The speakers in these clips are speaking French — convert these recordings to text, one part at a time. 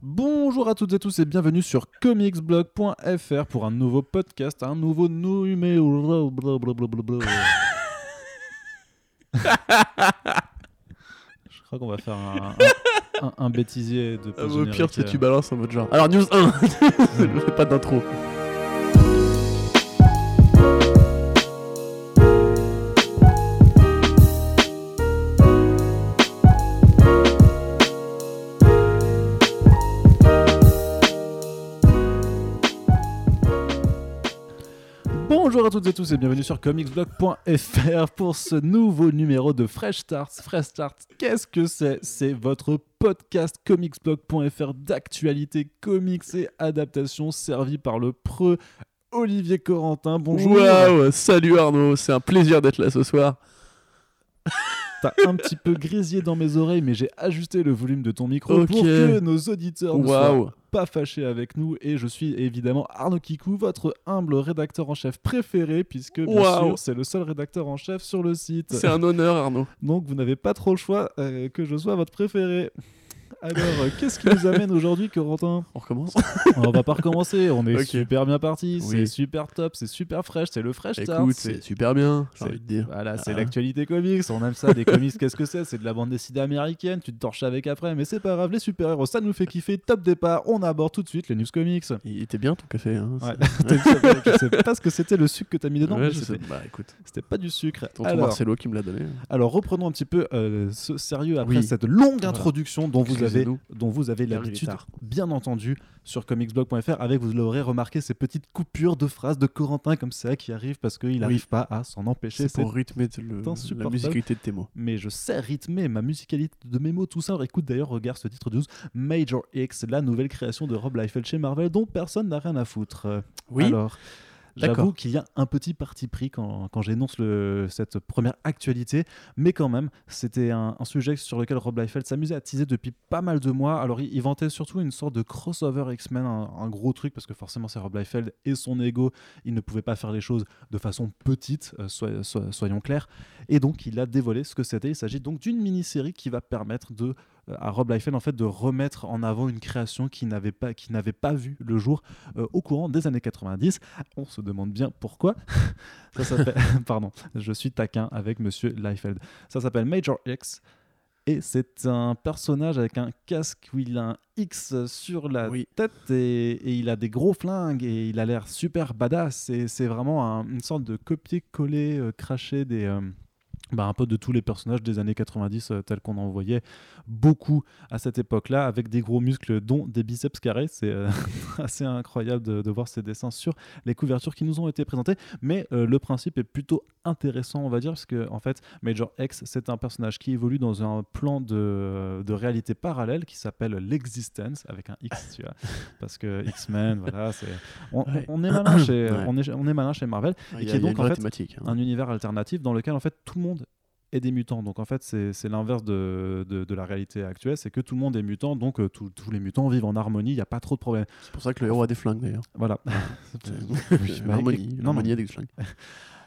Bonjour à toutes et tous et bienvenue sur comicsblog.fr pour un nouveau podcast, un nouveau numéro. Je crois qu'on va faire un, un- un- un bêtisier de Ah, Au pire, c'est euh. tu balances en mode genre. Alors, news 1 Je fais pas d'intro. Bonjour à toutes et tous et bienvenue sur comicsblog.fr pour ce nouveau numéro de Fresh Start. Fresh Start, qu'est-ce que c'est? C'est votre podcast comicsblog.fr d'actualité, comics et adaptations servi par le preux Olivier Corentin. Bonjour. Waouh Salut Arnaud, c'est un plaisir d'être là ce soir. T'as un petit peu grésillé dans mes oreilles, mais j'ai ajusté le volume de ton micro pour que nos auditeurs ne soient pas fâchés avec nous. Et je suis évidemment Arnaud Kikou, votre humble rédacteur en chef préféré, puisque bien sûr, c'est le seul rédacteur en chef sur le site. C'est un honneur Arnaud. Donc vous n'avez pas trop le choix euh, que je sois votre préféré. Alors, euh, qu'est-ce qui nous amène aujourd'hui, Corentin? On recommence? On va pas recommencer, on est super bien parti, c'est super top, c'est super fraîche, c'est le fresh. Écoute, c'est- super bien, j'ai c'est- envie de dire. Voilà, c'est Ah. l'actualité comics, on aime ça, des comics, qu'est-ce que c'est? C'est de la bande dessinée américaine, tu te torches avec après, mais c'est pas grave, les super-héros, ça nous fait kiffer, top départ, on aborde tout de suite les news comics. Il était bien ton café, hein Ouais. je sais pas ce que c'était le sucre que t'as mis dedans, Ouais, c'était Bah écoute, c'était pas du sucre. tonton Alors, Marcelo qui me l'a donné. alors reprenons un petit peu euh, ce sérieux après Oui. cette longue Voilà. introduction dont vous avez Dont vous avez l'habitude, bien entendu, sur comicsblog.fr, avec, vous l'aurez remarqué, ces petites coupures de phrases de Corentin comme ça qui arrivent parce qu'il Oui. n'arrive pas à s'en empêcher. C'est pour rythmer le, la musicalité de tes mots. Mais je sais rythmer ma musicalité de mes mots, tout ça. Alors, écoute d'ailleurs, regarde ce titre de news, Major X, la nouvelle création de Rob Liefeld chez Marvel, dont personne n'a rien à foutre. Oui, Alors, j'avoue qu'il y a un petit parti pris quand, quand j'énonce cette première actualité, mais quand même, c'était un, un sujet sur lequel Rob Liefeld s'amusait à teaser depuis pas mal de mois. Alors, il, il vantait surtout une sorte de crossover X-Men, un, un gros truc, parce que forcément, c'est Rob Liefeld et son ego, il ne pouvait pas faire les choses de façon petite, euh, soy- soy- soyons clairs. Et donc, il a dévoilé ce que c'était. Il s'agit donc d'une mini-série qui va permettre de, à Rob Liefeld en fait, de remettre en avant une création qui n'avait pas, qui n'avait pas vu le jour euh, au courant des années 90. On se demande bien pourquoi. Ça s'appelle, pardon, je suis taquin avec Monsieur Liefeld. Ça s'appelle Major X. Et c'est un personnage avec un casque où il a un X sur la Oui. tête et, et il a des gros flingues et il a l'air super badass. Et c'est vraiment un- une sorte de copier-coller euh, craché des, euh, bah, un peu de tous les personnages des années 90 euh, tels qu'on en voyait beaucoup à cette époque-là, avec des gros muscles, dont des biceps carrés. C'est euh, assez incroyable de, de voir ces dessins sur les couvertures qui nous ont été présentées. Mais euh, le principe est plutôt intéressant, on va dire, parce que en fait, Major X, c'est un personnage qui évolue dans un plan de, de réalité parallèle qui s'appelle l'existence, avec un X, tu vois. Parce que X-Men, voilà, c'est. On, Ouais. on est malin chez, Ouais. on est, on est malin chez Marvel et qui a, est donc, en fait, thématique. hein. un univers alternatif dans lequel en fait tout le monde est des mutants. Donc en fait c'est l'inverse de, de, de la réalité actuelle, c'est que tout le monde est mutant, donc euh, tous- tous les mutants vivent en harmonie, il n'y a pas trop de problèmes. C'est pour ça que le héros a des flingues d'ailleurs. Voilà. C'est- bah, L'harmonie, non, non. des flingues.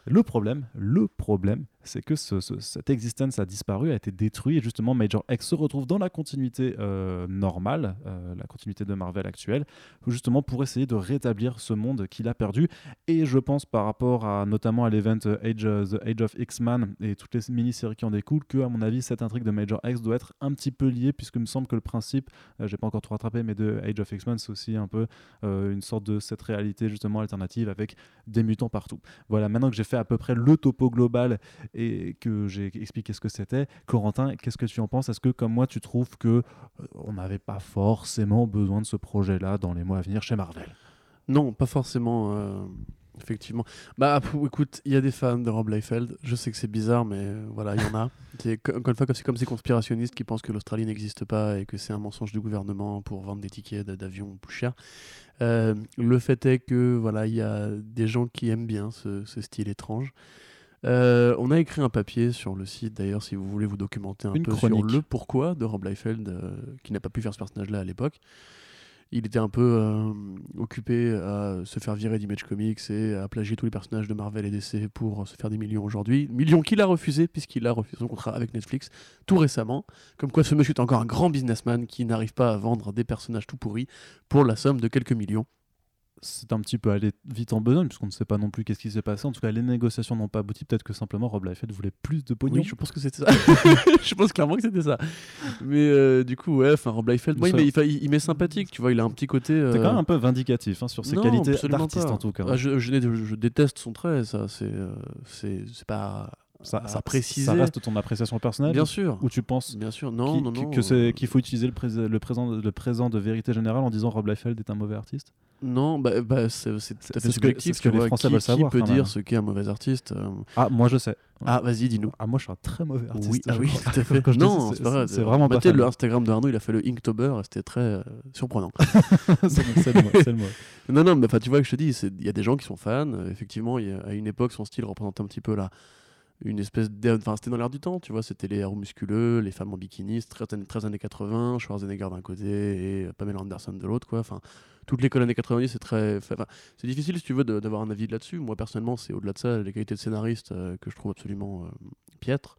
Le problème, le problème, c'est que ce, ce- cette existence a disparu, a été détruit, et justement Major X se retrouve dans la continuité euh, normale, euh, la continuité de Marvel actuelle, justement pour essayer de rétablir ce monde qu'il a perdu. Et je pense par rapport à notamment à l'event Age, The Age of X-Man et toutes les mini-séries qui en découlent, que à mon avis cette intrigue de Major X doit être un petit peu liée, puisque me semble que le principe, euh, j'ai pas encore tout rattrapé, mais de Age of X-Man, c'est aussi un peu euh, une sorte de cette réalité justement alternative avec des mutants partout. Voilà, maintenant que j'ai fait à peu près le topo global et que j'ai expliqué ce que c'était, Corentin, qu'est-ce que tu en penses? Est-ce que, comme moi, tu trouves que euh, on n'avait pas forcément besoin de ce projet-là dans les mois à venir chez Marvel? Non, pas forcément. euh, effectivement. Bah, écoute, il y a des fans de Rob Liefeld. Je sais que c'est bizarre, mais euh, voilà, il y en a. C'est co- encore une fois, comme c'est comme ces conspirationnistes qui pensent que l'Australie n'existe pas et que c'est un mensonge du gouvernement pour vendre des tickets d'a- d'avion plus chers. Le fait est que voilà, il y a des gens qui aiment bien ce, ce style étrange. Euh, on a écrit un papier sur le site d'ailleurs si vous voulez vous documenter un Une peu sur le pourquoi de Rob Liefeld euh, qui n'a pas pu faire ce personnage-là à l'époque. il était un peu euh, occupé à se faire virer d'Image Comics et à plagier tous les personnages de Marvel et DC pour se faire des millions aujourd'hui. Millions qu'il a refusé puisqu'il a refusé son contrat avec Netflix tout récemment. Comme quoi ce monsieur est encore un grand businessman qui n'arrive pas à vendre des personnages tout pourris pour la somme de quelques millions c'est un petit peu allé vite en besogne, puisqu'on ne sait pas non plus qu'est-ce qui s'est passé. En tout cas, les négociations n'ont pas abouti. Peut-être que simplement Rob Liefeld voulait plus de pognon. Oui, je pense que c'était ça. je pense clairement que c'était ça. Mais euh, du coup, ouais, enfin Rob Liefeld, moi, il, il, met sympathique, tu vois, il a un petit côté. Euh... quand même un peu vindicatif hein, sur ses qualités d'artiste en tout cas. Ah, je, je, déteste son trait, ça. C'est euh, pas ça, ça, ça, reste ton appréciation personnelle Bien sûr. Ou tu penses Bien sûr. Non, non, non, que c'est qu'il faut utiliser le, le, présent, le présent de vérité générale en disant Rob Liefeld est un mauvais artiste? Non, bah, bah c'est tout à fait subjectif. Ce que, les Français qui, veulent savoir. Qui peut dire ce qu'est un mauvais artiste euh Ah, moi je sais. Ah, vas-y, dis-nous. Ah, moi je suis un très mauvais artiste. Oui, ah, oui tout à fait. non, c'est vrai. C'est vraiment pas le Instagram de Arnaud, il a fait le Inktober, c'était très euh, surprenant. c'est le mot. Non, non, mais tu vois que je te dis, il y a des gens qui sont fans. effectivement, y a, à une époque, son style représentait un petit peu la une espèce de... Enfin, c'était dans l'air du temps, tu vois. C'était les héros musculeux, les femmes en bikini, 13, années 80, Schwarzenegger d'un côté et Pamela Anderson de l'autre, quoi. Enfin, toute l'école années 90, c'est très. Enfin, c'est difficile, si tu veux, d'avoir un avis là-dessus. Moi, personnellement, c'est au-delà de ça, les qualités de scénariste euh, que je trouve absolument euh, piètres.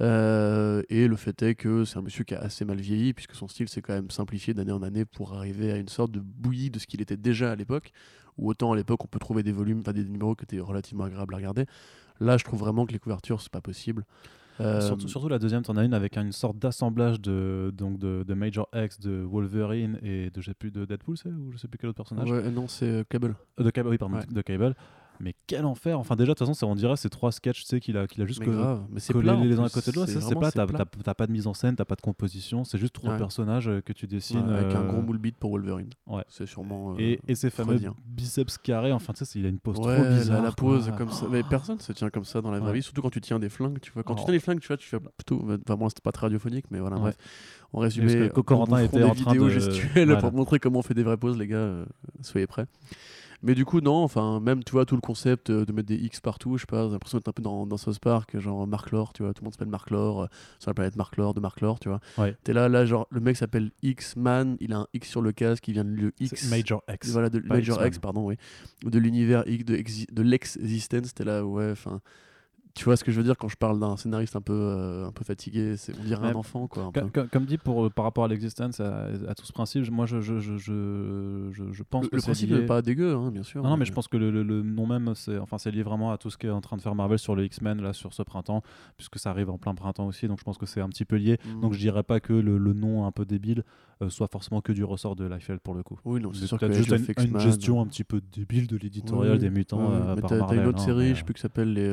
Euh, et le fait est que c'est un monsieur qui a assez mal vieilli, puisque son style s'est quand même simplifié d'année en année pour arriver à une sorte de bouillie de ce qu'il était déjà à l'époque. Où autant à l'époque, on peut trouver des volumes, des numéros qui étaient relativement agréables à regarder. Là, je trouve vraiment que les couvertures, c'est pas possible. Euh, surtout, la deuxième, tu en as une avec une sorte d'assemblage de, donc de, de, Major X, de Wolverine et de, je sais plus, de Deadpool, c'est ou je sais plus quel autre personnage. Ouais, non, c'est euh, Cable. Euh, de Cable, oui, pardon, de Cable. Mais quel enfer. Enfin déjà de toute façon on dirait c'est trois sketchs tu sais qu'il a qu'il a juste mais grave. mais c'est collé les uns à côté de l'autre. C'est pas t'as pas de mise en scène t'as pas de composition. C'est juste trois personnages que tu dessines avec un gros moule beat pour Wolverine. Ouais. C'est sûrement et, et ces fameux biceps carrés enfin tu sais il a une pose trop bizarre la pose comme ça. Mais personne se tient comme ça dans la vraie vie surtout quand tu tiens des flingues tu vois. Quand tu tiens des flingues tu vois tu fais plutôt enfin bon c'était pas très radiophonique mais voilà bref. En résumé Corentin était en train de gestuelles pour montrer comment on fait des vraies poses les gars euh, soyez prêts mais du coup, non, enfin, même, tu vois, tout le concept euh, de mettre des X partout, je sais pas, j'ai l'impression d'être un peu dans, dans South Park, genre Mark Lore, tu vois, tout le monde s'appelle Mark Lore, euh, sur la planète Mark Lore, de Mark Lore, tu vois. Ouais. T'es là, là, genre, le mec s'appelle X-Man, il a un X sur le casque, il vient de le X. Major X. Voilà, de Major X, pardon, oui. De l'univers X, de, de l'existence, t'es là, ouais, enfin tu vois ce que je veux dire quand je parle d'un scénariste un peu, euh, un peu fatigué c'est on dirait un enfant quoi comme, dit pour, par rapport à l'existence à, tout ce principe moi je, je, je, je, je pense le, que le principe n'est pas dégueu hein, bien sûr non, non mais je pense que le, le, nom même c'est enfin c'est lié vraiment à tout ce qu'est en train de faire Marvel sur le X-Men là sur ce printemps puisque ça arrive en plein printemps aussi donc je pense que c'est un petit peu lié. Mm. donc je dirais pas que le, nom un peu débile euh, soit forcément que du ressort de Liefeld pour le coup. Oui non c'est sûr que juste une, gestion un petit peu débile de l'éditorial des mutants euh, mais t'as une autre hein, série je sais plus que s'appelle les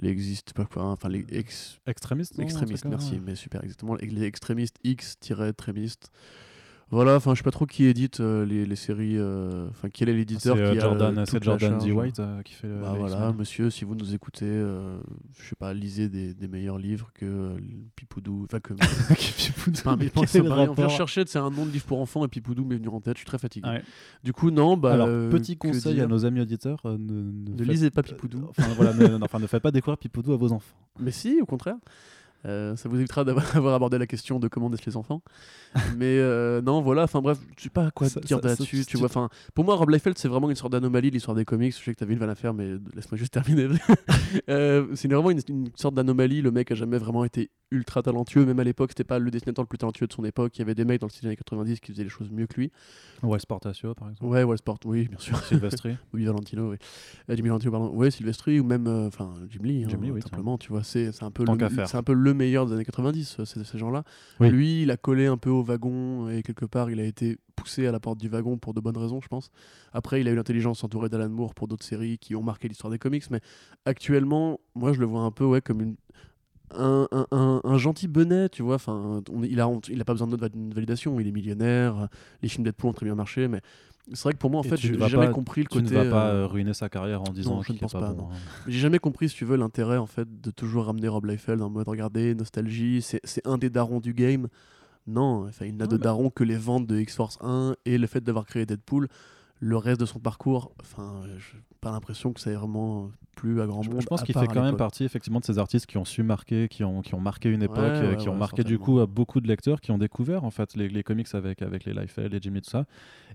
les existe pas quoi enfin les ex extrémistes extrémistes merci mais super exactement. Les extrémistes x trémistes voilà, enfin, je sais pas trop qui édite euh, les, les, séries. Euh, enfin, quel est l'éditeur C'est qui Jordan, a, c'est Jordan D. White qui fait. Bah voilà, monsieur, si vous nous écoutez, je sais pas, lisez des, des meilleurs livres que Pipoudou. Enfin, que. Pipoudou. Enfin, mais pensez on vient chercher, c'est un nom de livre pour enfants et Pipoudou m'est venu en tête. Je suis très fatigué. Du coup, non, bah. Alors, petit conseil à nos amis auditeurs ne, ne, ne lisez pas Pipoudou. enfin, voilà, ne, enfin, ne faites pas découvrir Pipoudou à vos enfants. Mais si, au contraire. Euh, ça vous évitera d'avoir abordé la question de comment naissent les enfants. Mais euh, non, voilà, enfin bref, je sais pas quoi dire là-dessus. Tu vois, enfin, pour moi, Rob Liefeld, c'est vraiment une sorte d'anomalie, l'histoire des comics. Je sais que t'avais une vanne à faire, mais laisse-moi juste terminer. euh, c'est vraiment une, une sorte d'anomalie. Le mec a jamais vraiment été ultra talentueux, même à l'époque, c'était pas le dessinateur le plus talentueux de son époque. Il y avait des mecs dans le style des années 90 qui faisaient les choses mieux que lui. West Portacio, par exemple. Ouais, West Port, oui, bien sûr. Silvestri. oui, Valentino, oui. Jimmy Valentino, pardon. Ouais, Silvestri, ou même, enfin, Jim Lee, hein, Jim Lee oui, simplement, tu vois. C'est un, peu le, un peu le meilleur des années 90, euh, ces, ces gens-là. Lui, il a collé un peu au wagon, et quelque part, il a été poussé à la porte du wagon pour de bonnes raisons, je pense. Après, il a eu l'intelligence entouré d'Alan Moore pour d'autres séries qui ont marqué l'histoire des comics, mais actuellement, moi, je le vois un peu ouais, comme une, un, un, un, gentil benet, tu vois. Enfin, il a, il a pas besoin de notre validation. Il est millionnaire. Les films Deadpool ont très bien marché, mais c'est vrai que pour moi, en fait, j'ai jamais compris le côté. Tu ne vas pas euh, ruiner sa carrière en disant qu'il n'est pas, pas, bon. Hein. J'ai jamais compris, si tu veux, l'intérêt en fait de toujours ramener Rob Liefeld en mode regardez, nostalgie, c'est un des darons du game. Non, enfin, il n'a de daron que les ventes de X-Force 1 et le fait d'avoir créé Deadpool. Le reste de son parcours, enfin, j'ai pas l'impression que ça ait vraiment plus à grand monde. je pense qu'il part fait quand même partie effectivement de ces artistes qui ont su marquer, qui ont, qui ont marqué une époque, Ouais, euh, ouais, qui ont ouais, marqué du coup à beaucoup de lecteurs qui ont découvert en fait les, les comics avec, avec les Liefeld, les Jimmy tout ça,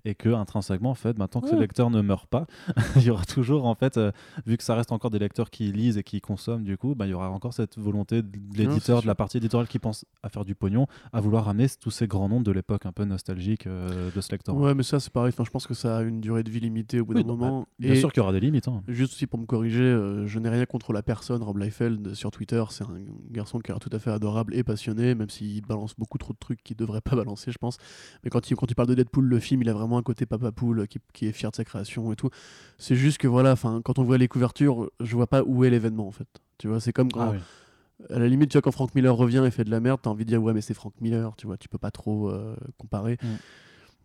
et que intrinsèquement en fait, maintenant que ces lecteurs ne meurent pas, il y aura toujours en fait, euh, vu que ça reste encore des lecteurs qui lisent et qui consomment du coup, bah, il y aura encore cette volonté de l'éditeur, de la partie éditoriale qui pense à faire du pognon, à vouloir ramener tous ces grands noms de l'époque un peu nostalgique euh, de ce lecteur. Ouais, mais ça, c'est pareil. Enfin, je pense que ça a une durée de vie limitée au bout Oui, d'un bah, moment. Bien Et sûr qu'il y aura des hein. Juste aussi pour me corriger, euh, je n'ai rien contre la personne, Rob Liefeld, sur Twitter. C'est un garçon qui est tout à fait adorable et passionné, même s'il balance beaucoup trop de trucs qu'il devrait pas balancer, je pense. Mais quand il, quand il parle de Deadpool, le film, il a vraiment un côté papa poule qui, qui est fier de sa création et tout. C'est juste que voilà, quand on voit les couvertures, je vois pas où est l'événement en fait. Tu vois, c'est comme quand, Ah oui. à la limite, tu vois, quand Frank Miller revient et fait de la merde, t'as envie de dire ouais, mais c'est Frank Miller, tu vois, tu peux pas trop euh, comparer. Mm.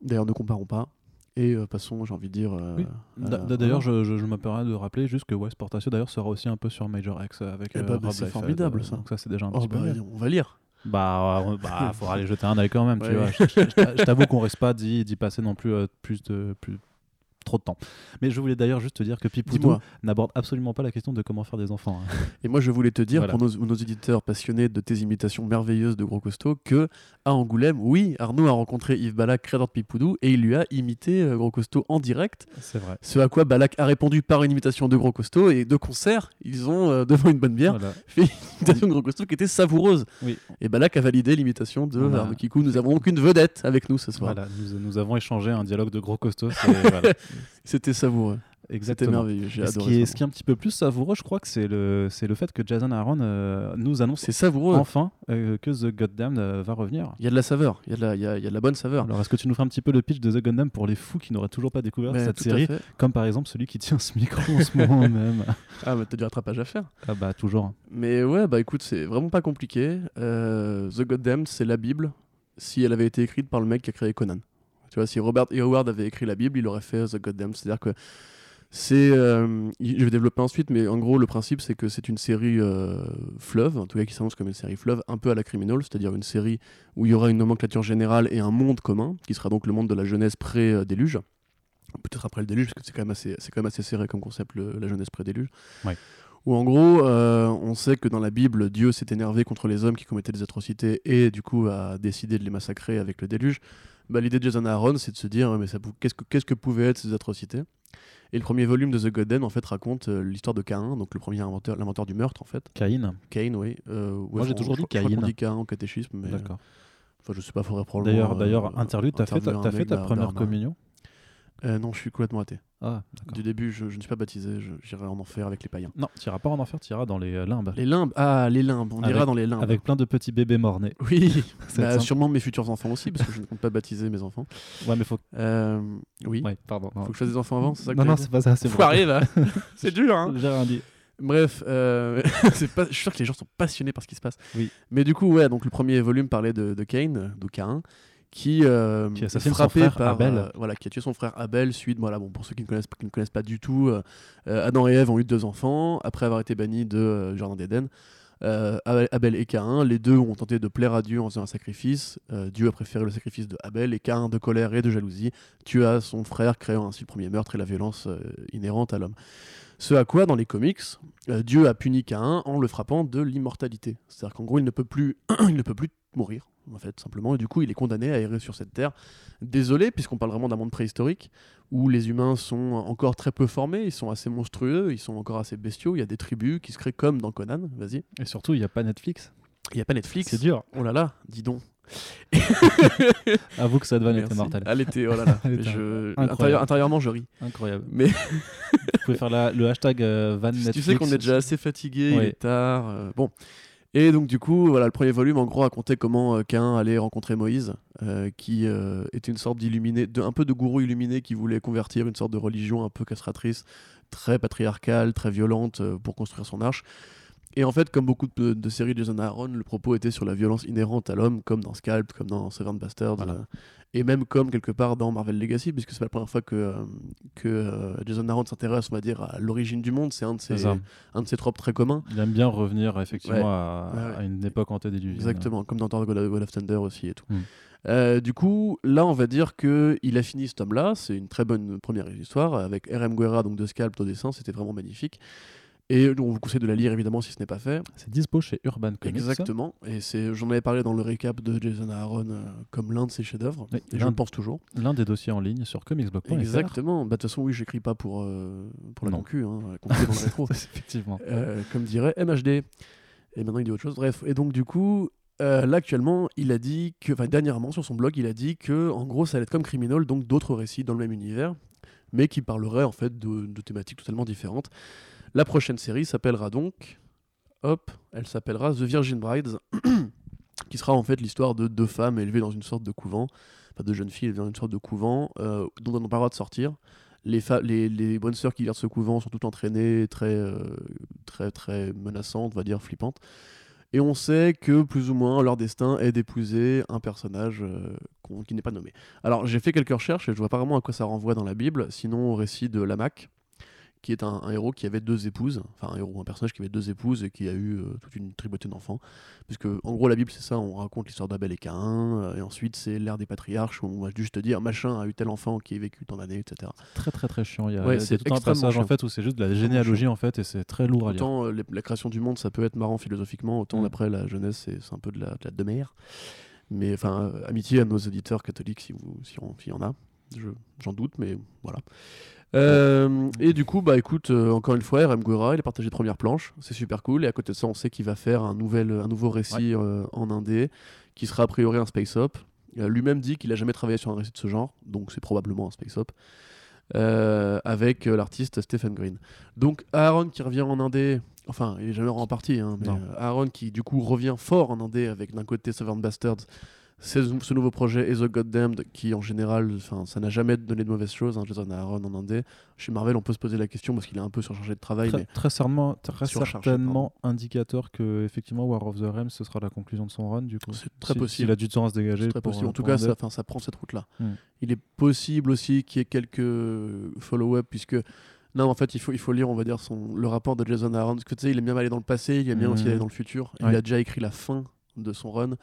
D'ailleurs, ne comparons pas. Et euh, passons, j'ai envie de dire. euh, Oui. D'ailleurs, je, je, je me permets de rappeler juste que West Portatio d'ailleurs sera aussi un peu sur Major X avec Eh euh, bah, bah, c'est formidable, ça. Donc ça c'est déjà un Oh, petit bah, on va lire. Bah, ouais, bah, faudra aller jeter un œil quand même, tu vois. Je, je- je t'a- je t'avoue qu'on risque pas d'y passer non plus plus de plus trop de temps. Mais je voulais d'ailleurs juste te dire que Pipoudou Dis-moi. n'aborde absolument pas la question de comment faire des enfants. hein. Et moi, je voulais te dire, Voilà. pour nos, nos éditeurs passionnés de tes imitations merveilleuses de Gros Costaud, que à Angoulême, oui, Arnaud a rencontré Yves Balak, créateur de Pipoudou, et il lui a imité euh, Gros Costaud en direct. C'est vrai. Ce à quoi Balak a répondu par une imitation de Gros Costaud, et de concert, ils ont, euh, devant une bonne bière, Voilà. fait une imitation de Gros Costaud qui était savoureuse. Oui. Et Balak a validé l'imitation de a- Arnaud Kikou. Nous avons donc une vedette avec nous ce soir. Voilà, nous, nous avons échangé un dialogue de gros voilà. C'était savoureux. C'était Exactement. merveilleux. J'ai Et ce, adoré. qui est, ce qui est un petit peu plus savoureux, je crois que c'est le, c'est le fait que Jason Aaron euh, nous annonce C'est savoureux. enfin euh, que The Goddamned euh, va revenir. Il y a de la saveur. Il y, a de la- il y a- il y a de la bonne saveur. Alors, est-ce que tu nous ferais un petit peu le pitch de The Gundam pour les fous qui n'auraient toujours pas découvert Mais cette tout à série, fait. comme par exemple celui qui tient ce micro en ce moment même? Ah, mais t'as du rattrapage à faire. Ah bah toujours. Mais ouais, bah écoute, c'est vraiment pas compliqué. Euh, The Goddamned, c'est la Bible si elle avait été écrite par le mec qui a créé Conan. Tu vois, si Robert E. Howard avait écrit la Bible, il aurait fait The Goddamned. C'est-à-dire que c'est. euh, je vais développer ensuite, mais en gros, le principe, c'est que c'est une série euh, fleuve, en tout cas qui s'annonce comme une série fleuve, un peu à la Criminal, c'est-à-dire une série où il y aura une nomenclature générale et un monde commun, qui sera donc le monde de la jeunesse pré-déluge. Peut-être après le déluge, parce que c'est quand, même assez- quand même assez serré comme concept, le- la jeunesse pré-déluge. Ouais. Où en gros, euh, on sait que dans la Bible, Dieu s'est énervé contre les hommes qui commettaient des atrocités et du coup a décidé de les massacrer avec le déluge. Bah, L'idée de Jason Aaron, c'est de se dire, mais ça qu'est-ce que, qu'est-ce que pouvaient être ces atrocités? Et le premier volume de The Goddamned, en fait, raconte euh, l'histoire de Caïn, donc le premier inventeur, l'inventeur du meurtre, en fait. Caïn. Caïn, oui. Euh, ouais, Moi, j'ai toujours dit je Caïn. dit Caïn au catéchisme, mais... D'accord. Enfin, je sais pas, faudrait probablement... D'ailleurs, euh, d'ailleurs, interlude, t'as fait, t'as fait ta première communion? Euh, Non, je suis complètement athée. Ah. Du début, je, je ne suis pas baptisé, j'irai en enfer avec les païens. Non, t'iras pas en enfer, t'iras dans les euh, limbes. Les limbes Ah, les limbes, on Avec- ira dans les limbes. Avec plein de petits bébés morts-nés. Oui, bah, sûrement mes futurs enfants aussi, parce que je ne compte pas baptiser mes enfants. Ouais, mais faut. Euh, oui, Ouais, pardon. non. faut que je fasse des enfants avant, c'est ça que Non, non, c'est pas ça. C'est bon. arriver, là. c'est dur, hein. J'ai rien dit. Bref, euh, pas, je suis sûr que les gens sont passionnés par ce qui se passe. Oui. Mais du coup, ouais, donc le premier volume parlait de, de Cain, de Cain, qui, euh, Qui est assassine son frère par, Abel. euh, voilà, qui a tué son frère Abel suite, voilà, bon, pour ceux qui ne connaissent, qui ne connaissent pas du tout, euh, euh, Adam et Ève ont eu deux enfants après avoir été bannis de Jardin d'Éden. Abel- et Cain, les deux ont tenté de plaire à Dieu en faisant un sacrifice. Dieu a préféré le sacrifice de Abel et Cain, de colère et de jalousie, tua son frère, créant ainsi le premier meurtre et la violence inhérente à l'homme. Ce à quoi, dans les comics, euh, Dieu a puni Cain en le frappant de l'immortalité. C'est-à-dire qu'en gros, il ne peut plus, il ne peut plus mourir, en fait, simplement, et du coup, il est condamné à errer sur cette terre. Désolé, puisqu'on parle vraiment d'un monde préhistorique où les humains sont encore très peu formés, ils sont assez monstrueux, ils sont encore assez bestiaux. Il y a des tribus qui se créent comme dans Conan. Vas-y. Et surtout, il n'y a pas Netflix. Il n'y a pas Netflix. C'est dur. Oh là là, dis donc. Avoue que cette vanne était mortelle. Elle était, oh là là. Je- intérieur- intérieurement, je ris. Incroyable. Mais Vous pouvez faire la- le hashtag euh, van Netflix. tu sais qu'on est déjà assez fatigué, il est tard. euh, bon. Et donc du coup, voilà, le premier volume en gros racontait comment euh, Cain allait rencontrer Moïse, euh, qui euh, était une sorte d'illuminé, de, un peu de gourou illuminé qui voulait convertir une sorte de religion un peu castratrice, très patriarcale, très violente euh, pour construire son arche. Et en fait, comme beaucoup de, de séries de Jason Aaron, le propos était sur la violence inhérente à l'homme, comme dans Scalp, comme dans Seven Bastards, Voilà. euh, et même comme quelque part dans Marvel Legacy, puisque c'est pas la première fois que, que euh, Jason Aaron s'intéresse, on va dire, à l'origine du monde. C'est un de ses, un de ses tropes très communs. Il aime bien revenir effectivement Ouais. à, Ouais, ouais. à une époque antédiluvienne. Exactement, comme dans Thor God of God of Thunder aussi et tout. Mm. Euh, du coup, là, on va dire que il a fini ce tome-là. C'est une très bonne première histoire avec R.M. Guerra, donc de Scalp au dessin. C'était vraiment magnifique. Et on vous conseille de la lire évidemment si ce n'est pas fait. C'est dispo chez Urban Comics. Exactement. Et c'est, j'en avais parlé dans le récap de Jason Aaron euh, comme l'un de ses chefs-d'œuvre. Oui, et je le pense toujours. L'un des dossiers en ligne sur comicsblog.fr. Exactement. Bah, De toute façon, oui, j'écris pas pour, euh, pour la Non. concu, hein, dans le rétro. Effectivement. Euh, comme dirait MHD. Et maintenant, il dit autre chose. Bref. Et donc, du coup, euh, là, actuellement, il a dit que, enfin, dernièrement, sur son blog, il a dit que, en gros, ça allait être comme Criminal, donc d'autres récits dans le même univers, mais qui parleraient, en fait, de, de thématiques totalement différentes. La prochaine série s'appellera donc, hop, elle s'appellera The Virgin Brides, qui sera en fait l'histoire de deux femmes élevées dans une sorte de couvent, enfin, de jeunes filles élevées dans une sorte de couvent, euh, dont on n'a pas le droit de sortir. Les, bonnes sœurs qui gardent ce couvent sont toutes entraînées, très, euh, très, très menaçantes, on va dire, flippantes. Et on sait que plus ou moins leur destin est d'épouser un personnage euh, qui n'est pas nommé. Alors j'ai fait quelques recherches et je vois pas vraiment à quoi ça renvoie dans la Bible, sinon au récit de Lamach, qui est un, un héros qui avait deux épouses, enfin un héros, un personnage qui avait deux épouses et qui a eu euh, toute une tribauté d'enfants. Puisque en gros la Bible c'est ça, on raconte l'histoire d'Abel et Caïn, euh, et ensuite c'est l'ère des patriarches où on va juste dire machin a eu tel enfant qui a vécu tant d'années, etc. Très très très chiant. Il y a, Ouais, c'est tout un passage en fait où c'est juste de la généalogie en fait et c'est très lourd à lire. Autant euh, les- la création du monde, ça peut être marrant philosophiquement, autant Mm. après la jeunesse, c'est un peu de la, de la demeure. Mais enfin, euh, amitié à nos auditeurs catholiques, si vous, si on, s'il y en a, Je- j'en doute, mais voilà. Euh, et du coup, bah écoute, euh, encore une fois, RM Guerra, il a partagé première planche, c'est super cool. Et à côté de ça, on sait qu'il va faire un, nouvel, un nouveau récit euh, en indé, qui sera a priori un space op. Lui-même dit qu'il a jamais travaillé sur un récit de ce genre, donc c'est probablement un space op. euh, avec l'artiste Stephen Green. Donc Aaron qui revient en indé, enfin il est jamais en partie, hein, mais Aaron qui du coup revient fort en indé avec d'un côté Southern Bastards, ce nouveau projet et The Goddamned qui en général, ça n'a jamais donné de mauvaises choses, hein, Jason Aaron en indé. Chez Marvel on peut se poser la question parce qu'il est un peu surchargé de travail, Très, mais très certainement, très indicateur que effectivement War of the Realms ce sera la conclusion de son run du coup. C'est très Si- possible. S'il a du temps à se dégager. c'est très pour, possible. En tout cas, ça, prend cette route-là. Hmm. Il est possible aussi qu'il y ait quelques follow-up puisque non, en fait, il faut, il faut lire, on va dire, son, le rapport de Jason Aaron. Parce que tu sais, il aime bien aller dans le passé, il aime bien Mhm. aussi aller dans le futur. Il a déjà écrit la fin de son run.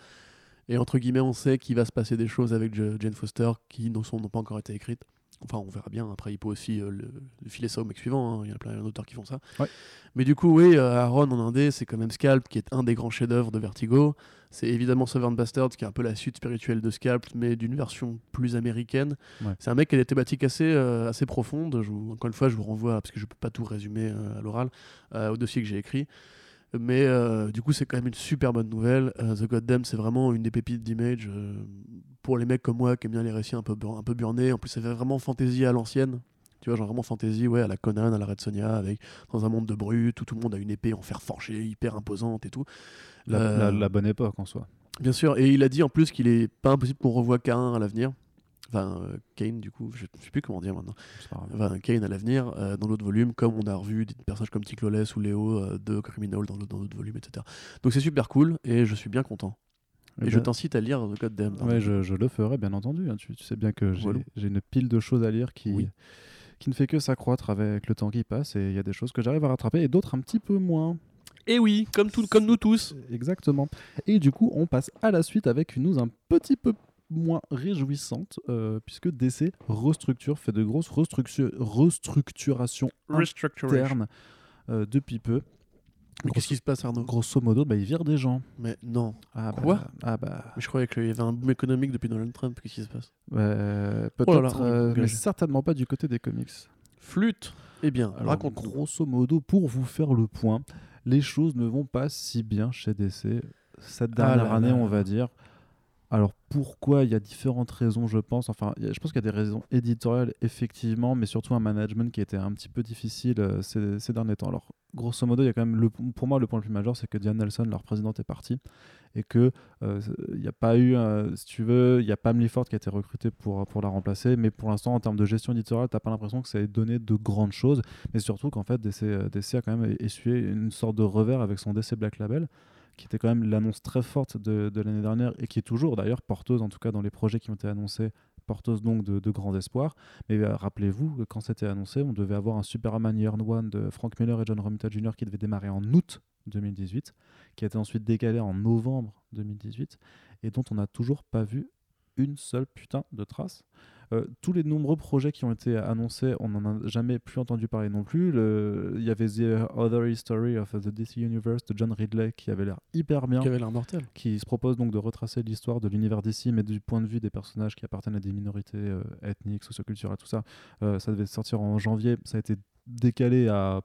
Et entre guillemets, on sait qu'il va se passer des choses avec Jane Foster qui n'ont pas encore été écrites. Enfin, on verra bien. Après, il peut aussi euh, le, le filer ça au mec suivant. hein. Il y a plein d'auteurs qui font ça. Ouais. Mais du coup, oui, euh, Aaron en indé, c'est quand même Scalp, qui est un des grands chefs-d'œuvre de Vertigo. C'est évidemment Southern Bastards, qui est un peu la suite spirituelle de Scalp, mais d'une version plus américaine. Ouais. C'est un mec qui a des thématiques assez, euh, assez profondes. Je vous- encore une fois, je vous renvoie, parce que je peux pas tout résumer euh, à l'oral, euh, au dossier que j'ai écrit. Mais euh, du coup, c'est quand même une super bonne nouvelle. Euh, The Goddamn, c'est vraiment une des pépites d'Image. euh, pour les mecs comme moi qui aiment bien les récits un peu, un peu burnés. En plus, fait vraiment fantasy à l'ancienne. Tu vois, genre vraiment fantasy, ouais, à la Conan, à la Red Sonia, avec dans un monde de brutes où tout le monde a une épée en fer forgé, hyper imposante et tout. La, la- la bonne époque en soi. Bien sûr, et il a dit en plus qu'il est pas impossible qu'on revoie Cain à l'avenir. Enfin, euh, Kane, du coup, je sais plus comment dire maintenant. Enfin, Kane à l'avenir, euh, dans d'autres volumes, comme on a revu des personnages comme Ticloless ou Léo euh, de Criminal dans l'autre- d'autres volumes, etc. Donc c'est super cool et je suis bien content. Eh Et je bien, t'incite à lire The Goddamn. ouais, je, je le ferai bien entendu. hein. Tu, tu sais bien que j'ai Voilà. une pile de choses à lire qui, Oui. qui ne fait que s'accroître avec le temps qui passe et il y a des choses que j'arrive à rattraper et d'autres un petit peu moins. Et oui, comme, tout, comme nous tous. Exactement. Et du coup, on passe à la suite avec une news un petit peu moins réjouissante, euh, puisque DC restructure, fait de grosses restructu- restructurations internes euh, depuis peu. Mais qu'est-ce qui se passe, Arnaud? Grosso modo, bah, ils virent des gens. Mais non. Ah, Quoi? bah, Ah bah, Mais je croyais qu'il y avait un boom économique depuis Donald Trump. Qu'est-ce qui se passe? Euh, Oh peut-être, euh, mais certainement pas du côté des comics. Flûte Eh bien, Alors, raconte grosso modo, pour vous faire le point, les choses ne vont pas si bien chez DC cette Ah dernière là année, là on va dire. Alors pourquoi Il y a différentes raisons, je pense. Enfin, je pense qu'il y a des raisons éditoriales, effectivement, mais surtout un management qui était un petit peu difficile euh, ces, derniers temps. Alors, grosso modo, il y a quand même, le, pour moi, le point le plus majeur, c'est que Diane Nelson, leur présidente, est partie et que euh, il n'y a pas eu, si tu veux, il y a Pam Lifford qui a été recrutée pour, la remplacer, mais pour l'instant, en termes de gestion éditoriale, t'as pas l'impression que ça ait donné de grandes choses, mais surtout qu'en fait, DC, euh, DC a quand même essuyé une sorte de revers avec son DC Black Label, qui était quand même l'annonce très forte de, l'année dernière et qui est toujours d'ailleurs porteuse, en tout cas dans les projets qui ont été annoncés, porteuse donc de, de grands espoirs. Mais euh, rappelez-vous quand c'était annoncé, on devait avoir un Superman Year One de Frank Miller et John Romita Jr. qui devait démarrer en août 2018, qui a été ensuite décalé en novembre 2018 et dont on n'a toujours pas vu une seule putain de trace. Euh, tous les nombreux projets qui ont été annoncés, on n'en a jamais plus entendu parler non plus. Le- Il y avait The Other History of the DC Universe de John Ridley qui avait l'air hyper bien Qui avait l'air mortel. qui se propose donc de retracer l'histoire de l'univers d'ici, mais du point de vue des personnages qui appartiennent à des minorités euh, ethniques, socioculturelles, tout ça. Euh, ça devait sortir en janvier, ça a été décalé à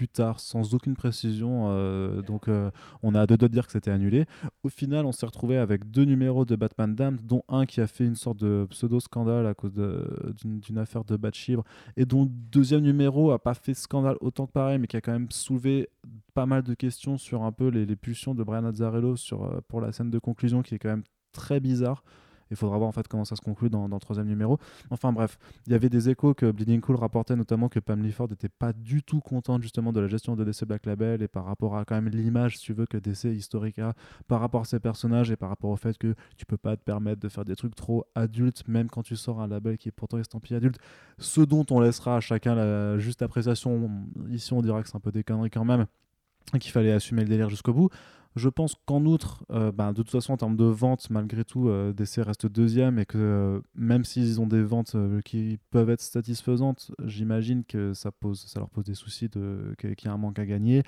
plus tard sans aucune précision, euh, donc euh, on a deux doigts de dire que c'était annulé. Au final, on s'est retrouvé avec deux numéros de Batman Damned, dont un qui a fait une sorte de pseudo-scandale à cause d'une affaire de Batchibre, et dont deuxième numéro a pas fait scandale autant que pareil, mais qui a quand même soulevé pas mal de questions sur un peu les, les pulsions de Brian Azzarello sur, euh, pour la scène de conclusion qui est quand même très bizarre. Il faudra voir en fait comment ça se conclut dans, le troisième numéro. Enfin bref, il y avait des échos que Bleeding Cool rapportait notamment que Pam Ford n'était pas du tout contente justement de la gestion de DC Black Label et par rapport à quand même l'image, si tu veux, que DC historique a par rapport à ses personnages et par rapport au fait que tu peux pas te permettre de faire des trucs trop adultes même quand tu sors un label qui est pourtant estampillé adulte. Ce dont on laissera à chacun la juste appréciation. Ici on dira que c'est un peu des conneries quand même qu'il fallait assumer le délire jusqu'au bout. Je pense qu'en outre, euh, ben, de toute façon, en termes de ventes, malgré tout, euh, DC reste deuxième et que euh, même s'ils ont des ventes euh, qui peuvent être satisfaisantes, j'imagine que ça, pose, ça leur pose des soucis de, qu'il y a un manque à gagner.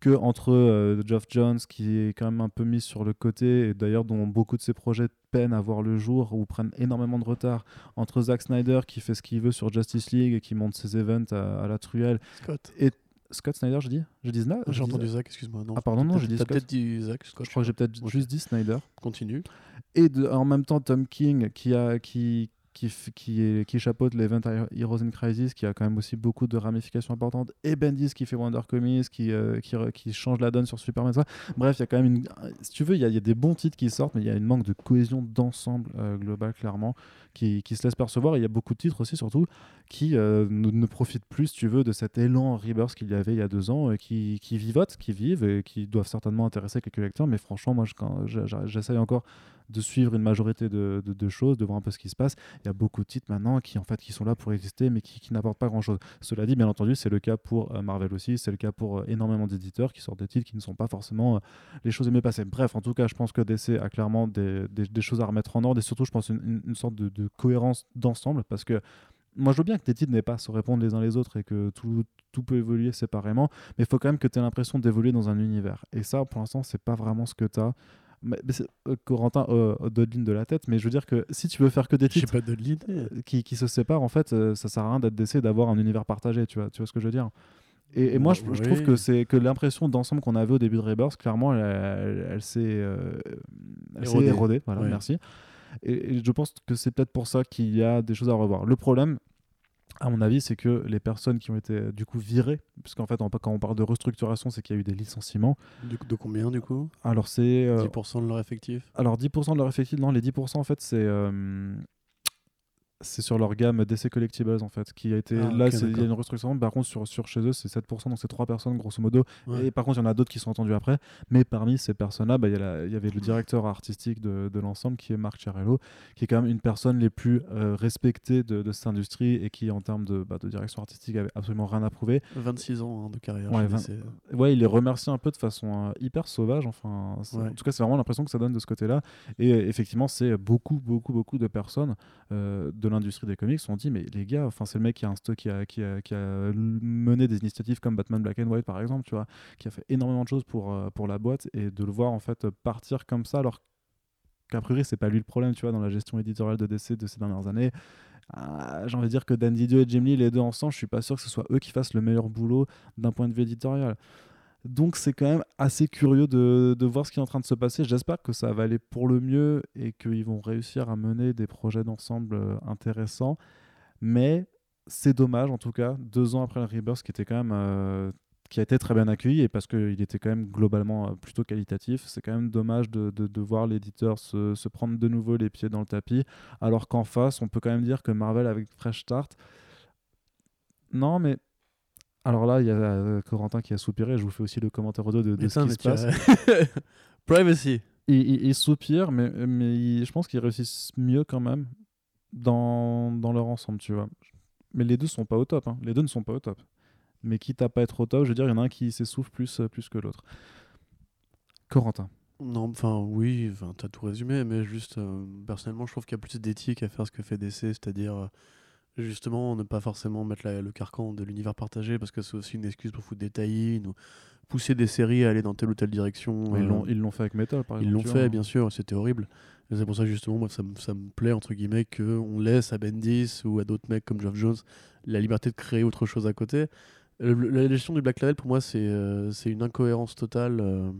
Que entre euh, Geoff Jones, qui est quand même un peu mis sur le côté, et d'ailleurs dont beaucoup de ses projets peinent à voir le jour ou prennent énormément de retard, entre Zack Snyder qui fait ce qu'il veut sur Justice League et qui monte ses events à, à la truelle, Scott. et Scott Snyder, je dis Je dis je J'ai entendu Zach, excuse-moi. Ah, pardon, non, j'ai dit Scott. peut-être dit Zach, Scott. Je crois que j'ai peut-être juste dit Snyder. Continue. Et de- en même temps, Tom King, qui, a, qui, qui, qui, est, qui chapeaute l'event Heroes in Crisis, qui a quand même aussi beaucoup de ramifications importantes, et Bendis qui fait Wonder Comics, qui, euh, qui, qui change la donne sur Superman. ça. Bref, il y a quand même. Si tu veux, il y, a- des bons titres qui sortent, mais il y a une manque de cohésion d'ensemble euh, global, clairement, qui, qui se laisse percevoir. Et il y a beaucoup de titres aussi, surtout, qui euh, ne, profitent plus, si tu veux, de cet élan Rebirth qu'il y avait il y a deux ans, et qui, qui vivotent, qui vivent, et qui doivent certainement intéresser quelques lecteurs. Mais franchement, moi, j'essaye encore de suivre une majorité de, choses, de voir un peu ce qui se passe. Il y a beaucoup de titres maintenant qui en fait qui sont là pour exister, mais qui, n'apportent pas grand-chose. Cela dit, bien entendu, c'est le cas pour euh, Marvel aussi, c'est le cas pour euh, énormément d'éditeurs qui sortent des titres qui ne sont pas forcément euh, les choses aimées passer. Bref, en tout cas, je pense que DC a clairement des, choses à remettre en ordre et surtout, je pense une, sorte de, cohérence d'ensemble parce que moi, je veux bien que tes titres n'aient pas à se répondre les uns les autres et que tout, tout peut évoluer séparément, mais il faut quand même que tu aies l'impression d'évoluer dans un univers. Et ça, pour l'instant, c'est pas vraiment ce que tu as. Mais, euh, Corentin, euh, d'autres lignes de la tête, mais je veux dire que si tu veux faire que des titres pas euh, qui, qui se séparent, en fait, euh, ça sert à rien d'être d'essayer d'avoir un univers partagé, tu vois, tu vois ce que je veux dire et, et moi, je, je trouve Oui. que c'est que l'impression d'ensemble qu'on avait au début de Rebirth, clairement, elle, elle- elle s'est euh, Érodée. érodée. Voilà, Ouais. merci. Et, et je pense que c'est peut-être pour ça qu'il y a des choses à revoir. Le problème, à mon avis, c'est que les personnes qui ont été du coup virées, puisqu'en fait, on- quand on parle de restructuration, c'est qu'il y a eu des licenciements. Du de combien du coup? Alors, c'est. euh, 10% de leur effectif? alors 10% de leur effectif, non, les 10% en fait c'est euh, c'est sur leur gamme DC Collectibles en fait qui a été Ah, là il y a une restructuration par contre sur, sur chez eux c'est 7% donc c'est 3 personnes grosso modo Ouais. et par contre il y en a d'autres qui sont entendus après mais parmi ces personnes là il y, y avait le directeur artistique de, de l'ensemble qui est Marc Chiarello qui est quand même une personne les plus euh, respectées de, de cette industrie et qui en termes de, bah, de direction artistique avait absolument rien à prouver 26 ans hein, de carrière. Ouais, chez 20 DC. Ouais, il les remercie un peu de façon euh, hyper sauvage. Enfin, Ouais. en tout cas, c'est vraiment l'impression que ça donne de ce côté-là. Et euh, effectivement, c'est beaucoup, beaucoup, beaucoup de personnes euh, de l'industrie des comics ont dit, mais les gars, enfin, c'est le mec qui a qui a, mené des initiatives comme Batman Black and White, par exemple, tu vois, qui a fait énormément de choses pour, euh, pour la boîte et de le voir en fait partir comme ça, alors qu'a priori, c'est pas lui le problème, tu vois, dans la gestion éditoriale de DC de ces dernières années. Ah, J'ai envie de dire que Dan Didio et Jim Lee, les deux ensemble, je suis pas sûr que ce soit eux qui fassent le meilleur boulot d'un point de vue éditorial. Donc c'est quand même assez curieux de, voir ce qui est en train de se passer. J'espère que ça va aller pour le mieux et qu'ils vont réussir à mener des projets d'ensemble euh, intéressants. Mais c'est dommage en tout cas, deux ans après le Rebirth, qui était quand même euh, qui a été très bien accueilli et parce qu'il était quand même globalement euh, plutôt qualitatif, c'est quand même dommage de, voir l'éditeur se prendre de nouveau les pieds dans le tapis, alors qu'en face, on peut quand même dire que Marvel avec Fresh Start, non mais alors là, il y a euh, Corentin qui a soupiré. Je vous fais aussi le commentaire audio de, de ce qui se passe. as- Privacy. Il, il- il soupire, mais, mais il- je pense qu'ils réussissent mieux quand même dans, dans leur ensemble, tu vois. Mais les deux sont pas au top. hein. Les deux ne sont pas au top. Mais quitte à pas être au top, je veux dire, il y en a un qui s'essouffle plus, euh, plus que l'autre. Corentin, Non, enfin oui, enfin, t'as tout résumé, mais juste euh, personnellement, je trouve qu'il y a plus d'éthique à faire ce que fait DC, c'est-à-dire euh, justement ne pas forcément mettre la- le carcan de l'univers partagé parce que c'est aussi une excuse pour foutre des tie ou pousser des séries à aller dans telle ou telle direction. Ils euh, l'ont ils l'ont fait avec Metal, par ils exemple. l'ont tu fait, bien sûr, c'était horrible. C'est pour ça justement, moi, ça, me- ça me plaît entre guillemets qu'on laisse à Bendis ou à d'autres mecs comme Geoff Jones la liberté de créer autre chose à côté. Le- la gestion du Black Label, pour moi, c'est euh, une incohérence totale. euh,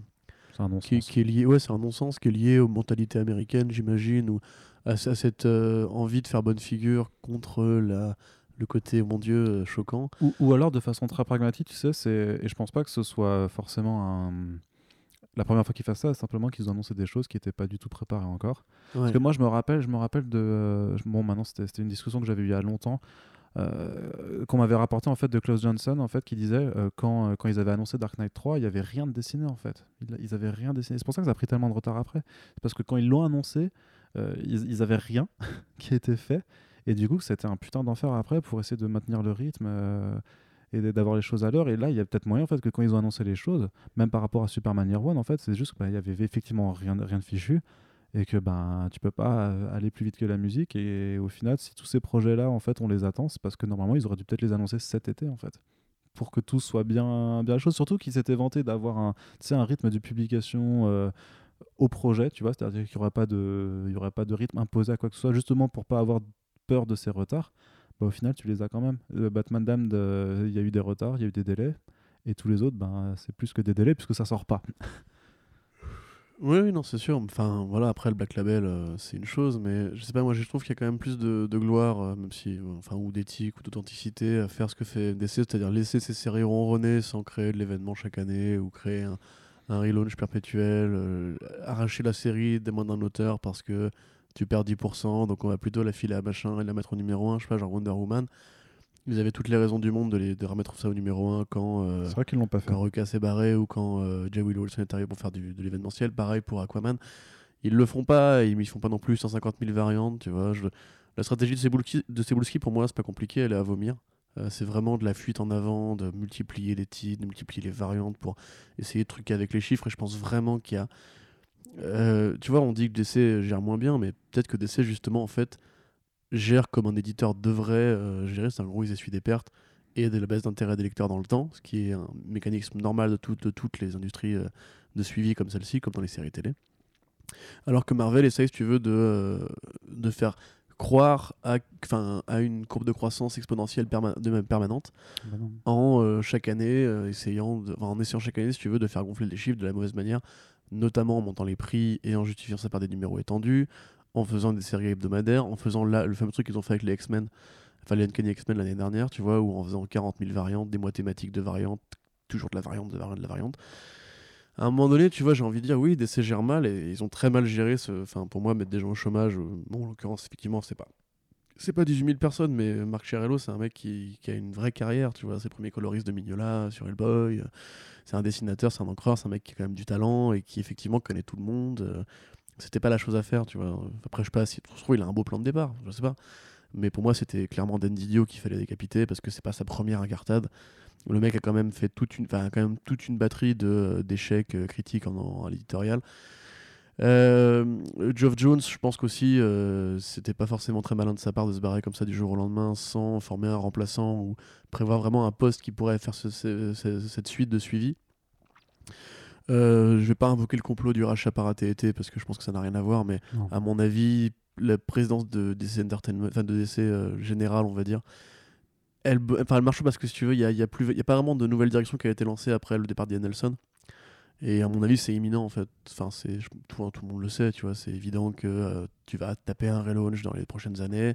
C'est un qui, non-sens. qui est lié, ouais, c'est un non-sens qui est lié aux mentalités américaines, j'imagine, ou à, ce- à cette euh, envie de faire bonne figure contre la, le côté, mon Dieu, euh, choquant. Ou, ou alors de façon très pragmatique, tu sais, c'est et je pense pas que ce soit forcément un... la première fois qu'ils fassent ça, simplement qu'ils ont annoncé des choses qui n'étaient pas du tout préparées encore. Parce que moi, je me rappelle, je me rappelle de bon, maintenant c'était une discussion que j'avais eue il y a longtemps. euh, qu'on m'avait rapporté en fait de Klaus Johnson en fait qui disait euh, quand, euh, quand ils avaient annoncé Dark Knight 3 il y avait rien de dessiné en fait ils, ils avaient rien dessiné c'est pour ça que ça a pris tellement de retard après c'est parce que quand ils l'ont annoncé ils, ils avaient rien qui était fait. Et du coup c'était un putain d'enfer après pour essayer de maintenir le rythme euh, et d'avoir les choses à l'heure. Et là il y a peut-être moyen en fait que quand ils ont annoncé les choses même par rapport à Superman Year One en fait c'est juste qu'il y avait effectivement rien, de fichu et que ben tu peux pas euh, aller plus vite que la musique. Et au final si tous ces projets là en fait on les attend c'est parce que normalement ils auraient dû peut-être les annoncer cet été en fait pour que tout soit bien bien la chose. Surtout qu'ils s'étaient vantés d'avoir un un rythme de publication euh, au projet tu vois c'est-à-dire qu'il y aurait pas de pas de rythme imposé à quoi que ce soit justement pour pas avoir peur de ces retards bah, au final tu les as quand même Euh, Batman Damned euh, il y a eu des retards il y a eu des délais et tous les autres ben c'est plus que des délais puisque ça sort pas Oui, oui, non, c'est sûr. Enfin, voilà, après, le Black Label, euh, c'est une chose, mais je sais pas, moi, je trouve qu'il y a quand même plus de, gloire, même si, enfin, ou d'éthique ou d'authenticité à faire ce que fait DC, c'est-à-dire laisser ces séries ronronner sans créer de l'événement chaque année ou créer un, un relaunch perpétuel, euh, arracher la série des mains d'un auteur parce que tu perds 10%, donc on va plutôt la filer à machin et la mettre au numéro 1, je sais pas, genre Wonder Woman. Ils avaient toutes les raisons du monde de, les, de remettre ça au numéro 1 quand. euh, vrai qu'ils l'ont pas fait quand Ruka s'est barré ou quand euh, Jay Will Wilson est arrivé pour faire du, de l'événementiel. Pareil pour Aquaman. Ils le font pas, ils, ils font pas non plus 150 000 variantes, tu vois. Je- la stratégie de Cebulski, de Cebulski, pour moi, c'est pas compliqué, elle est à vomir. Euh, c'est vraiment de la fuite en avant, de multiplier les titres, de multiplier les variantes pour essayer de truquer avec les chiffres. Et je pense vraiment qu'il y a. Euh, tu vois, on dit que DC gère moins bien, mais peut-être que DC, justement, en fait, gère comme un éditeur devrait euh, gérer. C'est un gros, ils essuient des pertes et de la baisse d'intérêt des lecteurs dans le temps, ce qui est un mécanisme normal de, tout- de toutes les industries de suivi comme celle-ci, comme dans les séries télé. Alors que Marvel essaye, si tu veux, de, de faire croire à, à une courbe de croissance exponentielle perma- de même permanente Bah en euh, chaque année euh, essayant de- en essayant chaque année si tu veux de faire gonfler les chiffres de la mauvaise manière notamment en montant les prix et en justifiant ça par des numéros étendus en faisant des séries hebdomadaires en faisant le fameux truc qu'ils ont fait avec les X-Men enfin les Uncanny X-Men l'année dernière tu vois où en faisant 40 000 variantes des mois thématiques de variantes toujours de la variante de la variante de la variante à un moment donné, tu vois, j'ai envie de dire oui, DC gère mal et ils ont très mal géré ce. Enfin, pour moi, mettre des gens au chômage, bon, en l'occurrence, effectivement, c'est pas. C'est pas 18 000 personnes, mais Marc Chiarello, c'est un mec qui, a une vraie carrière, tu vois. C'est le premier coloriste de Mignola sur Hellboy. C'est un dessinateur, c'est un encreur, c'est un mec qui a quand même du talent et qui, effectivement, connaît tout le monde. C'était pas la chose à faire, tu vois. Après, je sais pas si trouve, il a un beau plan de départ, je sais pas. Mais pour moi, c'était clairement Dan Didio qu'il fallait décapiter parce que c'est pas sa première incartade. Le mec a quand même fait toute une, enfin, quand même toute une batterie de d'échecs euh, critiques en, l'éditorial. Euh, Geoff Jones, je pense qu'aussi euh, c'était pas forcément très malin de sa part de se barrer comme ça du jour au lendemain sans former un remplaçant ou prévoir vraiment un poste qui pourrait faire ce- ce- ce- cette suite de suivi. Euh, je vais pas invoquer le complot du rachat par AT&T parce que je pense que ça n'a rien à voir, mais Non. à mon avis, la présidence de DC Entertainment, enfin de DC euh, général, on va dire, elle, enfin, elle marche parce que si tu veux, il y a, y a plus, a pas vraiment de nouvelle direction qui a été lancée après le départ d'Ian Nelson. Et à mon avis, c'est imminent en fait. Enfin, c'est je- tout, le monde le sait, tu vois. C'est évident que euh, tu vas taper un relaunch dans les prochaines années.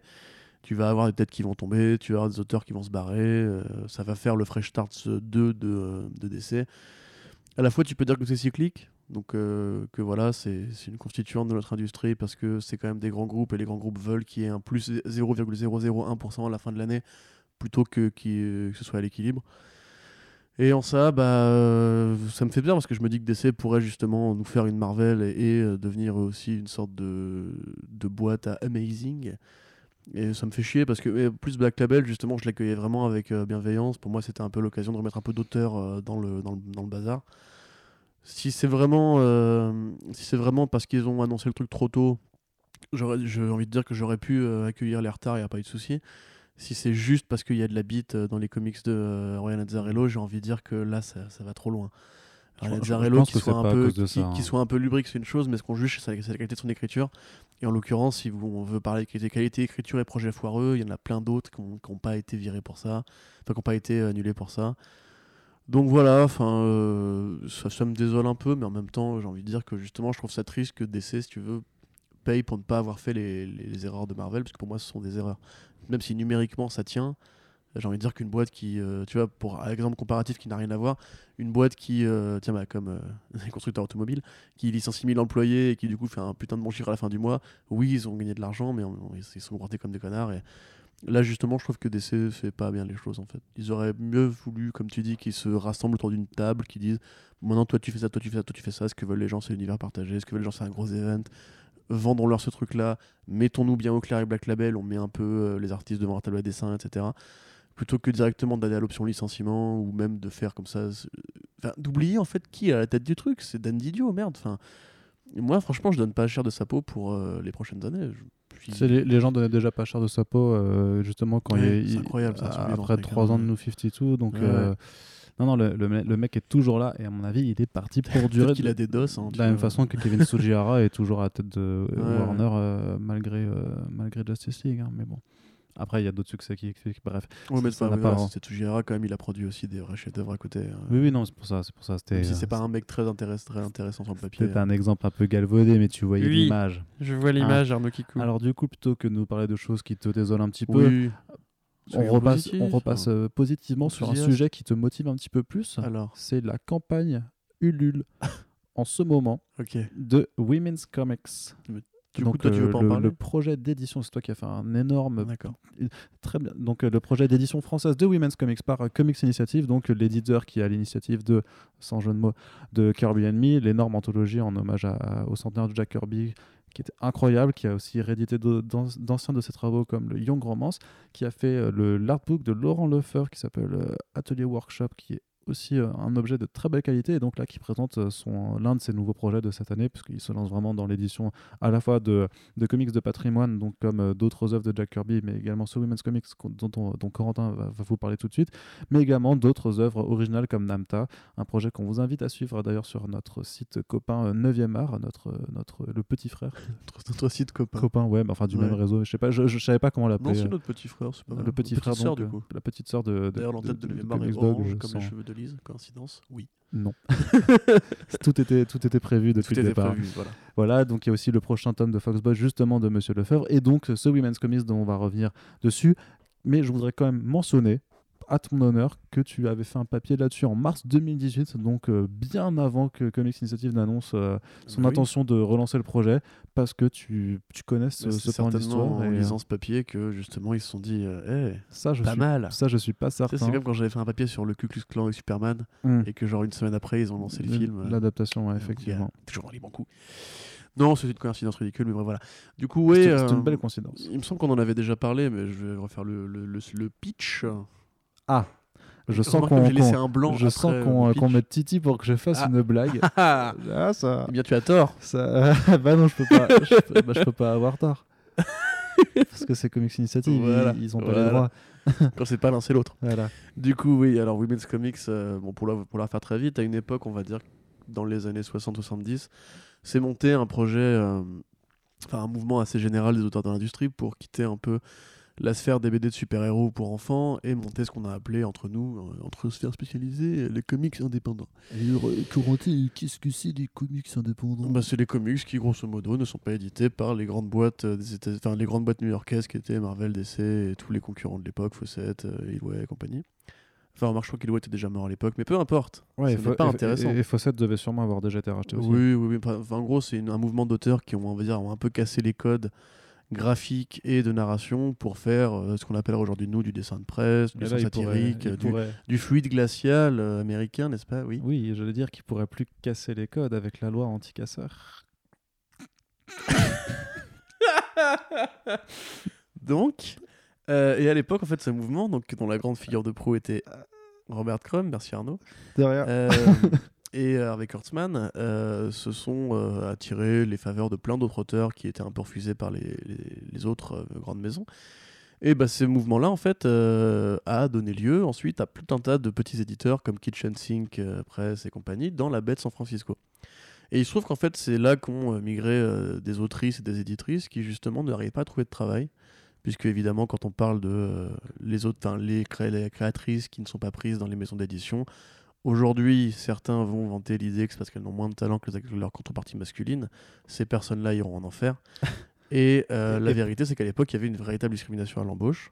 Tu vas avoir des têtes qui vont tomber, tu vas avoir des auteurs qui vont se barrer. euh, ça va faire le Fresh Start 2 de, de DC. À la fois, tu peux dire que c'est cyclique, donc euh, que voilà, c'est une constituante de notre industrie parce que c'est quand même des grands groupes et les grands groupes veulent qu'il y ait un plus 0,001% à la fin de l'année plutôt que, qu'il- que ce soit à l'équilibre. Et en ça, bah, euh, ça me fait bien parce que je me dis que DC pourrait justement nous faire une Marvel et, euh, devenir aussi une sorte de, de boîte à amazing. Et ça me fait chier parce que plus Black Label, justement, je l'accueillais vraiment avec euh, bienveillance. Pour moi, c'était un peu l'occasion de remettre un peu d'auteur euh, dans, le, dans, le, dans le bazar. Si c'est vraiment, euh, si c'est vraiment parce qu'ils ont annoncé le truc trop tôt, j'aurais, j'ai envie de dire que j'aurais pu euh, accueillir les retards, il n'y a pas eu de souci. Si c'est juste parce qu'il y a de la bite euh, dans les comics de Ryan Azzarello, j'ai envie de dire que là, ça, ça va trop loin. Je Azzarello, qui soit, un peu, qui, hein. qui soit un peu lubrique, c'est une chose, mais ce qu'on juge, c'est la, qualité de son écriture. Et en l'occurrence, si vous, on veut parler de qualité, qualité écriture et projet foireux, il y en a plein d'autres qui n'ont pas été virés pour ça, enfin, qui n'ont pas été annulés pour ça. Donc voilà, enfin, euh, ça, ça me désole un peu, mais en même temps, j'ai envie de dire que justement, je trouve ça triste que DC, si tu veux, paye pour ne pas avoir fait les, erreurs de Marvel, parce que pour moi, ce sont des erreurs. Même si numériquement ça tient, j'ai envie de dire qu'une boîte qui, euh, tu vois, pour un exemple comparatif qui n'a rien à voir, une boîte qui, euh, tiens, bah, comme les constructeurs automobiles, qui licencie 1000 employés et qui du coup fait un putain de bon chiffre à la fin du mois, oui, ils ont gagné de l'argent, mais ils sont comportés comme des connards. Là, justement, je trouve que DC fait pas bien les choses en fait. Ils auraient mieux voulu, comme tu dis, qu'ils se rassemblent autour d'une table, qui disent maintenant toi tu fais ça, toi tu fais ça, toi tu fais ça. Ce que veulent les gens, c'est l'univers partagé. Ce que veulent les gens, c'est un gros event. Vendons-leur ce truc-là. Mettons-nous bien au clair avec Black Label. On met un peu euh, les artistes devant un tableau à dessin, etc. Plutôt que directement d'aller à l'option licenciement ou même de faire comme ça. d'oublier en fait qui est à la tête du truc. C'est Dan Didio, merde. Moi, franchement, je donne pas cher de sa peau pour euh, les prochaines années. C'est les, les gens donnaient déjà pas cher de sa peau, euh, justement, quand Ouais, il, c'est il- incroyable, ça, après dans tous les 3 cas, ans de ouais. New 52. Donc, Ouais, euh, non, non, le, le, le mec est toujours là, et à mon avis, il est parti pour durer. Qu'il de- a des doses. hein, de la même façon que Kevin Sugihara est toujours à la tête de Ouais, Warner euh, malgré, euh, malgré Justice League. hein, mais bon. Après, il y a d'autres succès qui expliquent. Bref. Ouais, mais c'est pas, pas c'est Tsujihara, quand même, il a produit aussi des vrais chefs-d'œuvre à côté. hein. Oui, oui, non, c'est pour ça. C'est pour ça. C'était. Si euh, c'est pas un mec très, intéress- très intéressant sur le papier. C'était un exemple un peu galvaudé, mais tu voyais Oui. l'image. Je vois l'image, Arnaud Kikou. Alors, du coup, plutôt que de nous parler de choses qui te désolent un petit peu, Oui. on repasse, positifs, on repasse hein. euh, positivement sur un sujet qui te motive un petit peu plus. Alors, C'est la campagne Ulule en ce moment de Women's Comics. Du Donc, coup, toi, tu veux euh, pas en le, parler le projet d'édition, c'est toi qui as fait un énorme D'accord. Très bien. Donc euh, le projet d'édition française de Women's Comics par euh, Comics Initiative, donc l'éditeur qui a l'initiative de, sans jeu de mots, de Kirby and Me, l'énorme anthologie en hommage à- à- au centenaire de Jack Kirby, qui était incroyable, qui a aussi réédité d'anciens de ses travaux comme le Young Romance, qui a fait l'artbook de Laurent Leffer qui s'appelle Atelier Workshop, qui est aussi euh, un objet de très belle qualité et donc là qui présente euh, son l'un de ses nouveaux projets de cette année puisqu'il se lance vraiment dans l'édition à la fois de, de comics de patrimoine donc comme euh, d'autres œuvres de Jack Kirby mais également sur Women's Comics dont, on- dont Corentin va, va vous parler tout de suite mais également d'autres œuvres originales comme Namta un projet qu'on vous invite à suivre d'ailleurs sur notre site copain euh, 9e art notre, notre le petit frère Notre, site copain. copain ouais mais enfin du Ouais. même réseau je sais pas je, je savais pas comment Non, l'appeler c'est euh, notre petit frère, c'est pas mal. le petit frère donc, du coup. euh, la petite sœur de, de de, de- de Comics Dog, euh, comme sans- les cheveux de Coïncidence Oui. non tout était tout était prévu depuis Tout le était départ prévu, voilà. Voilà, donc il y a aussi le prochain tome de Foxboy justement de Monsieur Lefebvre et donc ce Women's Comics dont on va revenir dessus. Mais je voudrais quand même mentionner à ton honneur que tu avais fait un papier là-dessus en mars 2018, donc euh, bien avant que Comics Initiative n'annonce euh, son Oui. intention de relancer le projet, parce que tu, tu connais ce, Mais ce C'est point d'histoire. en et, euh, lisant ce papier que justement ils se sont dit euh, Eh, ça, je pas suis, mal. ça, je suis pas certain. C'est comme quand j'avais fait un papier sur le Ku Klux Klan et Superman Hmm. et que genre une semaine après ils ont lancé le film. euh, L'adaptation, ouais, effectivement. euh, toujours les bons coups. Non, c'est une coïncidence ridicule, mais bref, voilà. Du coup, oui. C'est une euh, belle coïncidence. Il me semble qu'on en avait déjà parlé, mais je vais refaire le, le, le, le pitch. Ah, je sens qu'on blanc. je sens euh, qu'on Titi pour que je fasse Ah. une blague. Ah Ah, ça... Eh bien, tu as tort. Ça... bah non, je peux pas. je, peux, bah, je peux pas avoir tort. Parce que c'est Comics Initiative, Voilà, ils, ils ont pas voilà. les droits. Quand c'est pas l'un, c'est l'autre. Voilà. Du coup, oui, alors Women's Comics, euh, bon, pour, la, pour la faire très vite, à une époque, on va dire, dans les années 60-70, c'est monté un projet, euh, enfin un mouvement assez général des auteurs de l'industrie pour quitter un peu la sphère des BD de super-héros pour enfants et monter ce qu'on a appelé entre nous, euh, entre sphères spécialisées, les comics indépendants. Corentin, qu'est-ce que c'est des comics indépendants? Bah, c'est les comics qui, grosso modo, ne sont pas édités par les grandes boîtes euh, des États, enfin les grandes boîtes new-yorkaises qui étaient Marvel, DC et tous les concurrents de l'époque, Fawcett, euh, Ilway et compagnie. Enfin, remarque, je crois qu'Ilway était déjà mort à l'époque, mais peu importe. Ouais, ce et n'est Fo- pas intéressant. Et, et Fawcett devait sûrement avoir déjà été racheté aussi. Oui, oui, oui. Enfin, en gros, c'est un mouvement d'auteurs qui ont, on va dire, ont un peu cassé les codes graphiques et de narration pour faire euh, ce qu'on appelle aujourd'hui nous du dessin de presse, du dessin pourrait- satirique, euh, du, pourrait- du fluide glacial euh, américain, n'est-ce pas? Oui. Oui, j'allais dire qu'il pourrait plus casser les codes avec la loi anti-casseur. Donc, euh, et à l'époque, en fait, ce mouvement, donc, dont la grande figure de proue était Robert Crumb, merci Arnaud, Derrière. euh, et Harvey Kurtzman euh, se sont euh, attirés les faveurs de plein d'autres auteurs qui étaient un peu refusés par les, autres euh, grandes maisons. Et bah, ces mouvements-là, en fait, euh, a donné lieu ensuite à tout un tas de petits éditeurs comme Kitchen Sink euh, Press et compagnie dans la baie de San Francisco. Et il se trouve qu'en fait, c'est là qu'ont euh, migré euh, des autrices et des éditrices qui justement n'arrivaient pas à trouver de travail. Puisque évidemment, quand on parle de euh, les autres, les, les créatrices qui ne sont pas prises dans les maisons d'édition, aujourd'hui, certains vont vanter l'idée que c'est parce qu'elles ont moins de talent que leur contrepartie masculine. Ces personnes-là iront en enfer. Et euh, la Et- vérité, c'est qu'à l'époque, il y avait une véritable discrimination à l'embauche.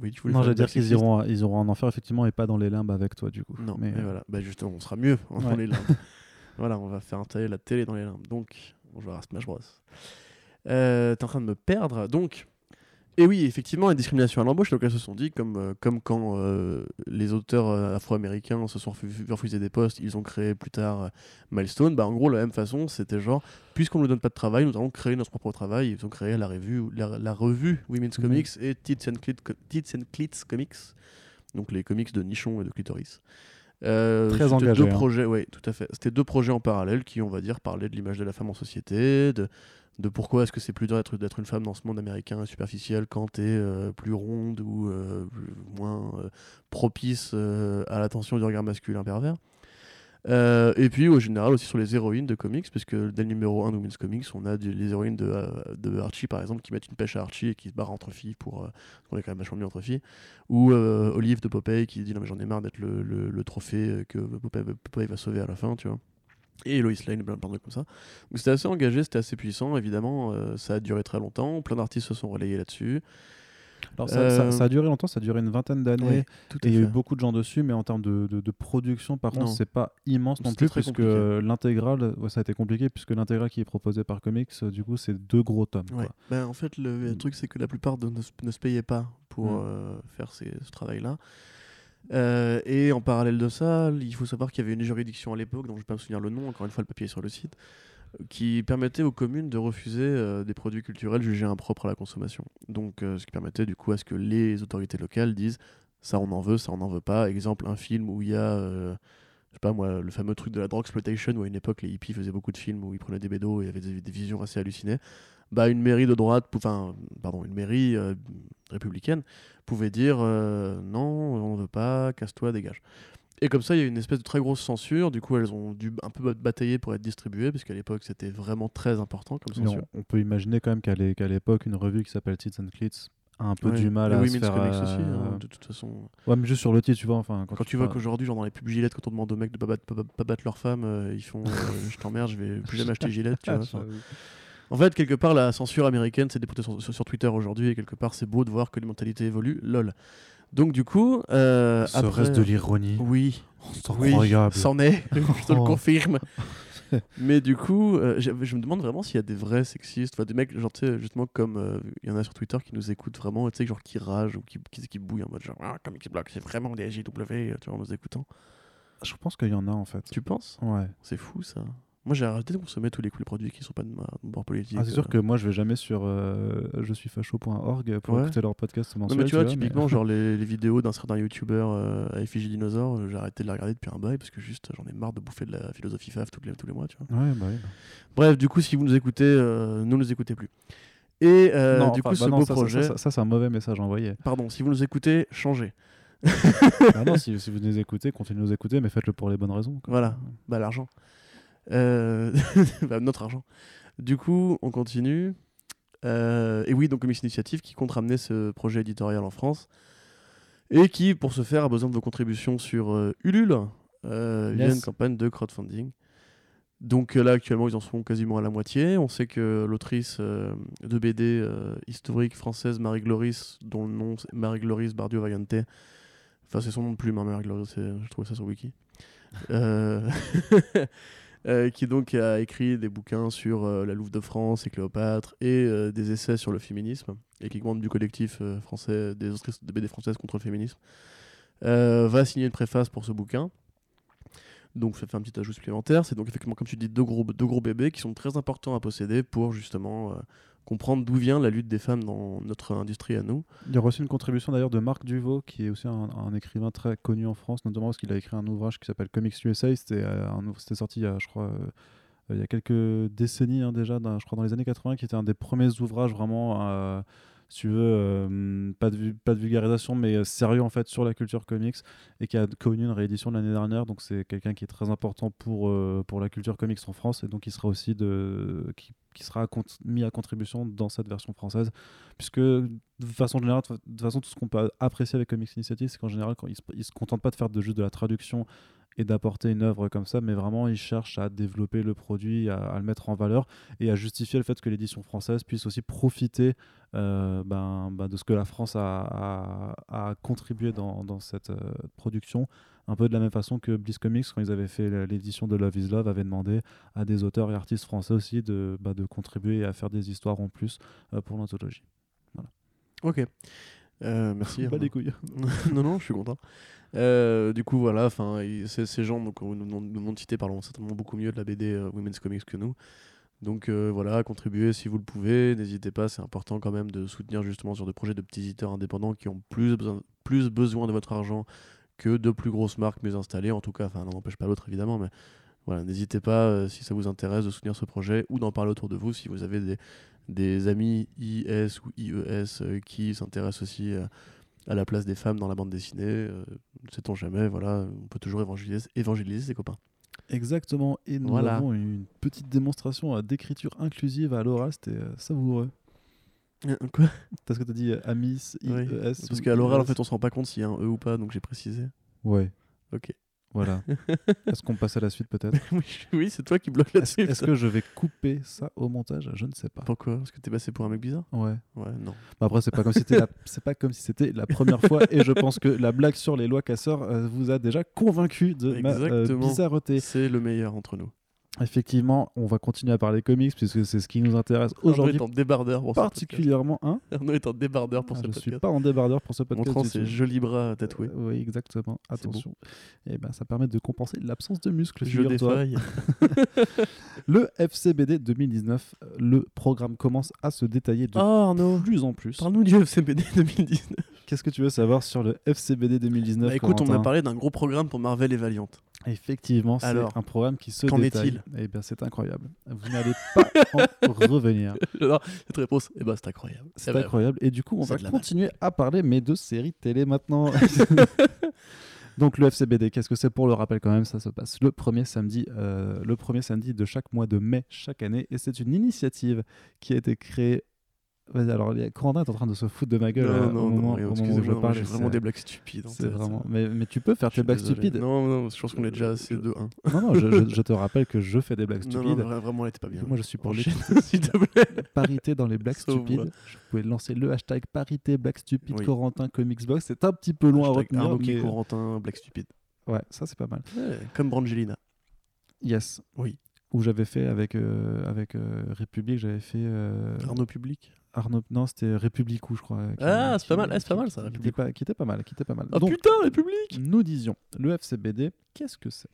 Oui, tu voulais Non, j'allais dire qu'ils iront, ils iront en enfer effectivement et pas dans les limbes avec toi du coup. Non, mais mais euh, voilà. Bah, justement, on sera mieux dans Ouais. les limbes. voilà, on va faire installer la télé dans les limbes. Donc, on jouera à Smash Bros. Euh, T'es en train de me perdre. Donc, et oui, effectivement, une discrimination à l'embauche. Donc, elles se sont dit, comme, euh, comme quand euh, les auteurs euh, afro-américains se sont refu- vu refuser des postes, ils ont créé plus tard Milestone. Bah, en gros, la même façon, c'était genre, puisqu'on ne nous donne pas de travail, nous allons créer notre propre travail. Ils ont créé la revue, la, la revue Women's Mhm. Comics et Tits and, Clit, Tits and Clits Comics. Donc, les comics de nichon et de clitoris. Euh, Très engagé, Deux hein. projets, ouais, tout à fait. C'était deux projets en parallèle qui, on va dire, parlaient de l'image de la femme en société, de, de pourquoi est-ce que c'est plus dur d'être, une femme dans ce monde américain superficiel quand t'es euh, plus ronde ou euh, moins euh, propice à l'attention du regard masculin pervers. Et puis au général aussi sur les héroïnes de comics, parce que dès le numéro 1 de Women's Comics, on a des- les héroïnes de, Archie par exemple qui mettent une pêche à Archie et qui se barrent entre filles pour. qu'on est quand même vachement mieux entre filles. Ou Olive de Popeye qui dit non mais j'en ai marre d'être le, trophée que Popeye va sauver à la fin, tu vois. Et Lois Lane, plein plein de comme ça. Donc c'était assez engagé, c'était assez puissant, évidemment, euh, ça a duré très longtemps, plein d'artistes se sont relayés là-dessus. alors, ça, ça- Euh, ça a duré longtemps, ça a duré une vingtaine d'années. Et il y a eu beaucoup de gens dessus, mais en termes de, de- de production, par contre, c'est pas immense non plus, puisque l'intégrale, ouais, ça a été compliqué, puisque l'intégrale qui est proposée par Comics, euh, du coup, c'est deux gros tomes. quoi. Ben, en fait, le, le truc, c'est que la plupart de- ne, se- ne se payaient pas pour Mm. faire ces- ce travail-là. Euh, et en parallèle de ça, il faut savoir qu'il y avait une juridiction à l'époque, dont je ne vais pas me souvenir le nom, encore une fois, le papier est sur le site, euh, qui permettait aux communes de refuser euh, des produits culturels jugés impropres à la consommation. Donc, ce qui permettait du coup à ce que les autorités locales disent ça on en veut, ça on n'en veut pas. Exemple, un film où il y a, je sais pas moi, le fameux truc de la drug exploitation, où à une époque les hippies faisaient beaucoup de films où ils prenaient des bédos et avaient des, des visions assez hallucinées. Bah, une mairie de droite, enfin, pardon, une mairie euh, républicaine pouvait dire euh, non, on ne veut pas, casse-toi, dégage. Et comme ça, il y a eu une espèce de très grosse censure. Du coup, elles ont dû un peu bat- batailler pour être distribuées, parce qu'à l'époque, c'était vraiment très important comme censure. on, on peut imaginer quand même qu'à l'époque, une revue qui s'appelle Tits and Clits a un peu Ouais. du mal Et à se Women's faire. Euh, aussi, hein, de toute façon. Ouais, mais juste sur le titre, tu vois. Enfin, Quand, tu vois qu'aujourd'hui, genre dans les pubs Gillette, quand on demande aux mecs de pas battre, pas, pas battre leurs femmes, euh, ils font euh, je t'emmerde, je vais plus jamais acheter Gillette, tu vois. enfin. En fait, quelque part, la censure américaine s'est dépoutée sur, sur- sur Twitter aujourd'hui, et quelque part, c'est beau de voir que les mentalités évoluent. Lol. Donc, du coup, euh, Ce après... reste de l'ironie. Oui, C'est oui, incroyable. c'en est, je te le Oh. confirme. Mais du coup, euh, je, je me demande vraiment s'il y a des vrais sexistes, enfin, des mecs, genre, tu sais, justement, comme euh, il y en a sur Twitter qui nous écoutent vraiment, tu sais, genre qui ragent ou qui, qui, qui bouillent en mode genre, ah, comme X-Block, c'est vraiment des JW, tu vois, en nous écoutant. Je pense qu'il y en a en fait. Tu penses? Ouais. C'est fou ça. Moi, j'ai arrêté de consommer tous les, les produits qui sont pas de ma de bord politique. Ah, c'est sûr euh. que moi je vais jamais sur euh, je suis facho.org pour Ouais. écouter leur podcast Non, mensuel. mais tu vois, typiquement, genre les, les vidéos d'un certain youtubeur euh, à effigie dinosaure, euh, j'ai arrêté de les regarder depuis un bail parce que juste j'en ai marre de bouffer de la philosophie faf tous les, tous les mois, tu vois. Ouais, bah oui. Bref, du coup, si vous nous écoutez, euh, ne nous écoutez plus. Et non, du enfin, coup, bah ce non, beau ça, projet. Ça, ça, c'est un mauvais message envoyé. Pardon, si vous nous écoutez, changez. ah non, si, si vous nous écoutez, continuez de nous écouter, mais faites-le pour les bonnes raisons. quoi. Voilà. Bah, l'argent. Euh, bah, notre argent. Du coup, on continue. Euh, et oui, donc Comics Initiative qui compte ramener ce projet éditorial en France et qui, pour ce faire, a besoin de vos contributions sur euh, Ulule euh, via Yes. une campagne de crowdfunding. Donc là, actuellement, ils en sont quasiment à la moitié. On sait que l'autrice de BD historique française Marie Gloris, dont le nom c'est Marie Gloris Bardio Vagante, enfin c'est son nom de plume, hein, Marie Gloris, c'est- je trouve ça sur Wiki, euh, qui donc a écrit des bouquins sur euh, la Louve de France et Cléopâtre et euh, des essais sur le féminisme, et qui est du collectif français des autrices BD françaises contre le féminisme, va signer une préface pour ce bouquin. Donc ça fait un petit ajout supplémentaire. C'est donc effectivement, comme tu dis, deux gros, deux gros bébés qui sont très importants à posséder pour justement comprendre d'où vient la lutte des femmes dans notre industrie à nous. Il y a reçu une contribution d'ailleurs de Marc Duvaux, qui est aussi un, écrivain très connu en France, notamment parce qu'il a écrit un ouvrage qui s'appelle Comics USA. C'était euh, sorti il y a, je crois, euh, il y a quelques décennies hein, déjà, je crois dans les années 80, qui était un des premiers ouvrages vraiment, euh, si tu veux, euh, pas, de, pas de vulgarisation, mais euh, sérieux en fait sur la culture comics, et qui a connu une réédition l'année dernière. Donc c'est quelqu'un qui est très important pour, euh, pour la culture comics en France, et donc il sera aussi de, qui, qui sera mis à contribution dans cette version française puisque de façon générale, de fa- de façon tout ce qu'on peut apprécier avec Comics Initiative, c'est qu'en général, quand ils se, se contentent pas de faire de juste de la traduction et d'apporter une œuvre comme ça, mais vraiment ils cherchent à développer le produit, à, à le mettre en valeur et à justifier le fait que l'édition française puisse aussi profiter euh, ben, ben, de ce que la France a, a- a contribué dans, dans cette euh, production. Un peu de la même façon que Bliss Comics, quand ils avaient fait l'édition de Love is Love, avait demandé à des auteurs et artistes français aussi de, bah, de contribuer et à faire des histoires en plus euh, pour l'anthologie. Ok. Merci. Pas les couilles. non, non, je suis content. Euh, du coup, voilà, enfin, ces gens, donc, nous nous nous ont cités, parlent certainement beaucoup mieux de la BD euh, Women's Comics que nous. Donc euh, voilà, contribuez si vous le pouvez. N'hésitez pas, c'est important quand même de soutenir justement sur des projets de petits éditeurs indépendants qui ont plus besoin, plus besoin de votre argent que de plus grosses marques mieux installées. En tout cas, enfin, n'empêche pas l'autre évidemment, mais voilà, n'hésitez pas si ça vous intéresse de soutenir ce projet ou d'en parler autour de vous si vous avez des, amis IS ou IES qui s'intéressent aussi à la place des femmes dans la bande dessinée. euh, Sait-on jamais, voilà, on peut toujours évangéliser, évangéliser ses copains. Exactement. Et nous Voilà. avons une petite démonstration euh, d'écriture inclusive à l'oral. C'était euh, savoureux. Quoi? T'as ce que t'as dit, euh, Amis, Oui, IES. Parce ou qu'à l'oral, en fait, on se rend pas compte s'il y a un E ou pas, donc j'ai précisé. Ouais, Ok. Voilà. Est-ce qu'on passe à la suite peut-être? Oui, c'est toi qui bloque Est-ce là-dessus. est-ce que je vais couper ça au montage? Je ne sais pas. Pourquoi? Parce que t'es passé pour un mec bizarre? Ouais. Ouais, non. Bah après, c'est pas comme si c'était la... c'est pas comme si c'était la première fois. Et je pense que la blague sur les lois casseurs euh, vous a déjà convaincu de ma euh, Exactement. bizarreté. C'est le meilleur entre nous. Effectivement, on va continuer à parler comics puisque c'est ce qui nous intéresse Arnaud aujourd'hui est en débardeur pour particulièrement. Hein ce podcast. Arnaud est en débardeur pour Ah, ce je suis podcast. pas en débardeur pour ce podcast. Montrant ses jolis bras tatoués. Euh, oui, exactement. Attention. Et ben, ça permet de compenser l'absence de muscles. Je défaille. Le FCBD 2019, euh, le programme commence à se détailler de Oh Arnaud, plus en plus. parle-nous du FCBD 2019. Qu'est-ce que tu veux savoir sur le FCBD 2019 Bah, écoute, on a parlé d'un gros programme pour Marvel et Valiant. Effectivement, c'est un programme qui se qu'en détaille. Eh bien, c'est incroyable. Vous n'allez pas en revenir. Cette réponse. Eh ben, c'est incroyable. C'est Eh ben, incroyable. Et du coup, on va continuer à parler, mais de séries télé maintenant. Donc le FCBD, qu'est-ce que c'est pour le rappel quand même Ça se passe le premier samedi, euh, le premier samedi de chaque mois de mai chaque année, et c'est une initiative qui a été créée. Vas-y, alors Corentin est en train de se foutre de ma gueule euh, Non, non, au non, au moment où excusez-moi, je non, parle. vraiment des blagues stupides. C'est vraiment. Mais, mais tu peux faire Je tes blagues désolé. stupides. Non, non, je pense qu'on est déjà assez de 1. Non, non, je, je- je te rappelle que je fais des blagues Non, stupides. non, vra- vraiment, elle était pas bien. Moi, je suis pour l'équité, s'il te plaît. parité dans les blagues stupides. Je pouvais lancer le hashtag parité blague stupide Oui. Corentin Comicsbox. C'est un petit peu loin à retenir. Mais- Corentin, blague stupide. Ouais, ça c'est pas mal. Comme Brangelina. Yes. Oui. Où j'avais fait avec, euh, avec euh, République, j'avais fait. euh, Arnaud Public. Arnaud. Non, c'était Républicou, je crois. qui- Ah, c'est pas mal, ah, c'est pas mal, ça, qui était pas, qui était pas mal, qui était pas mal. Ah Donc, putain, République nous disions, le FCBD, qu'est-ce que c'est?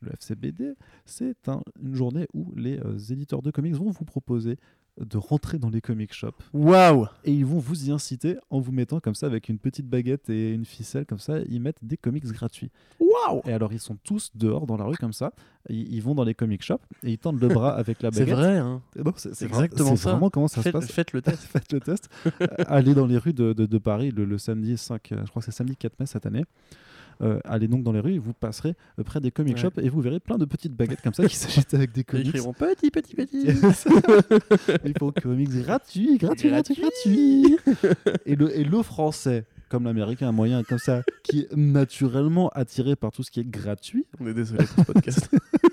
Le FCBD, c'est un- une journée où les euh, éditeurs de comics vont vous proposer de rentrer dans les comic shops Waouh et ils vont vous y inciter en vous mettant comme ça avec une petite baguette et une ficelle comme ça, ils mettent des comics gratuits. Waouh Et alors ils sont tous dehors dans la rue comme ça, ils, ils vont dans les comic shops et ils tendent le bras avec la C'est baguette. vrai, hein bon, c'est c'est exactement ça. c'est vraiment comment ça Faites, se passe. faites le test. Faites le test. Euh, allez dans les rues de, de- de Paris le, le samedi 5, euh, je crois que c'est samedi 4 mai cette année. Euh, allez donc dans les rues, et vous passerez euh, près des comic Ouais. shops et vous verrez plein de petites baguettes comme ça qui s'agitent avec des Ils comics. écriront petit, petit, petit. Ils font comics gratuits, gratuits, gratuits, gratuits. Et le, et le français, comme l'américain moyen, comme ça, qui est naturellement attiré par tout ce qui est gratuit, On est désolé pour ce podcast.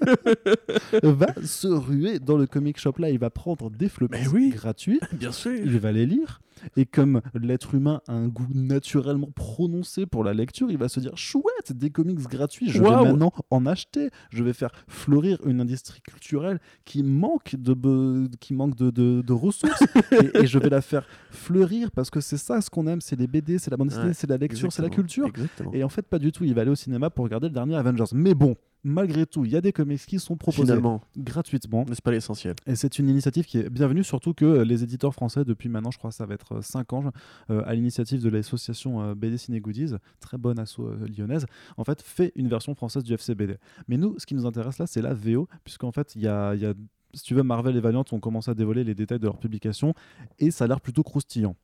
va se ruer dans le comic shop là. Il va prendre des Mais oui. gratuits, Bien sûr. il va les lire. Et comme l'être humain a un goût naturellement prononcé pour la lecture, il va se dire chouette, des comics gratuits, je vais maintenant en acheter. Je vais faire fleurir une industrie culturelle qui manque de, be- qui manque de, de- de ressources. et, et je vais la faire fleurir parce que c'est ça ce qu'on aime, c'est les BD, c'est la bande dessinée, Ouais, c'est la lecture, c'est la culture. Exactement. Et en fait, pas du tout. Il va aller au cinéma pour regarder le dernier Avengers. Mais bon, malgré tout, il y a des comics qui sont proposés Finalement, gratuitement. mais c'est pas l'essentiel. Et c'est une initiative qui est bienvenue, surtout que euh, les éditeurs français, depuis maintenant, je crois que ça va être 5 ans, euh, à l'initiative de l'association euh, BD Ciné Goodies, très bonne asso euh, lyonnaise, en fait, fait une version française du FCBD. Mais nous, ce qui nous intéresse là, c'est la VO, puisqu'en fait, il y a, il y a- si tu veux, Marvel et Valiant ont commencé à dévoiler les détails de leur publication, et ça a l'air plutôt croustillant.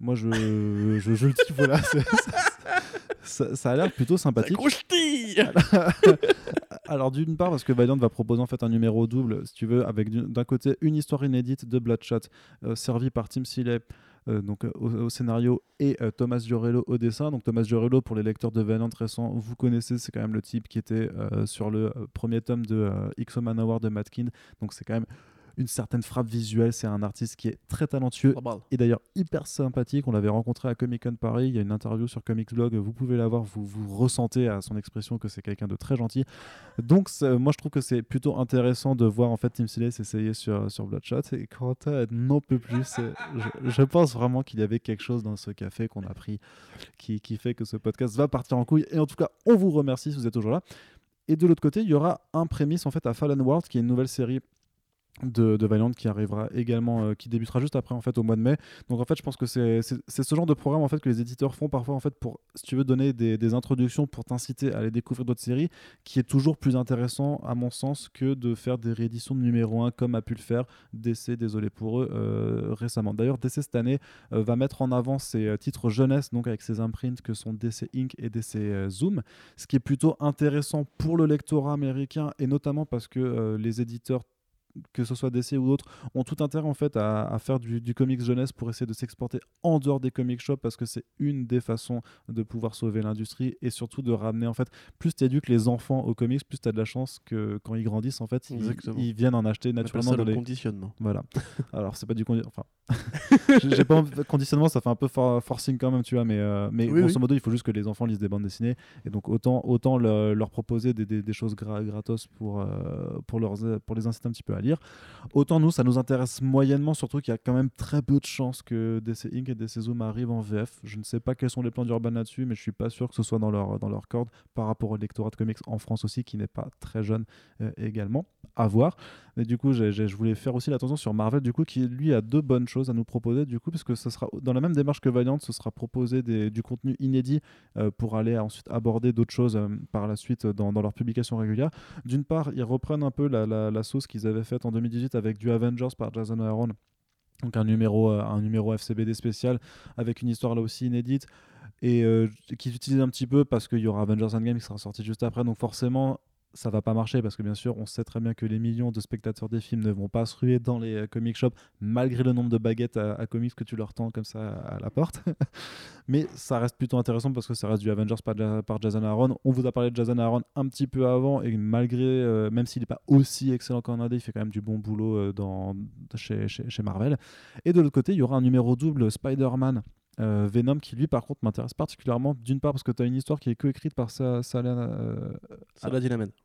Moi, je, je, je le dis, voilà, ça, ça a l'air plutôt sympathique. croustille Alors d'une part parce que Valiant va proposer en fait un numéro double, si tu veux, avec du- d'un côté une histoire inédite de Bloodshot, euh, servie par Tim Seeley, euh, donc euh, au, scénario et Thomas Giorello au dessin. Donc Thomas Giorello pour les lecteurs de Valiant récents, vous connaissez, c'est quand même le type qui était sur le premier tome de X-O Manowar de Matkin. Donc c'est quand même une certaine frappe visuelle. C'est un artiste qui est très talentueux et d'ailleurs hyper sympathique. On l'avait rencontré à Comic Con Paris. Il y a une interview sur Comics Blog. Vous pouvez la voir. Vous, vous ressentez à son expression que c'est quelqu'un de très gentil. Donc moi je trouve que c'est plutôt intéressant de voir en fait Tim Seeley s'essayer sur, sur Bloodshot et Quentin n'en peut plus. Je pense vraiment qu'il y avait quelque chose dans ce café qu'on a pris qui, qui fait que ce podcast va partir en couille. Et en tout cas, on vous remercie si vous êtes toujours là. Et de l'autre côté, il y aura un prémisse en fait à Fallen World, qui est une nouvelle série de, de Valiant qui arrivera également, euh, qui débutera juste après en fait au mois de mai. Donc en fait, je pense que c'est ce genre de programme en fait que les éditeurs font parfois en fait pour, si tu veux, donner des, des introductions pour t'inciter à aller découvrir d'autres séries, qui est toujours plus intéressant à mon sens que de faire des rééditions de numéro 1 comme a pu le faire DC, désolé pour eux, euh, récemment. D'ailleurs, DC cette année euh, va mettre en avant ses titres jeunesse, donc avec ses imprints que sont DC Inc et DC Zoom, ce qui est plutôt intéressant pour le lectorat américain et notamment parce que les éditeurs que ce soit DC ou d'autres, ont tout intérêt en fait à, à faire du, du comics jeunesse pour essayer de s'exporter en dehors des comic shops parce que c'est une des façons de pouvoir sauver l'industrie et surtout de ramener en fait plus tu éduques les enfants aux comics, plus tu as de la chance que quand ils grandissent en fait ils, viennent en acheter naturellement ça dans le les conditionnement. voilà. Alors, c'est pas du condi- enfin j'ai pas conditionnement, ça fait un peu for- forcing quand même, tu vois, mais euh, mais Oui, grosso oui. modo, il faut juste que les enfants lisent des bandes dessinées et donc autant autant le- leur proposer des, des- des choses gra- gratos pour euh, pour leurs pour les inciter un petit peu à lire. Autant nous, ça nous intéresse moyennement, surtout qu'il y a quand même très peu de chances que DC Inc et DC Zoom arrivent en VF. Je ne sais pas quels sont les plans d'Urban là-dessus, mais je suis pas sûr que ce soit dans leur dans leur corde par rapport au lectorat de comics en France aussi, qui n'est pas très jeune euh, également. À voir. Et du coup, je voulais faire aussi l'attention sur Marvel, du coup, qui lui a deux bonnes choses à nous proposer, du coup, parce ce sera dans la même démarche que Valiant, ce sera proposer des- du contenu inédit euh, pour aller ensuite aborder d'autres choses euh, par la suite dans, dans leur publication régulière. D'une part, ils reprennent un peu la, la- la sauce qu'ils avaient faite en 2018 avec du Avengers par Jason Aaron. Donc un numéro, euh, un numéro FCBD spécial avec une histoire là aussi inédite et euh, qu'ils utilisent un petit peu parce qu'il y aura Avengers Endgame qui sera sorti juste après. Donc forcément, ça va pas marcher parce que bien sûr, on sait très bien que les millions de spectateurs des films ne vont pas se ruer dans les euh, comic shops malgré le nombre de baguettes à, comics que tu leur tends comme ça à la porte. Mais ça reste plutôt intéressant parce que ça reste du Avengers par, par Jason Aaron. On vous a parlé de Jason Aaron un petit peu avant et malgré, euh, même s'il n'est pas aussi excellent qu'en indé, il fait quand même du bon boulot euh, dans, chez, chez Marvel. Et de l'autre côté, il y aura un numéro double Spider-Man. Euh, Venom qui lui par contre m'intéresse particulièrement d'une part parce que tu as une histoire qui est coécrite par sa, Salah, euh,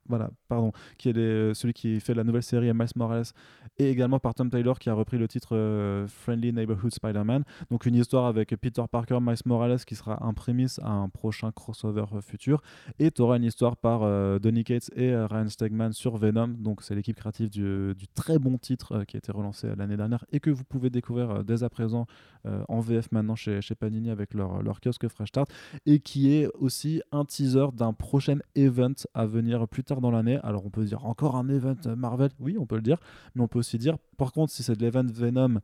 voilà, pardon, qui est les- celui qui fait la nouvelle série Miles Morales, et également par Tom Taylor qui a repris le titre euh, Friendly Neighborhood Spider-Man. Donc une histoire avec Peter Parker, Miles Morales qui sera un prémisse à un prochain crossover euh, futur. Et tu auras une histoire par euh, Donny Cates et euh, Ryan Stegman sur Venom. Donc c'est l'équipe créative du, du très bon titre euh, qui a été relancé euh, l'année dernière et que vous pouvez découvrir euh, dès à présent euh, en VF maintenant chez, chez Panini avec leur, leur kiosque Fresh Start et qui est aussi un teaser d'un prochain event à venir plus tard dans l'année. Alors on peut dire encore un event Marvel, oui on peut le dire, mais on peut aussi dire par contre si c'est de l'event Venom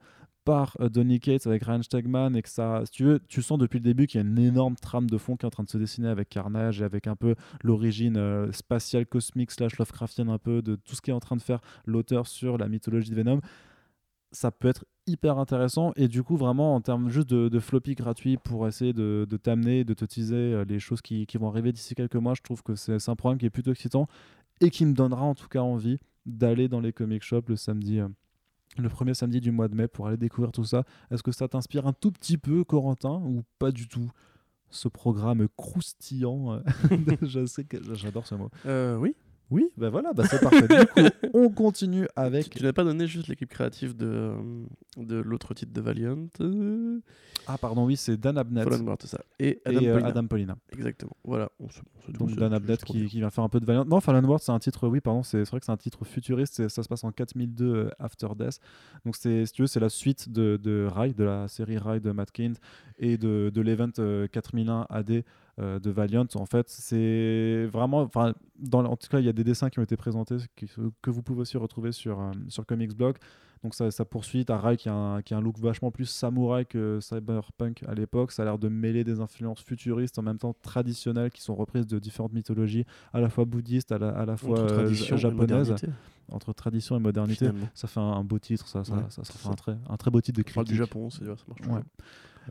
par euh, Donny Cates avec Ryan Stegman et que ça, si tu veux, tu sens depuis le début qu'il y a une énorme trame de fond qui est en train de se dessiner avec Carnage et avec un peu l'origine euh, spatiale, cosmique, slash Lovecraftienne un peu de tout ce qui est en train de faire l'auteur sur la mythologie de Venom ça peut être hyper intéressant et du coup vraiment en termes juste de, floppy gratuit pour essayer de, t'amener, de te teaser euh, les choses qui, qui vont arriver d'ici quelques mois, je trouve que c'est c'est un programme qui est plutôt excitant et qui me donnera en tout cas envie d'aller dans les comic shops le samedi. euh, le premier samedi du mois de mai pour aller découvrir tout ça. Est-ce que ça t'inspire un tout petit peu, Corentin, ou pas du tout Ce programme croustillant, euh, je sais que j'adore ce mot. Euh, oui. Oui, bah voilà, bah c'est parfait. Du coup, on continue Tu, avec. tu n'as pas donné juste l'équipe créative de, de l'autre titre de Valiant Ah, pardon, oui, c'est Dan Abnett ça. Et Adam et euh. Adam Polina. Exactement. Voilà, on se, on se Donc Dan Abnett qui, qui vient faire un peu de Valiant. Non, Fallen World, c'est un titre, oui, pardon, c'est vrai que c'est un titre futuriste, ça se passe en 4002 euh, After Death. Donc, c'est- si tu veux, c'est la suite de, de Rai, de la série Rai de Matt Kind et de, de l'event euh, 4001 AD euh, de Valiant. En fait, c'est vraiment. Enfin, dans, en tout cas, il y a des dessins qui ont été présentés que vous pouvez aussi retrouver sur, euh, sur Comics Blog. Donc ça, ça poursuit. T'as Rai qui a, un, qui a un look vachement plus samouraï que cyberpunk à l'époque. Ça a l'air de mêler des influences futuristes en même temps traditionnelles qui sont reprises de différentes mythologies, à la fois bouddhistes, à la, à la fois Entre euh, japonaises, entre tradition et modernité. finalement. Ça fait un, un beau titre, ça, ça, Ouais, ça, ça fait ça. un très, un très beau titre de On parle du critique. Japon, c'est ça marche Ouais.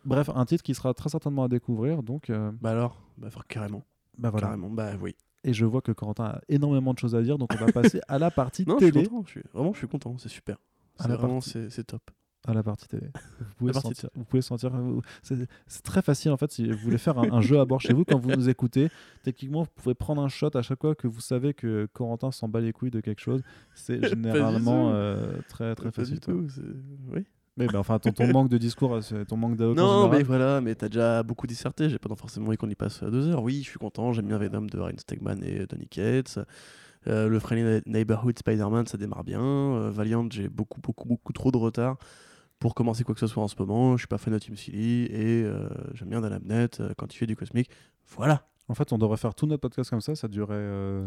Bref, un titre qui sera très certainement à découvrir. Donc, euh, Bah alors, bah carrément. bah voilà. Carrément, bah oui. Et je vois que Corentin a énormément de choses à dire, donc on va passer à la partie Non, je suis télé. content. Je suis... Vraiment, je suis content. C'est super. C'est vraiment, partie- c'est top. À la partie télé. Vous pouvez, sentir, vous pouvez sentir. C'est très facile en fait. Si vous voulez faire un, un jeu à bord chez vous, quand vous nous écoutez, techniquement, vous pouvez prendre un shot à chaque fois que vous savez que Corentin s'en bat les couilles de quelque chose. C'est généralement euh, très très Pas facile. du tout. Oui. Mais ben, enfin, ton, ton manque de discours, euh, ton manque d'éloquence. Non, mais voilà, mais t'as déjà beaucoup disserté. J'ai pas forcément envie qu'on y passe euh, deux heures. Oui, je suis content. J'aime bien Venom de Ryan Stegman et Donny Cates. Euh, le Friendly Neighborhood Spider-Man, ça démarre bien. Euh, Valiant, j'ai beaucoup, beaucoup, beaucoup trop de retard pour commencer quoi que ce soit en ce moment. Je suis pas fan de Team Silly et euh, j'aime bien Dan Abnett quand il fait du cosmique. Voilà. En fait, on devrait faire tout notre podcast comme ça. Ça durerait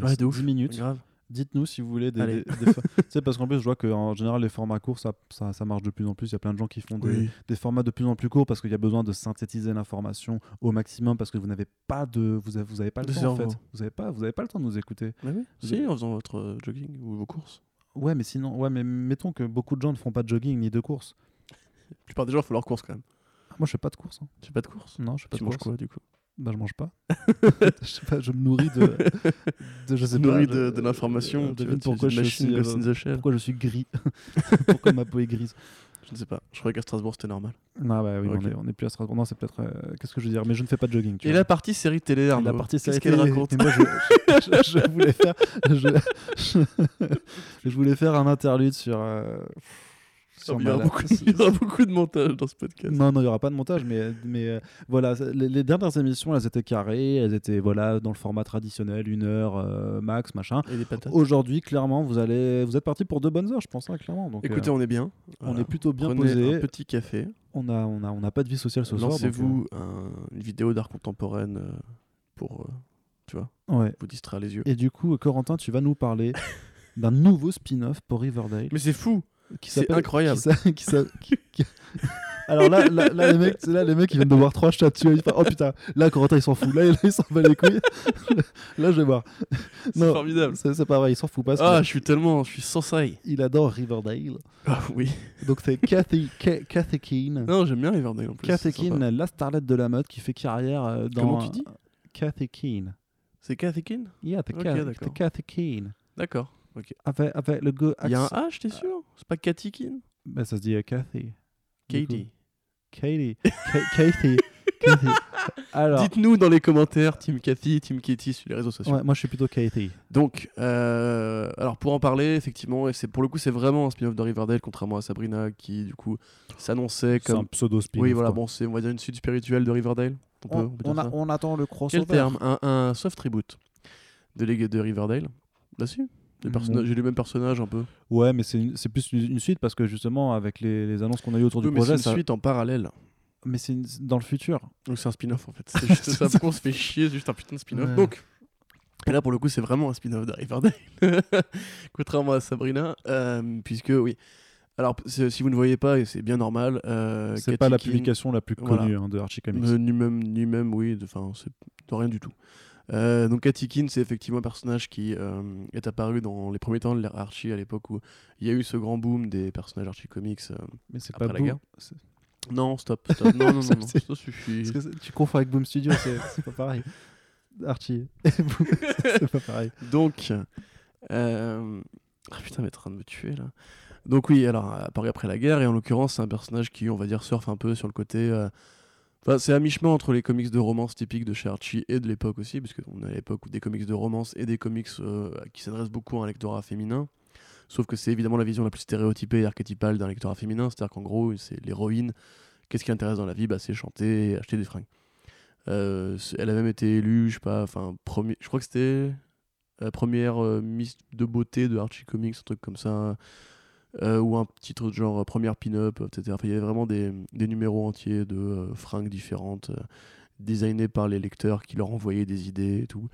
Ouais, de 10 ouf. minutes. Grave. Dites-nous si vous voulez des. Des- des fa- tu sais, parce qu'en plus, je vois qu'en général, les formats courts, ça, ça, ça marche de plus en plus. Il y a plein de gens qui font des, Oui. des formats de plus en plus courts parce qu'il y a besoin de synthétiser l'information au maximum parce que vous n'avez pas de vous avez, vous avez pas le De temps en fait vous avez pas vous avez pas le temps de nous écouter Mais oui. Vous Si, avez- en faisant votre euh, jogging ou vos courses. ouais mais sinon ouais mais mettons que beaucoup de gens ne font pas de jogging ni de course La plupart des gens font leurs courses quand même. moi je fais pas de course hein. Tu fais pas de courses non je fais pas Tu de manges course quoi du coup? Bah je mange pas je sais pas je me nourris de, de je sais pas Nourri je- de, de l'information. euh, tu devine vois, tu- pourquoi une je machine suis Ghost euh, pourquoi je suis gris pourquoi ma peau est grise Je ne sais pas. Je croyais qu'à Strasbourg c'était normal. non bah oui on, est, on est plus à Strasbourg non c'est peut-être euh, qu'est-ce que je veux dire? Mais je ne fais pas de jogging tu Et vois. la partie série télé, Arnaud, la partie qu'est-ce série qu'elle télé, raconte moi, je, je- je- je voulais faire, je, je voulais faire un interlude sur. euh, Il y, aura beaucoup, il y aura beaucoup de montage dans ce podcast. Non, non, il n'y aura pas de montage, mais, mais euh, voilà, les, les dernières émissions, elles étaient carrées, elles étaient voilà dans le format traditionnel, une heure euh, max, machin. Aujourd'hui, clairement, vous allez, vous êtes parti pour deux bonnes heures, je pense, hein, clairement. Donc, Écoutez, euh, on est bien. on est plutôt bien Prenez posé. un petit café. On a, on a, on n'a pas de vie sociale ce soir. Lancez-vous un- une vidéo d'art contemporaine pour euh, euh, ouais. vous distraire les yeux. Et du coup, Corentin, tu vas nous parler d'un nouveau spin-off pour Riverdale. Mais c'est fou qui C'est s'appelle- incroyable. qui qui Alors là, là, là, les mecs, là les mecs ils viennent de voir trois statues. Ils font, oh putain, là Corentin il s'en fout. Là, là, il s'en bat les couilles. là je vais voir. C'est formidable. C'est pas vrai, il s'en fout pas. Ah, que je suis tellement... Je suis sans saille. Il adore Riverdale. Ah oui. Donc c'est Kathy, Ka- Kathy Keane. Non, j'aime bien Riverdale en plus. Kathy. Keane, la starlette de la mode qui fait carrière euh, dans. Comment tu dis? Kathy Keane. C'est Kathy Keane? Yeah, the Ok, Ka- d'accord. the Kathy Keane. D'accord. Ok. Avec, avec le go. Il y a un H, t'es sûr? C'est pas Kathy Keane? Ben, ça se dit euh, coup, Katie. Katie. Ka- Kathy. Kathy. Alors. Dites-nous dans les commentaires, Team Cathy, Team Katie sur les réseaux sociaux. Ouais, moi je suis plutôt Katie. Donc, euh, alors pour en parler, effectivement, et c'est pour le coup, c'est vraiment un spin-off de Riverdale, contrairement à Sabrina, qui du coup s'annonçait C'est un comme. pseudo spin Oui, voilà, bon, c'est on va dire une suite spirituelle de Riverdale. On peut, on peut dire on, a- ça. on attend le crossover. Quel terme? Un, un soft reboot de, de Riverdale. Là bon. J'ai les mêmes personnages un peu. Ouais, mais c'est une- c'est plus une, une suite parce que justement, avec les, les annonces qu'on a eues autour Oui, du mais c'est projet, une ça- suite en parallèle. mais c'est une- dans le futur. Donc c'est un spin-off en fait. C'est juste ça. Pourquoi on se fait chier C'est juste un putain de spin-off. Ouais. Donc, et là pour le coup, c'est vraiment un spin-off de Riverdale. Contrairement à Sabrina, euh, puisque oui. Alors c'est- si vous ne voyez pas, et c'est bien normal. euh, c'est pas la publication la plus voilà. connue hein, de Archie Comics. euh, ni même, ni même, oui, enfin, c'est de rien du tout. Euh, donc Katy Keene, c'est effectivement un personnage qui euh, est apparu dans les premiers temps de l'ère Archie à l'époque où il y a eu ce grand boom des personnages Archie Comics. euh. mais c'est après pas la Boom. guerre. Non, stop, stop. Non, non, non, Ça, non, ça suffit. parce que tu confonds avec Boom Studio, c'est pas pareil. Archie. c'est pas pareil. Donc, euh... ah putain, mais en train de me tuer là. Donc oui, alors apparu après la guerre et en l'occurrence c'est un personnage qui, on va dire, surfe un peu sur le côté, euh, C'est à mi-chemin entre les comics de romance typiques de chez Archie et de l'époque aussi, parce qu'on à l'époque où des comics de romance et des comics euh, qui s'adressent beaucoup à un lectorat féminin. Sauf que c'est évidemment la vision la plus stéréotypée et archétypale d'un lectorat féminin, c'est-à-dire qu'en gros, c'est l'héroïne. Qu'est-ce qui intéresse dans la vie? Bah, C'est chanter et acheter des fringues. Euh, elle a même été élue, je sais pas, enfin, premier, je crois que c'était la première euh, Miss de beauté de Archie Comics, un truc comme ça. Euh, ou un petit truc genre euh, première pin-up, etc. Il y avait vraiment des, numéros entiers de euh, fringues différentes, euh, designées par les lecteurs qui leur envoyaient des idées et tout.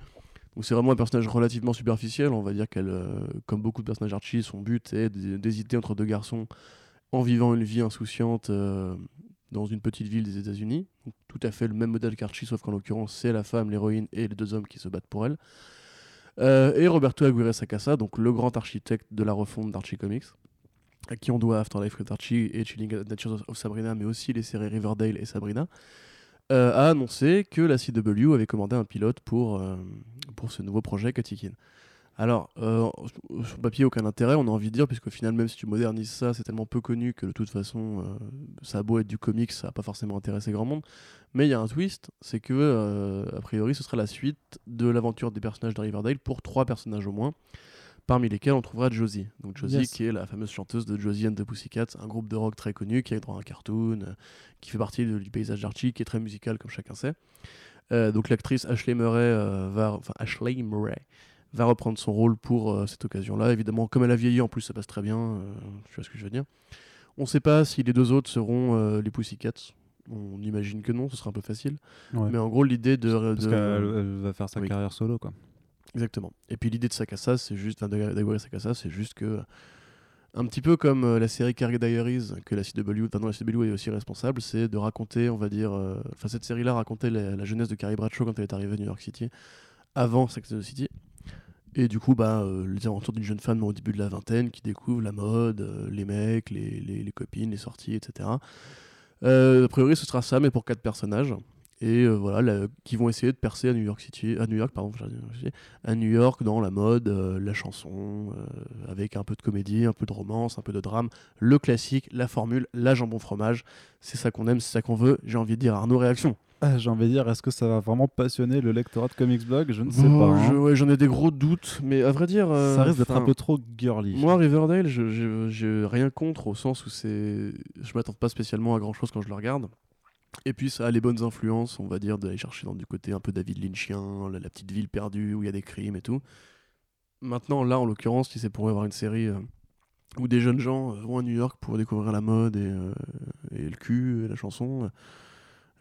Donc c'est vraiment un personnage relativement superficiel. On va dire qu'elle, euh, comme beaucoup de personnages Archie, son but est d'hé- d'hésiter entre deux garçons en vivant une vie insouciante euh, dans une petite ville des États-Unis. Tout à fait le même modèle qu'Archie, sauf qu'en l'occurrence, c'est la femme, l'héroïne et les deux hommes qui se battent pour elle. Et Roberto Aguirre Sacasa, donc le grand architecte de la refonte d'Archie Comics, à qui on doit Afterlife with Archie et Chilling Adventures of Sabrina, mais aussi les séries Riverdale et Sabrina, euh, a annoncé que la CW avait commandé un pilote pour, euh, pour ce nouveau projet Katikin. Alors, euh, sur papier, aucun intérêt, on a envie de dire, puisqu'au final, même si tu modernises ça, c'est tellement peu connu que de toute façon, euh, ça a beau être du comics, ça n'a pas forcément intéressé grand monde. Mais il y a un twist, c'est que, a priori, ce sera la suite de l'aventure des personnages de Riverdale pour trois personnages au moins, parmi lesquels on trouvera Josie. Donc Josie, Yes. qui est la fameuse chanteuse de Josie and the Pussycats, un groupe de rock très connu, qui est dans un cartoon, euh, qui fait partie de- du paysage d'Archie, qui est très musical, comme chacun sait. Euh, donc l'actrice Ashley Murray euh, va, enfin Ashley Murray va reprendre son rôle pour cette occasion-là. Évidemment, comme elle a vieilli, en plus, ça passe très bien. tu vois ce que je veux dire. On ne sait pas si les deux autres seront les Pussycats. On imagine que non, ce sera un peu facile. Ouais. Mais en gros, l'idée de. Parce de- qu'elle elle va faire sa oui. carrière solo, quoi. Exactement. Et puis l'idée de Sakasa, c'est juste, enfin, Sakasa, c'est juste que, un petit peu comme euh, la série Carrie Diaries, que la CW, la CW est aussi responsable, c'est de raconter, on va dire, euh, enfin cette série-là racontait la, jeunesse de Carrie Bradshaw quand elle est arrivée à New York City, avant Sex and the City. Et du coup, bah, euh, les aventures d'une jeune femme au début de la vingtaine qui découvre la mode, les mecs, les, copines, les sorties, etc. A priori, ce sera ça, mais pour quatre personnages. Et euh, voilà, là, qui vont essayer de percer à New York City, à New York, pardon, à New York dans la mode, euh, la chanson, euh, avec un peu de comédie, un peu de romance, un peu de drame, le classique, la formule, la jambon fromage. C'est ça qu'on aime, c'est ça qu'on veut. J'ai envie de dire Arnaud réaction? Ah, J'ai envie de dire, est-ce que ça va vraiment passionner le lectorat de Comics Blog? Je ne sais Bon, pas. hein. je- ouais, J'en ai des gros doutes, mais à vrai dire, euh, ça risque d'être un peu trop girly. Moi, Riverdale, je- je- rien contre au sens où c'est, je m'attends pas spécialement à grand chose quand je le regarde. Et puis ça a les bonnes influences, on va dire, d'aller chercher dans du côté un peu David Lynchien, la, petite ville perdue où il y a des crimes et tout. Maintenant, là, en l'occurrence, si c'est pour avoir une série euh, où des jeunes gens euh, vont à New York pour découvrir la mode et, euh, et le cul et la chanson,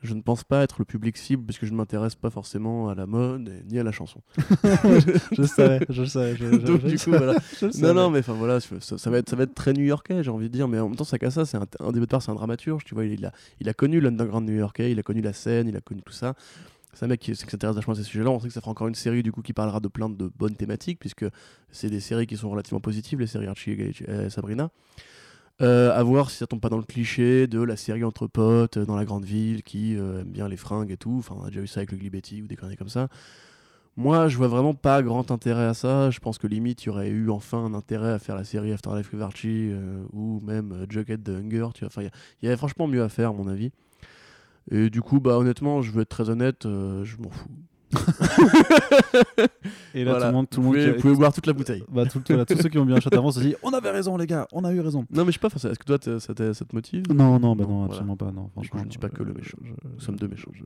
je ne pense pas être le public cible puisque je ne m'intéresse pas forcément à la mode et- ni à la chanson. je savais, je savais. Je, je- Donc, je- du coup, voilà. Non, non, mais enfin voilà, ça, ça va être, ça va être très new-yorkais, j'ai envie de dire, mais en même temps, Sakasa, c'est un, un des c'est un dramaturge, tu vois, il, il a, il a connu l'underground new-yorkais, il a connu la scène, il a connu tout ça. C'est un mec qui, qui s'intéresse vachement à ces sujets-là. On sait que ça fera encore une série du coup qui parlera de plein de bonnes thématiques, puisque c'est des séries qui sont relativement positives, les séries Archie et et Sabrina. Euh, à voir si ça tombe pas dans le cliché de la série entre potes euh, dans la grande ville qui euh, aime bien les fringues et tout. Enfin, on a déjà eu ça avec le Glibetti ou des conneries comme ça. Moi, je vois vraiment pas grand intérêt à ça. Je pense que limite, il y aurait eu enfin un intérêt à faire la série Afterlife with Archie ou même Jughead the Hunger. Tu vois. Enfin, il y avait franchement mieux à faire, à mon avis. Et du coup, bah honnêtement, je veux être très honnête, je m'en fous. Et là, Voilà. tout le monde, tout le vous monde pouvez, qui- vous pouvez boire toute la bouteille. bah, tout- voilà, tous ceux qui ont bu un shot avant se dit on avait raison, les gars, on a eu raison. Non, mais je sais pas, est-ce que toi, t'es- ça, te- motive Non, non, bah non, absolument pas. Non, coup, franchement, je ne dis pas que le euh, méchant. je- Nous sommes deux méchants. je-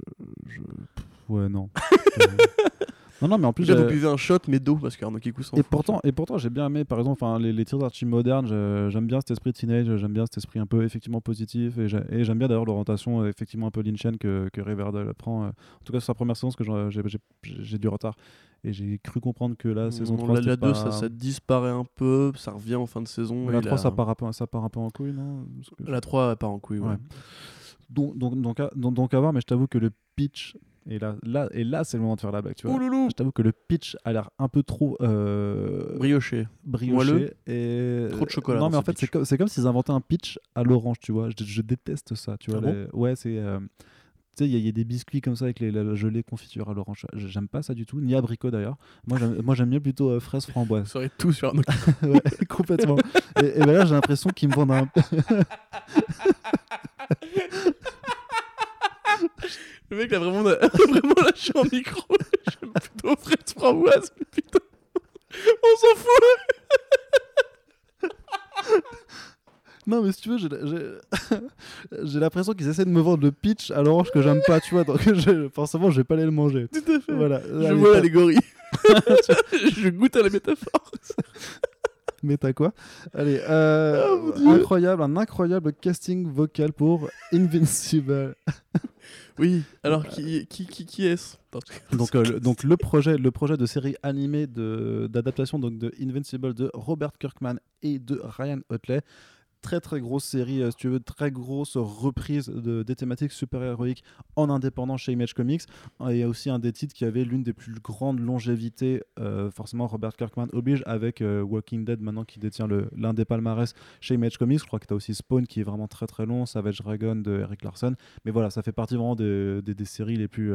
je- pff, ouais, non. non, non, mais en plus, Déjà, vous buvez un shot, mais d'eau, parce qu'Arnaud Kikou s'en Et fout, pourtant, et pourtant j'ai bien aimé, par exemple, les, les tirs d'Archie modernes, j'aime bien cet esprit teenage, j'aime bien cet esprit un peu effectivement positif, et j'ai- et j'aime bien d'ailleurs l'orientation euh, effectivement un peu lynchienne que, que Riverdale prend. euh. En tout cas, sur sa première saison, parce que j'ai- j'ai j'ai du retard. Et j'ai cru comprendre que la saison Non, 3, la, la c'était 2, pas- ça, ça disparaît un peu, ça revient en fin de saison. la et 3, ça, part un peu, ça part un peu en couille, non? Que La 3 part en couille, ouais. Ouais. Donc, donc, donc, à, donc, donc à voir, mais je t'avoue que le pitch, et là, là, et là c'est le moment de faire la blague, tu vois. Je t'avoue que le pitch a l'air un peu trop euh, Brioché. brioché Moelleux. et Trop de chocolat Non, mais en fait, c'est comme, s'ils inventaient un pitch à l'orange, tu vois. Je, je déteste ça, tu vois. Ah bon? Les- Ouais, c'est. euh, Tu sais, il y, a- il y a des biscuits comme ça avec les, la gelée confiture à l'orange. J'aime pas ça du tout, ni abricot d'ailleurs. Moi, j'aime, mieux plutôt euh, fraise framboise. Vous saurez tout sur Arnaud ouais, complètement. Et, et ben là, j'ai l'impression qu'ils me vendent un. Le mec a vraiment, a vraiment lâché en micro. J'aime plutôt Fred Framboise, mais putain. On s'en fout. Non, mais si tu veux, j'ai- l'impression qu'ils essaient de me vendre le pitch à l'orange que j'aime pas, tu vois. Donc, je- forcément, je vais pas aller le manger. Tout à fait. Voilà. Je vois l'allégorie. je goûte à la métaphore. Mais t'as quoi Allez, euh, Oh, incroyable, un incroyable casting vocal pour Invincible. Oui, alors qui, qui, qui, qui est-ce? Donc, euh, le, donc le projet, le projet de série animée de- d'adaptation donc de Invincible de Robert Kirkman et de Ryan Otley. Très très grosse série, euh, si tu veux, très grosse reprise de, des thématiques super-héroïques en indépendant chez Image Comics. Il y a aussi un des titres qui avait l'une des plus grandes longévités, euh, forcément Robert Kirkman oblige, avec euh, Walking Dead maintenant qui détient l'un des palmarès chez Image Comics. Je crois que tu as aussi Spawn qui est vraiment très très long, Savage Dragon de Eric Larson. Mais voilà, ça fait partie vraiment des, des- séries les plus...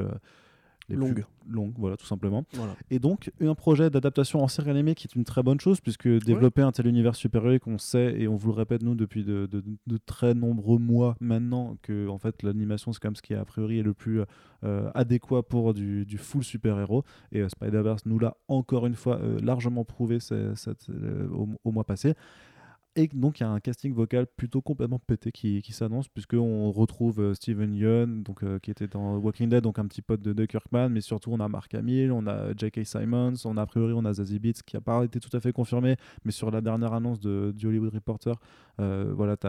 les Longues. longues, voilà, tout simplement. Voilà. Et donc, un projet d'adaptation en série animée qui est une très bonne chose, puisque développer un tel univers supérieur qu'on sait, et on vous le répète, nous, depuis de, de- de très nombreux mois maintenant, que en fait, l'animation, c'est quand même ce qui, a priori, est le plus euh, adéquat pour du, du full super-héros. Et euh, Spider-Verse nous l'a encore une fois euh, largement prouvé c'est- cette- au, au mois passé. Et donc, il y a un casting vocal plutôt complètement pété qui, qui s'annonce, puisqu'on retrouve euh, Steven Yeun, donc, euh, qui était dans Walking Dead, donc un petit pote de, de Kirkman, mais surtout, on a Mark Hamill, on a J.K. Simons, on a a priori, on a Zazie Beetz, qui n'a pas été tout à fait confirmé, mais sur la dernière annonce de, du Hollywood Reporter, euh, voilà, tu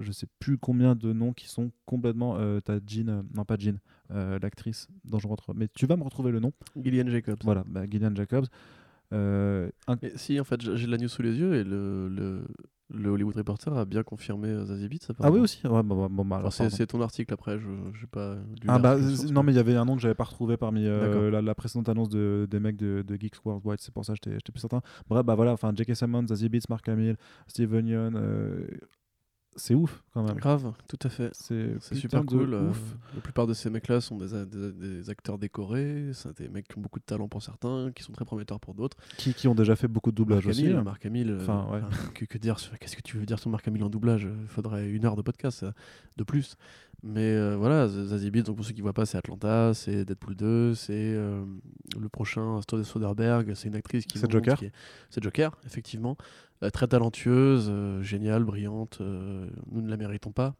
je sais plus combien de noms qui sont complètement. Euh, tu as Jean, euh, non pas Jean, l'actrice dont je retrouve, mais tu vas me retrouver le nom. Gillian Jacobs. Voilà, bah, Gillian Jacobs. Euh, un- si, en fait, j'ai j'ai la news sous les yeux et le, le, le Hollywood Reporter a bien confirmé euh, Zazie Beetz. Ah oui aussi ouais, bah, Enfin, c'est ton article après, je j'ai pas lu Ah bah source, non mais il y avait un nom que j'avais pas retrouvé parmi euh, la, la précédente annonce de, des mecs de, de Geeks Worldwide c'est pour ça que j'étais j'étais plus certain bref bah voilà enfin J.K. Simmons Zazie Beetz Mark Hamill Steven Yeun euh, c'est ouf quand même Grave, tout à fait. c'est super cool. euh, ouf la plupart de ces mecs-là sont des, des- des acteurs décorés, c'est des mecs qui ont beaucoup de talent pour certains, qui sont très prometteurs pour d'autres. qui, qui ont déjà fait beaucoup de doublage Marc aussi hein. Marc Hamill, euh, Enfin, ouais. enfin, que, que dire Qu'est-ce que tu veux dire sur Marc Hamill en doublage? Il faudrait une heure de podcast euh, de plus. Mais euh, voilà, Zazie donc pour ceux qui voient pas, c'est Atlanta, c'est Deadpool 2, c'est euh, le prochain Stone Soderbergh, c'est une actrice qui C'est Joker. C'est Joker, effectivement. Euh, très talentueuse, euh, géniale, brillante, euh, nous ne la méritons pas.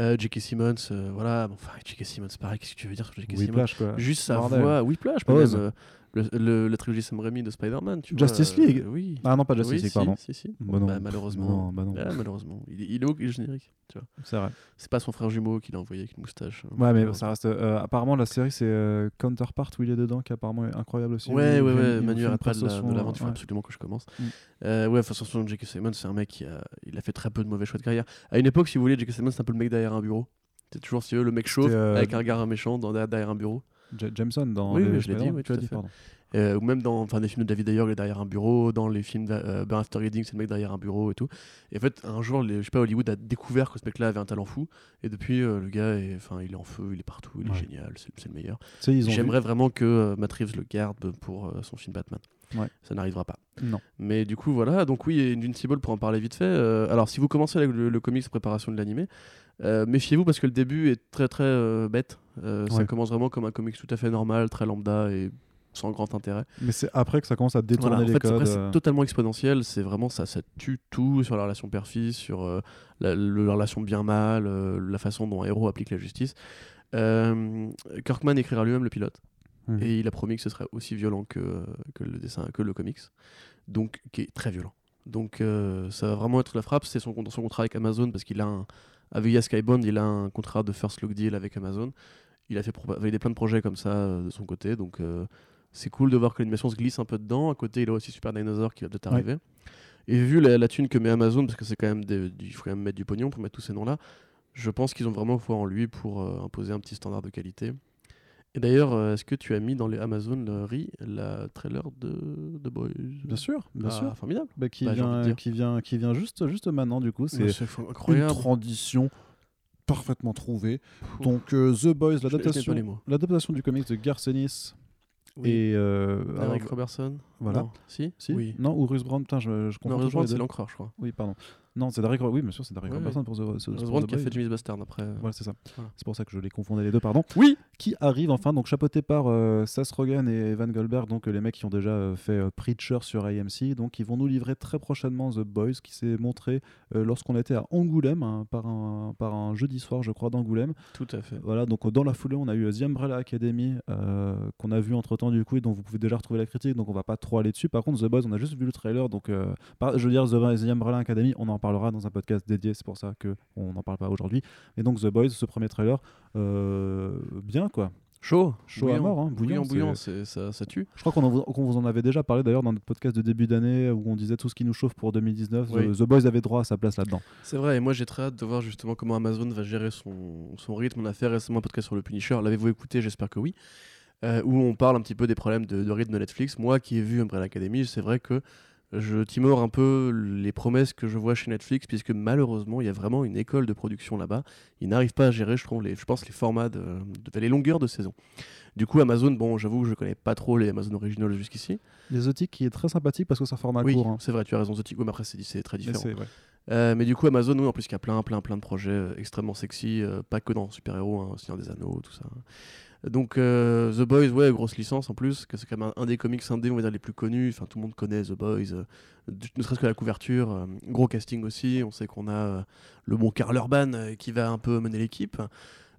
Euh, J.K. Simmons, euh, voilà, enfin J.K. Simmons, pareil, qu'est-ce que tu veux dire sur J.K. Simmons? Juste sa Bordel. voix, Whiplash, Ose. même euh, le, le- la trilogie Sam Raimi de Spider-Man, tu vois, Justice euh, League. Oui. ah non pas Justice Oui, League si, pardon Si, si. Bah non. Bah, malheureusement. non, bah non. Ah, malheureusement. Il, est- il est au générique. Tu vois. c'est vrai C'est pas son frère jumeau qui l'a envoyé avec une moustache. hein, ouais mais ça reste euh, apparemment la série c'est euh, Counterpart où il est dedans qui apparemment est incroyable aussi Ouais, Où ouais, ouais. il fait Manu une arrête pas de la- prestation, de la vente, il faut ouais. absolument que je commence. Mm. Ouais, de toute façon, J.K. Simmons, c'est un mec qui a, il a fait très peu de mauvais choix de carrière. À une époque, si vous voulez, J.K. Simmons, c'est un peu le mec derrière un bureau. C'est toujours, si le mec chauve avec un regard méchant derrière un bureau. Ja- Jameson dans Oui, les oui, je l'ai dit, Spider-Man, oui, tu l'as tout à dit fait. pardon Euh, ou même dans enfin, des films de David Ayer, il est derrière un bureau. Dans les films de euh, Burn After Reading, c'est le mec derrière un bureau et tout. Et en fait, un jour, les- je sais pas, Hollywood a découvert que ce mec-là avait un talent fou. Et depuis, euh, le gars, est, enfin, il est en feu, il est partout, il est génial, c'est le meilleur. vu- J'aimerais vraiment que Matt Reeves le garde pour son film Batman. Ouais. Ça n'arrivera pas. non Mais du coup, voilà. Donc, oui, Invincible, pour en parler vite fait. alors, si vous commencez avec le, le comics préparation de l'animé, euh, méfiez-vous parce que le début est très très euh, bête. Euh, Ça commence vraiment comme un comics tout à fait normal, très lambda et sans grand intérêt. mais c'est après que ça commence à détourner Voilà, en les fait, c'est codes après, c'est totalement exponentiel. C'est vraiment ça, ça tue tout sur la relation père-fils, sur la, le- la relation bien-mal, la façon dont un héros applique la justice. Kirkman écrira lui-même le pilote Mhm. et il a promis que ce serait aussi violent que, que le dessin, que le comics, donc qui est très violent. Donc euh, ça va vraiment être la frappe. C'est son, son contrat avec Amazon parce qu'il a un, avec via Skybound, il a un contrat de first look deal avec Amazon. Il a fait valider plein de projets comme ça euh, de son côté, donc euh, c'est cool de voir que l'animation se glisse un peu dedans. À côté, il a aussi Super Dinosaur qui va peut-être Ouais. arriver. Et vu la, la thune que met Amazon, parce que c'est quand même des- du- il faut quand même mettre du pognon pour mettre tous ces noms-là, je pense qu'ils ont vraiment foi en lui pour euh, imposer un petit standard de qualité. Et d'ailleurs, euh, est-ce que tu as mis dans les Amazon Ri la trailer de The Boys? Bien sûr bien Ah, sûr. Formidable. Bah, qui, Bah, vient, qui vient qui vient juste juste maintenant du coup. C'est une tradition parfaitement trouvée. Donc euh, The Boys l'adaptation du comics de Garcenis Oui. et euh, alors, Eric Robertson? voilà. Non. Si? Si? Oui. non ou Russ Brown? Putain je, je confonds Non, les c'est l'encreur, je crois. oui pardon Non, c'est Derek Oui, bien sûr, c'est Derek Ouais, Robertson pour Brown The qui a fait Jimmy's Bastard après. euh. Voilà, c'est ça. Voilà. C'est pour ça que je les confondais les deux, pardon. Oui Qui arrive enfin, donc chapeauté par euh, Seth Rogen et Evan Goldberg, donc euh, les mecs qui ont déjà euh, fait euh, Preacher sur AMC. Donc ils vont nous livrer très prochainement The Boys, qui s'est montré lorsqu'on était à Angoulême, hein, par, un, par un jeudi soir, je crois, d'Angoulême. Tout à fait. Voilà, donc dans la foulée, on a eu The Umbrella Academy, qu'on a vu entre temps du coup, et dont vous pouvez déjà retrouver la critique, donc on va pas trop aller dessus. Par contre, The Boys, on a juste vu le trailer, donc par- je veux dire, The, The Umbrella Academy, on en parlera dans un podcast dédié, c'est pour ça qu'on n'en parle pas aujourd'hui. Mais donc The Boys, ce premier trailer, euh, bien quoi. Chaud Chaud à bouillant. mort, hein, bouillant, bouillant, c'est- ça, ça tue. Je crois qu'on qu'on vous en avait déjà parlé d'ailleurs dans notre podcast de début d'année où on disait tout ce qui nous chauffe pour 2019. Oui. The, The Boys avait droit à sa place là-dedans. C'est vrai, et moi j'ai très hâte de voir justement comment Amazon va gérer son, son rythme. On a fait récemment un podcast sur le Punisher, l'avez-vous écouté? J'espère que oui. Euh, où on parle un petit peu des problèmes de, de rythme de Netflix. Moi qui ai vu Umbrella Academy, c'est vrai que je timore un peu les promesses que je vois chez Netflix, puisque malheureusement il y a vraiment une école de production là-bas. Ils n'arrivent pas à gérer, je trouve, les, je pense, les formats, de, de- les longueurs de saison. Du coup, Amazon, bon, j'avoue que je connais pas trop les Amazon Originals jusqu'ici. Les Zotic qui est très sympathique parce que c'est un format oui, court. hein. c'est vrai, tu as raison, Zotic, oui, mais après c'est très différent. ouais. Euh, mais du coup, Amazon, oui, en plus, il y a plein, plein, plein de projets euh, extrêmement sexy, euh, pas que dans super-héros, hein, Seigneur des Anneaux, tout ça. Donc, euh, The Boys, ouais, grosse licence en plus, que c'est quand même un, un des comics indés, on va dire, les plus connus. Enfin, tout le monde connaît The Boys, euh, ne serait-ce que la couverture. euh, gros casting aussi, on sait qu'on a le bon Karl Urban qui va un peu mener l'équipe.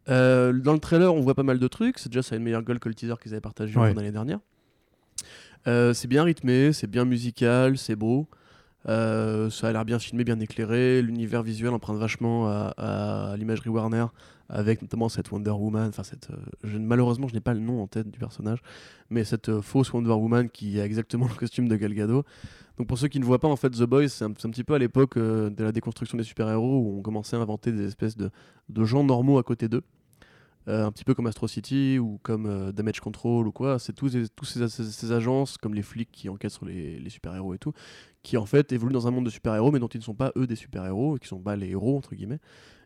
Dans le trailer, on voit pas mal de trucs. C'est déjà ça a une meilleure gueule que le teaser qu'ils avaient partagé Ouais. d'année dernière. C'est bien rythmé, c'est bien musical, c'est beau. Euh, ça a l'air bien filmé, bien éclairé. L'univers visuel emprunte vachement à, à l'imagerie Warner, avec notamment cette Wonder Woman. Enfin, cette, euh, malheureusement, je n'ai pas le nom en tête du personnage, mais cette euh, fausse Wonder Woman qui a exactement le costume de Gal Gadot. Donc, pour ceux qui ne voient pas, en fait, The Boys, c'est un, petit peu à l'époque euh, de la déconstruction des super-héros où on commençait à inventer des espèces de, gens normaux à côté d'eux. Un petit peu comme Astro City ou comme Damage Control ou quoi. C'est tous, ces- agences, comme les flics qui enquêtent sur les, les super-héros et tout, qui en fait évoluent dans un monde de super-héros, mais dont ils ne sont pas eux des super-héros, qui sont pas les héros, entre guillemets,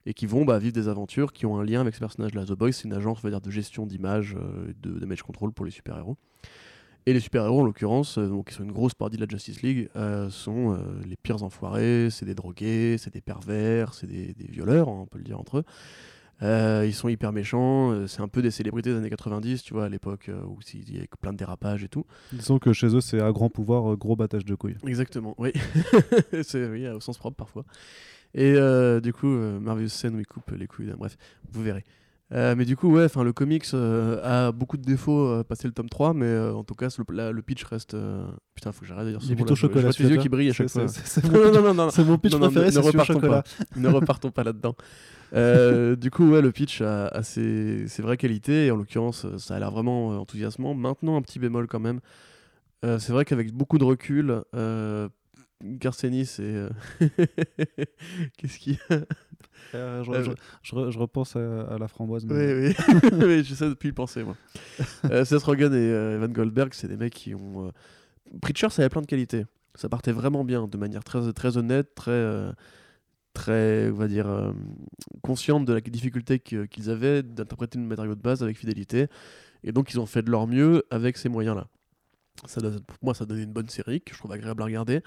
et qui vont bah, vivre des aventures qui ont un lien avec ces personnages-là. The Boys, c'est une agence on va dire, de gestion d'images, euh, de Damage Control pour les super-héros. Et les super-héros, en l'occurrence, euh, donc, qui sont une grosse parodie de la Justice League, euh, sont euh, les pires enfoirés, c'est des drogués, c'est des pervers, c'est des, des violeurs, hein, on peut le dire entre eux. Euh, ils sont hyper méchants, euh, c'est un peu des célébrités des années 90, tu vois, à l'époque euh, où il y avait plein de dérapages et tout. Disons que chez eux, c'est à grand pouvoir, gros battage de couilles. Exactement, oui. c'est oui, au sens propre parfois. Et euh, du coup, euh, merveilleuse scène où il coupe les couilles, bref, vous verrez. Euh, mais du coup, ouais, le comics euh, a beaucoup de défauts passé le tome 3, mais en tout cas, le, la- le pitch reste. Putain, faut que j'arrête de dire ce mot-là, plutôt je- je chocolat. vois tes yeux celui-là. qui brillent à C'est- chaque fois. c'est- mon mon pitch préféré, ne- c'est chocolat. ne repartons pas là-dedans. Euh, du coup, ouais, le pitch a, a ses, ses vraies qualités, et en l'occurrence, ça a l'air vraiment enthousiasmant. Maintenant, un petit bémol quand même. Euh, c'est vrai qu'avec beaucoup de recul, euh, Garcenis et. euh, Qu'est-ce qu'il y a? Euh, je, Euh, je- je re- je repense à, à la framboise. mais- Oui, oui. oui j'essaie depuis y penser, moi. euh, Seth Rogen et Evan Goldberg, c'est des mecs qui ont. Preacher, ça avait plein de qualités. Ça partait vraiment bien, de manière très, très honnête, très. très, on va dire, consciente de la difficulté qu'ils avaient d'interpréter le matériau de base avec fidélité. Et donc, ils ont fait de leur mieux avec ces moyens-là. Donne- pour moi, ça donnait une bonne série que je trouve agréable à regarder.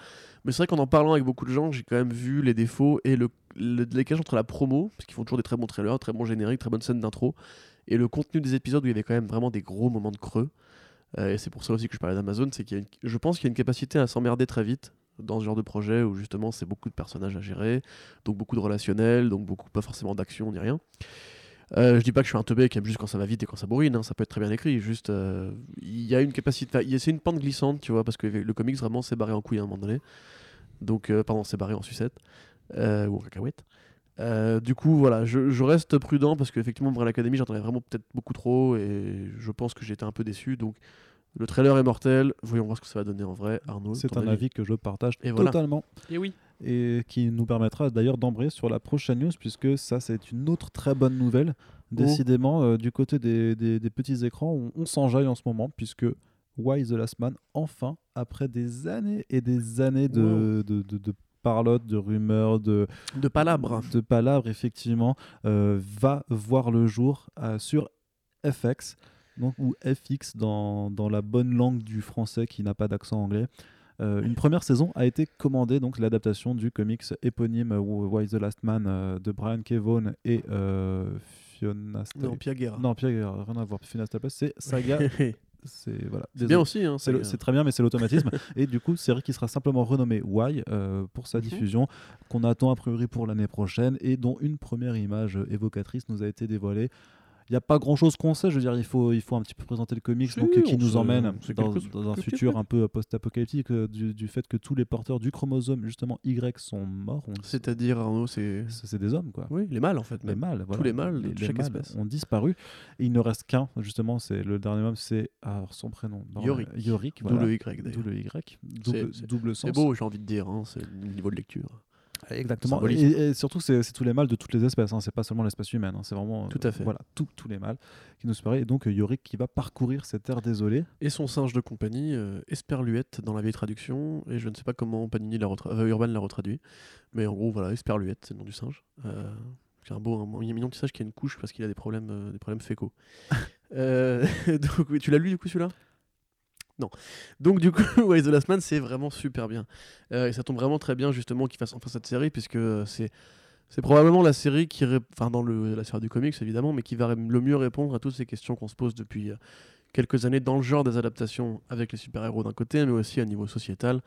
Mais c'est vrai qu'en en parlant avec beaucoup de gens, j'ai quand même vu les défauts et le, le décalage entre la promo, parce qu'ils font toujours des très bons trailers, très bons génériques, très bonnes scènes d'intro, et le contenu des épisodes où il y avait quand même vraiment des gros moments de creux. Euh, et c'est pour ça aussi que je parlais d'Amazon, c'est qu'il je pense qu'il y a une capacité à s'emmerder très vite dans ce genre de projet où justement c'est beaucoup de personnages à gérer, donc beaucoup de relationnels, donc beaucoup pas forcément d'action ni rien. Euh, je dis pas que je suis un teubé qui aime juste quand ça va vite et quand ça bourrine, hein, ça peut être très bien écrit, juste euh, il y a une capacité, c'est une pente glissante, tu vois, parce que le comics vraiment s'est barré en couille à un moment donné. Donc, euh, pardon, s'est barré en sucette euh, ou en cacahuète. Du coup, voilà, je, reste prudent parce qu'effectivement, Umbrella Academy, j'attendais vraiment peut-être beaucoup trop et je pense que été un peu déçu. Donc, le trailer est mortel. Voyons voir ce que ça va donner en vrai, Arnaud. C'est un avis que je partage Et voilà. totalement. Et oui. et qui nous permettra d'ailleurs d'embrayer sur la prochaine news, puisque ça, c'est une autre très bonne nouvelle. Décidément, euh, du côté des, des- des petits écrans, on, on s'enjaille en ce moment, puisque Why the Last Man, enfin, après des années et des années de, de, de- de parlotte, de rumeurs, de, De palabres. de palabres, effectivement, euh, va voir le jour euh, sur FX, donc, ou FX dans, dans la bonne langue du français qui n'a pas d'accent anglais. Euh, une première saison a été commandée, donc l'adaptation du comics éponyme Why the Last Man euh, de Brian Kevon et euh, Fiona Staples. Non, Piaguera. Non, Pierre, rien à voir. Fiona Staples, c'est Saga. c'est voilà. bien aussi. Hein, C'est très bien, mais c'est l'automatisme. et du coup, série qui sera simplement renommée Why euh, pour sa Mhm. diffusion, qu'on attend a priori pour l'année prochaine, et dont une première image évocatrice nous a été dévoilée. Il n'y a pas grand chose qu'on sait, je veux dire, il faut, il faut un petit peu présenter le comics, donc, euh, qui nous emmène dans, un futur un peu post-apocalyptique euh, du, du fait que tous les porteurs du chromosome, justement Y, sont morts. C'est-à-dire, Arnaud, c'est. C'est des hommes, quoi. Oui, les mâles en fait. Les mâles, voilà. les mâles de chaque mâles espèce. ont disparu. Et il ne reste qu'un, justement, c'est le dernier homme, c'est alors, son prénom. Yorick. Yorick, D'où le Y D'où d'ailleurs. le Y. Double, double sens. C'est beau, j'ai envie de dire. Hein, c'est le niveau de lecture. Exactement. Et, et surtout, c'est tous les mâles de toutes les espèces. Hein. C'est pas seulement l'espèce humaine. hein. C'est vraiment. Tout à fait. Voilà, tous les mâles qui nous séparent. Et donc, euh, Yorick qui va parcourir cette terre désolée. Et son singe de compagnie, euh, Esperluette dans la vieille traduction, et je ne sais pas comment Panini l'a euh, Urban l'a retraduit, mais en gros voilà, Esperluette, c'est le nom du singe. Euh, c'est un beau, un, un mignon petit singe qui a une couche parce qu'il a des problèmes, euh, des problèmes fécaux. Euh, donc oui, tu l'as lu du coup celui-là? Non. Donc du coup, Why the Last Man, c'est vraiment super bien. Euh, et ça tombe vraiment très bien justement qu'il fasse enfin cette série, puisque c'est c'est probablement la série qui, ré- enfin dans le, la sphère du comics évidemment, mais qui va le mieux répondre à toutes ces questions qu'on se pose depuis euh, quelques années dans le genre des adaptations avec les super-héros d'un côté, mais aussi à niveau sociétal,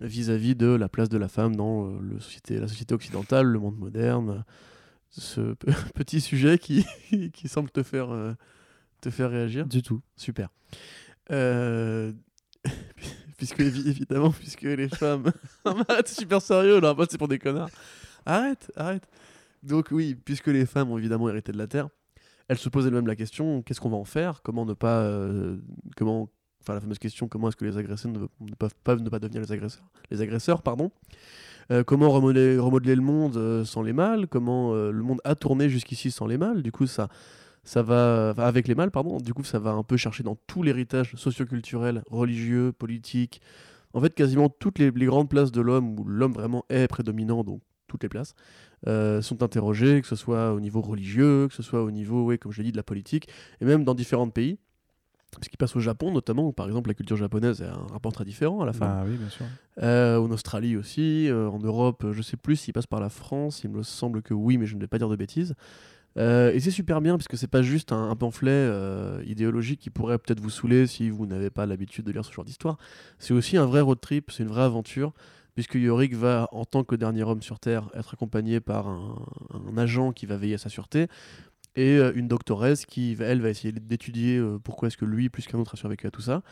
vis-à-vis de la place de la femme dans euh, le société, la société occidentale, le monde moderne. Ce petit sujet qui, qui semble te faire, euh, te faire réagir. Du tout. Super. Euh, puisque évi- évidemment, puisque les femmes. Arrête, c'est super sérieux là, c'est pour des connards. Arrête, arrête. Donc oui, puisque les femmes ont évidemment hérité de la terre, elles se posent elles-mêmes la question qu'est-ce qu'on va en faire? Comment ne pas, euh, comment, enfin la fameuse question comment est-ce que les agressés ne, ne peuvent pas ne pas devenir les agresseurs Les agresseurs, pardon? Euh, comment remodeler, remodeler le monde sans les mâles? Comment le monde a tourné jusqu'ici sans les mâles? Du coup, ça, ça va avec les mâles, pardon. Du coup, ça va un peu chercher dans tout l'héritage socioculturel, religieux, politique. En fait, quasiment toutes les, les grandes places de l'homme où l'homme vraiment est prédominant, donc toutes les places, euh, sont interrogées, que ce soit au niveau religieux, que ce soit au niveau, ouais, comme je l'ai dit, de la politique, et même dans différents pays. Parce qu'il passe au Japon notamment, où par exemple la culture japonaise a un rapport très différent à la femme. Bah oui, bien sûr. Euh, en Australie aussi, euh, en Europe, je sais plus s'il passe par la France, il me semble que oui, mais je ne vais pas dire de bêtises. Euh, et c'est super bien parce que c'est pas juste un, pamphlet euh, idéologique qui pourrait peut-être vous saouler si vous n'avez pas l'habitude de lire ce genre d'histoire. C'est aussi un vrai road trip, c'est une vraie aventure, puisque Yorick va, en tant que dernier homme sur Terre, être accompagné par un, agent qui va veiller à sa sûreté et euh, une doctoresse qui, elle, va essayer d'étudier pourquoi est-ce que lui, plus qu'un autre, a survécu à tout ça.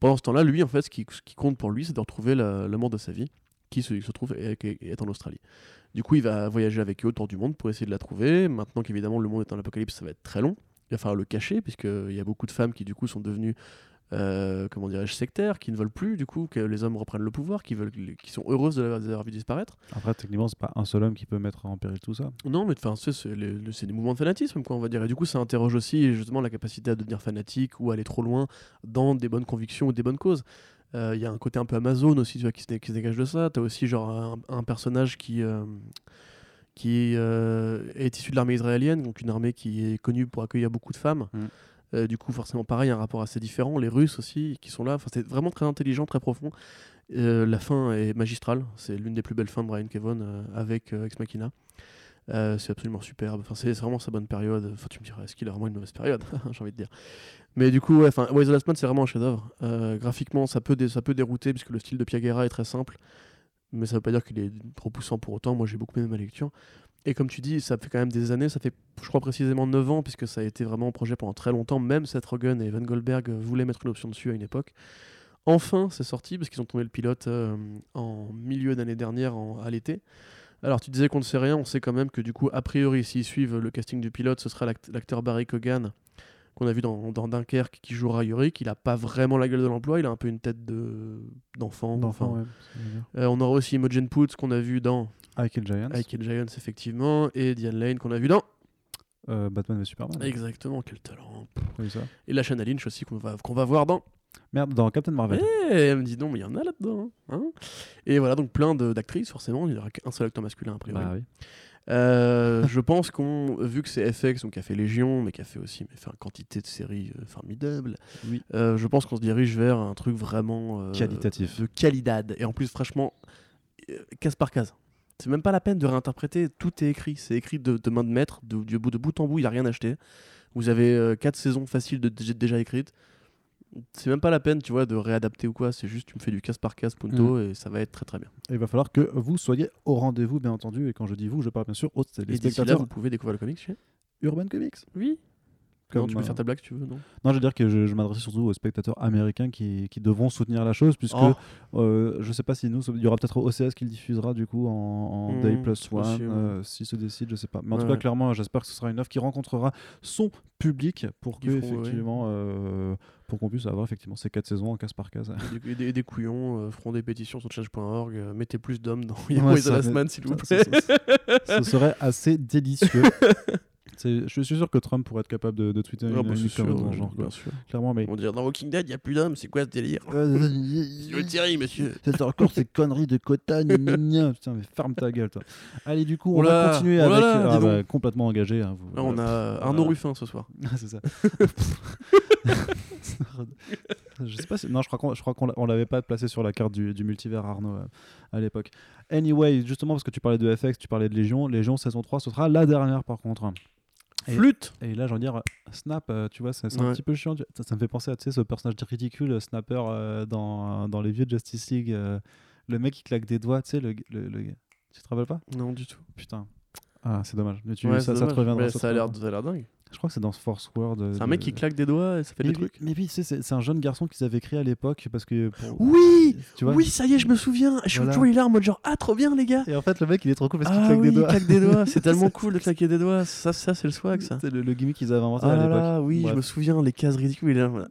Pendant ce temps-là, lui, en fait, ce qui, ce qui compte pour lui, c'est de retrouver la- l'amour de sa vie, qui se, se trouve est, est en Australie. Du coup, il va voyager avec eux autour du monde pour essayer de la trouver. Maintenant qu'évidemment le monde est en apocalypse, ça va être très long. Il va falloir le cacher, puisqu'il y a beaucoup de femmes qui, du coup, sont devenues, euh, comment dirais-je, sectaires, qui ne veulent plus, du coup, que les hommes reprennent le pouvoir, qui, veulent, qui sont heureuses de les avoir vu disparaître. Après, techniquement, c'est pas un seul homme qui peut mettre en péril tout ça. Non, mais enfin, c'est des mouvements de fanatisme, quoi, on va dire. Et du coup, ça interroge aussi justement la capacité à devenir fanatique ou aller trop loin dans des bonnes convictions ou des bonnes causes. Euh, Il y a un côté un peu Amazon aussi, tu vois, qui se, dé- qui se dégage de ça. Tu as aussi genre un, un personnage qui, euh, qui euh, est issu de l'armée israélienne, donc une armée qui est connue pour accueillir beaucoup de femmes. Mm. Euh, du coup, forcément, pareil, un rapport assez différent. Les Russes aussi, qui sont là. Enfin, c'est vraiment très intelligent, très profond. Euh, la fin est magistrale. C'est l'une des plus belles fins de Brian Kevon euh, avec euh, Ex Machina. Euh, c'est absolument superbe. Enfin, c'est vraiment sa bonne période. Enfin, tu me dirais, est-ce qu'il a vraiment une mauvaise période J'ai envie de dire. Mais du coup, ouais, Why the Last Man, c'est vraiment un chef-d'œuvre. Euh, graphiquement, ça peut, ça peut dérouter puisque le style de Piaguera est très simple. Mais ça veut pas dire qu'il est trop poussant pour autant. Moi, j'ai beaucoup aimé ma lecture. Et comme tu dis, ça fait quand même des années. Ça fait, je crois, précisément 9 ans puisque ça a été vraiment en projet pendant très longtemps. Même Seth Rogen et Evan Goldberg euh, voulaient mettre une option dessus à une époque. Enfin, c'est sorti parce qu'ils ont tourné le pilote en milieu d'année dernière, à l'été. Alors, tu disais qu'on ne sait rien, on sait quand même que du coup, a priori, s'ils suivent le casting du pilote, ce sera l'act- l'acteur Barry Cogan qu'on a vu dans, dans Dunkerque qui jouera Yorick. Il a pas vraiment la gueule de l'emploi, il a un peu une tête de d'enfant. D'enfant, enfin. ouais. c'est bien. Euh, on aura aussi Imogen Poots qu'on a vu dans I Kill Giants, Ike and Giants, effectivement, et Diane Lane qu'on a vu dans. euh, Batman vs Superman. Exactement, quel talent. Oui, ça? Et la Shanna Lynch aussi qu'on va, qu'on va voir dans. Merde, dans Captain Marvel. Eh, elle me dit non, mais il y en a là-dedans. hein. Et voilà, donc plein d'actrices, forcément. Il n'y aura qu'un seul acteur masculin, a priori. Bah oui. Euh, je pense qu'on, vu que c'est FX, donc qui a fait Légion, mais qui a fait aussi mais fait une quantité de séries euh, formidables, Oui. euh, je pense qu'on se dirige vers un truc vraiment Qualitatif. de qualidad. Et en plus, franchement, case par case. C'est même pas la peine de réinterpréter, tout est écrit. C'est écrit de, de main de maître, de, du bout de bout en bout, il n'y a rien acheté. Vous avez 4 saisons faciles de, déjà écrites. C'est même pas la peine, tu vois, de réadapter ou quoi. C'est juste, tu me fais du case par case, punto, et ça va être très très bien. Et il va falloir que vous soyez au rendez-vous, bien entendu. Et quand je dis vous, je parle bien sûr aux les Et là, spectateurs vous pouvez découvrir le comics chez Urban Comics. Oui. Comme, non, tu peux euh, faire ta blague si tu veux, non? Non, je veux dire que je, je m'adresse surtout aux spectateurs américains qui, qui devront soutenir la chose, puisque Oh. euh, je sais pas si nous, il y aura peut-être OCS qui le diffusera du coup en, en Hmm, Day Plus One, possible. euh, s'il se décide, je sais pas. Mais en tout cas, clairement, j'espère que ce sera une offre qui rencontrera son public pour que ouais. euh, pour qu'on puisse avoir effectivement ces quatre saisons en case par case. Et des, et des- couillons euh, feront des pétitions sur change.org. euh, mettez plus d'hommes dans Young Ouais, Last Man, s'il vous ça, plaît. Ce serait assez délicieux. Je suis sûr que Trump pourrait être capable de, de tweeter Ah, une, bah, une sûr, dans ce genre. quoi. bien sûr. Clairement, mais On dirait dans Walking Dead, il n'y a plus d'hommes, c'est quoi ce délire? C'est Une série, monsieur C'est encore ces conneries de quota. Putain, mais ferme ta gueule, toi. Allez, du coup, on Oh là, va continuer oh avec. là, ah bah, complètement engagé. hein, vous- Là, on a Arnaud Voilà. Ruffin ce soir. c'est ça. je sais pas si... Non, je crois qu'on je crois qu'on l'a- on l'avait pas placé sur la carte du, du multivers Arnaud euh, à l'époque. Anyway, justement, parce que tu parlais de FX, tu parlais de Légion. Légion saison 3, ce sera la dernière par contre. Et- Flûte Et là, j'ai envie de dire, Snap, euh, tu vois, c'est un petit peu chiant. Ça, ça me fait penser à tu sais, ce personnage ridicule, euh, Snapper, euh, dans, dans les vieux Justice League. euh, le mec qui claque des doigts, tu sais, le, le, le- Tu te rappelles pas? Non, du tout. Putain. Ah, c'est dommage. Mais tu, Ouais, ça, ça te reviendra. Mais ça te ça a l'air reviendra. ça a l'air dingue. Je crois que c'est dans Force World. euh, C'est un mec qui claque des doigts et ça fait mais des oui, trucs. Mais oui, c'est- un jeune garçon qu'ils avaient créé à l'époque parce que. pour- Oui tu vois Oui, ça y est, je me souviens. Je suis Voilà. toujours là en mode genre, ah, trop bien, les gars Et en fait, le mec, il est trop cool parce qu'il Ah claque oui, des doigts. il claque des doigts. C'est tellement cool de claquer des doigts. Ça, ça c'est le swag, ça. C'est le, le gimmick qu'ils avaient inventé Ah à l'époque. là, oui, je me souviens, les cases ridicules. Il est là, voilà.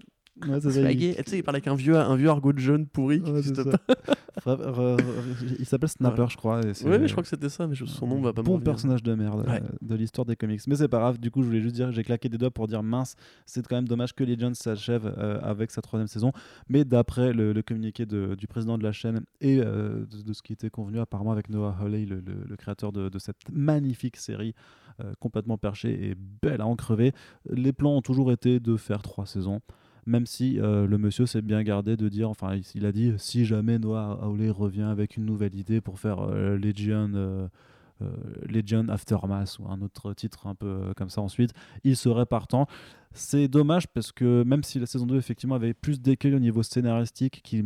Ouais, c'est ça, il- tu sais, il parle avec un vieux, un vieux argot de jeune pourri Ouais, pas. Re- re- il s'appelle Snapper, je crois. et Ouais, mais je crois que c'était ça, mais son nom va pas Bon personnage de merde euh, de l'histoire des comics. Mais c'est pas grave, du coup, je voulais juste dire, j'ai claqué des doigts pour dire mince, c'est quand même dommage que Legends s'achève euh, avec sa troisième saison. Mais d'après le, le communiqué de- du président de la chaîne et euh, de, de ce qui était convenu apparemment avec Noah Hawley, le, le- le créateur de, de cette magnifique série euh, complètement perchée et belle à en crever, les plans ont toujours été de faire trois saisons. Même si euh, le monsieur s'est bien gardé de dire, enfin, il, a dit, si jamais Noah Hawley revient avec une nouvelle idée pour faire euh, Legion, euh, euh, Aftermath ou un autre titre un peu comme ça ensuite, il serait partant. C'est dommage parce que même si la saison 2 effectivement avait plus d'écueils au niveau scénaristique qui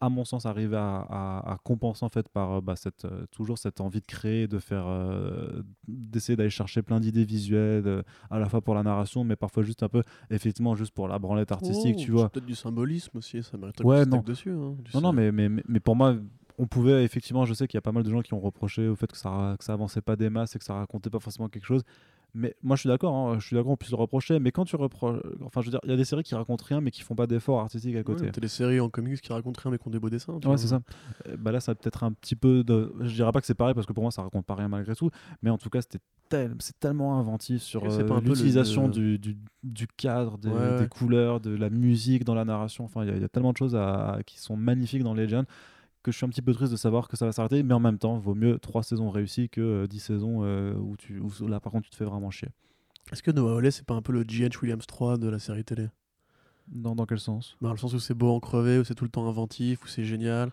à mon sens arrivait à, à- à compenser en fait par euh, bah, cette, euh, toujours cette envie de créer, de faire, euh, d'essayer d'aller chercher plein d'idées visuelles, euh, à la fois pour la narration, mais parfois juste un peu, effectivement, juste pour la branlette artistique, Oh, tu vois. c'est Peut-être du symbolisme aussi, ça mérite Ouais, non. dessus. hein, Non, non, mais, mais, mais pour moi, on pouvait effectivement, je sais qu'il y a pas mal de gens qui ont reproché au fait que ça, que ça avançait pas des masses et que ça racontait pas forcément quelque chose. Mais moi, je suis d'accord, hein, je suis d'accord, on puisse le reprocher. Mais quand tu reproches. Enfin, je veux dire, il y a des séries qui racontent rien, mais qui font pas d'efforts artistiques à côté. Ouais, T'as des séries en comics qui racontent rien mais qui ont des beaux dessins. Ouais, c'est ça. Euh, bah là, ça a peut-être un petit peu de. Je dirais pas que c'est pareil parce que pour moi, ça raconte pas rien malgré tout. Mais en tout cas, c'était tel... c'est tellement inventif sur euh, l'utilisation le- du, du, du cadre, des, Ouais, ouais. des couleurs, de la musique dans la narration. Enfin, il y, a- il y a tellement de choses à- qui sont magnifiques dans Legend que je suis un petit peu triste de savoir que ça va s'arrêter. Mais en même temps, vaut mieux 3 saisons réussies que euh, 10 saisons euh, où, tu, où là, par contre, tu te fais vraiment chier. Est-ce que Noah Hawley, c'est pas un peu le G.H. Williams 3 de la série télé? Dans, dans quel sens? Dans le sens où c'est beau en crever, où c'est tout le temps inventif, où c'est génial.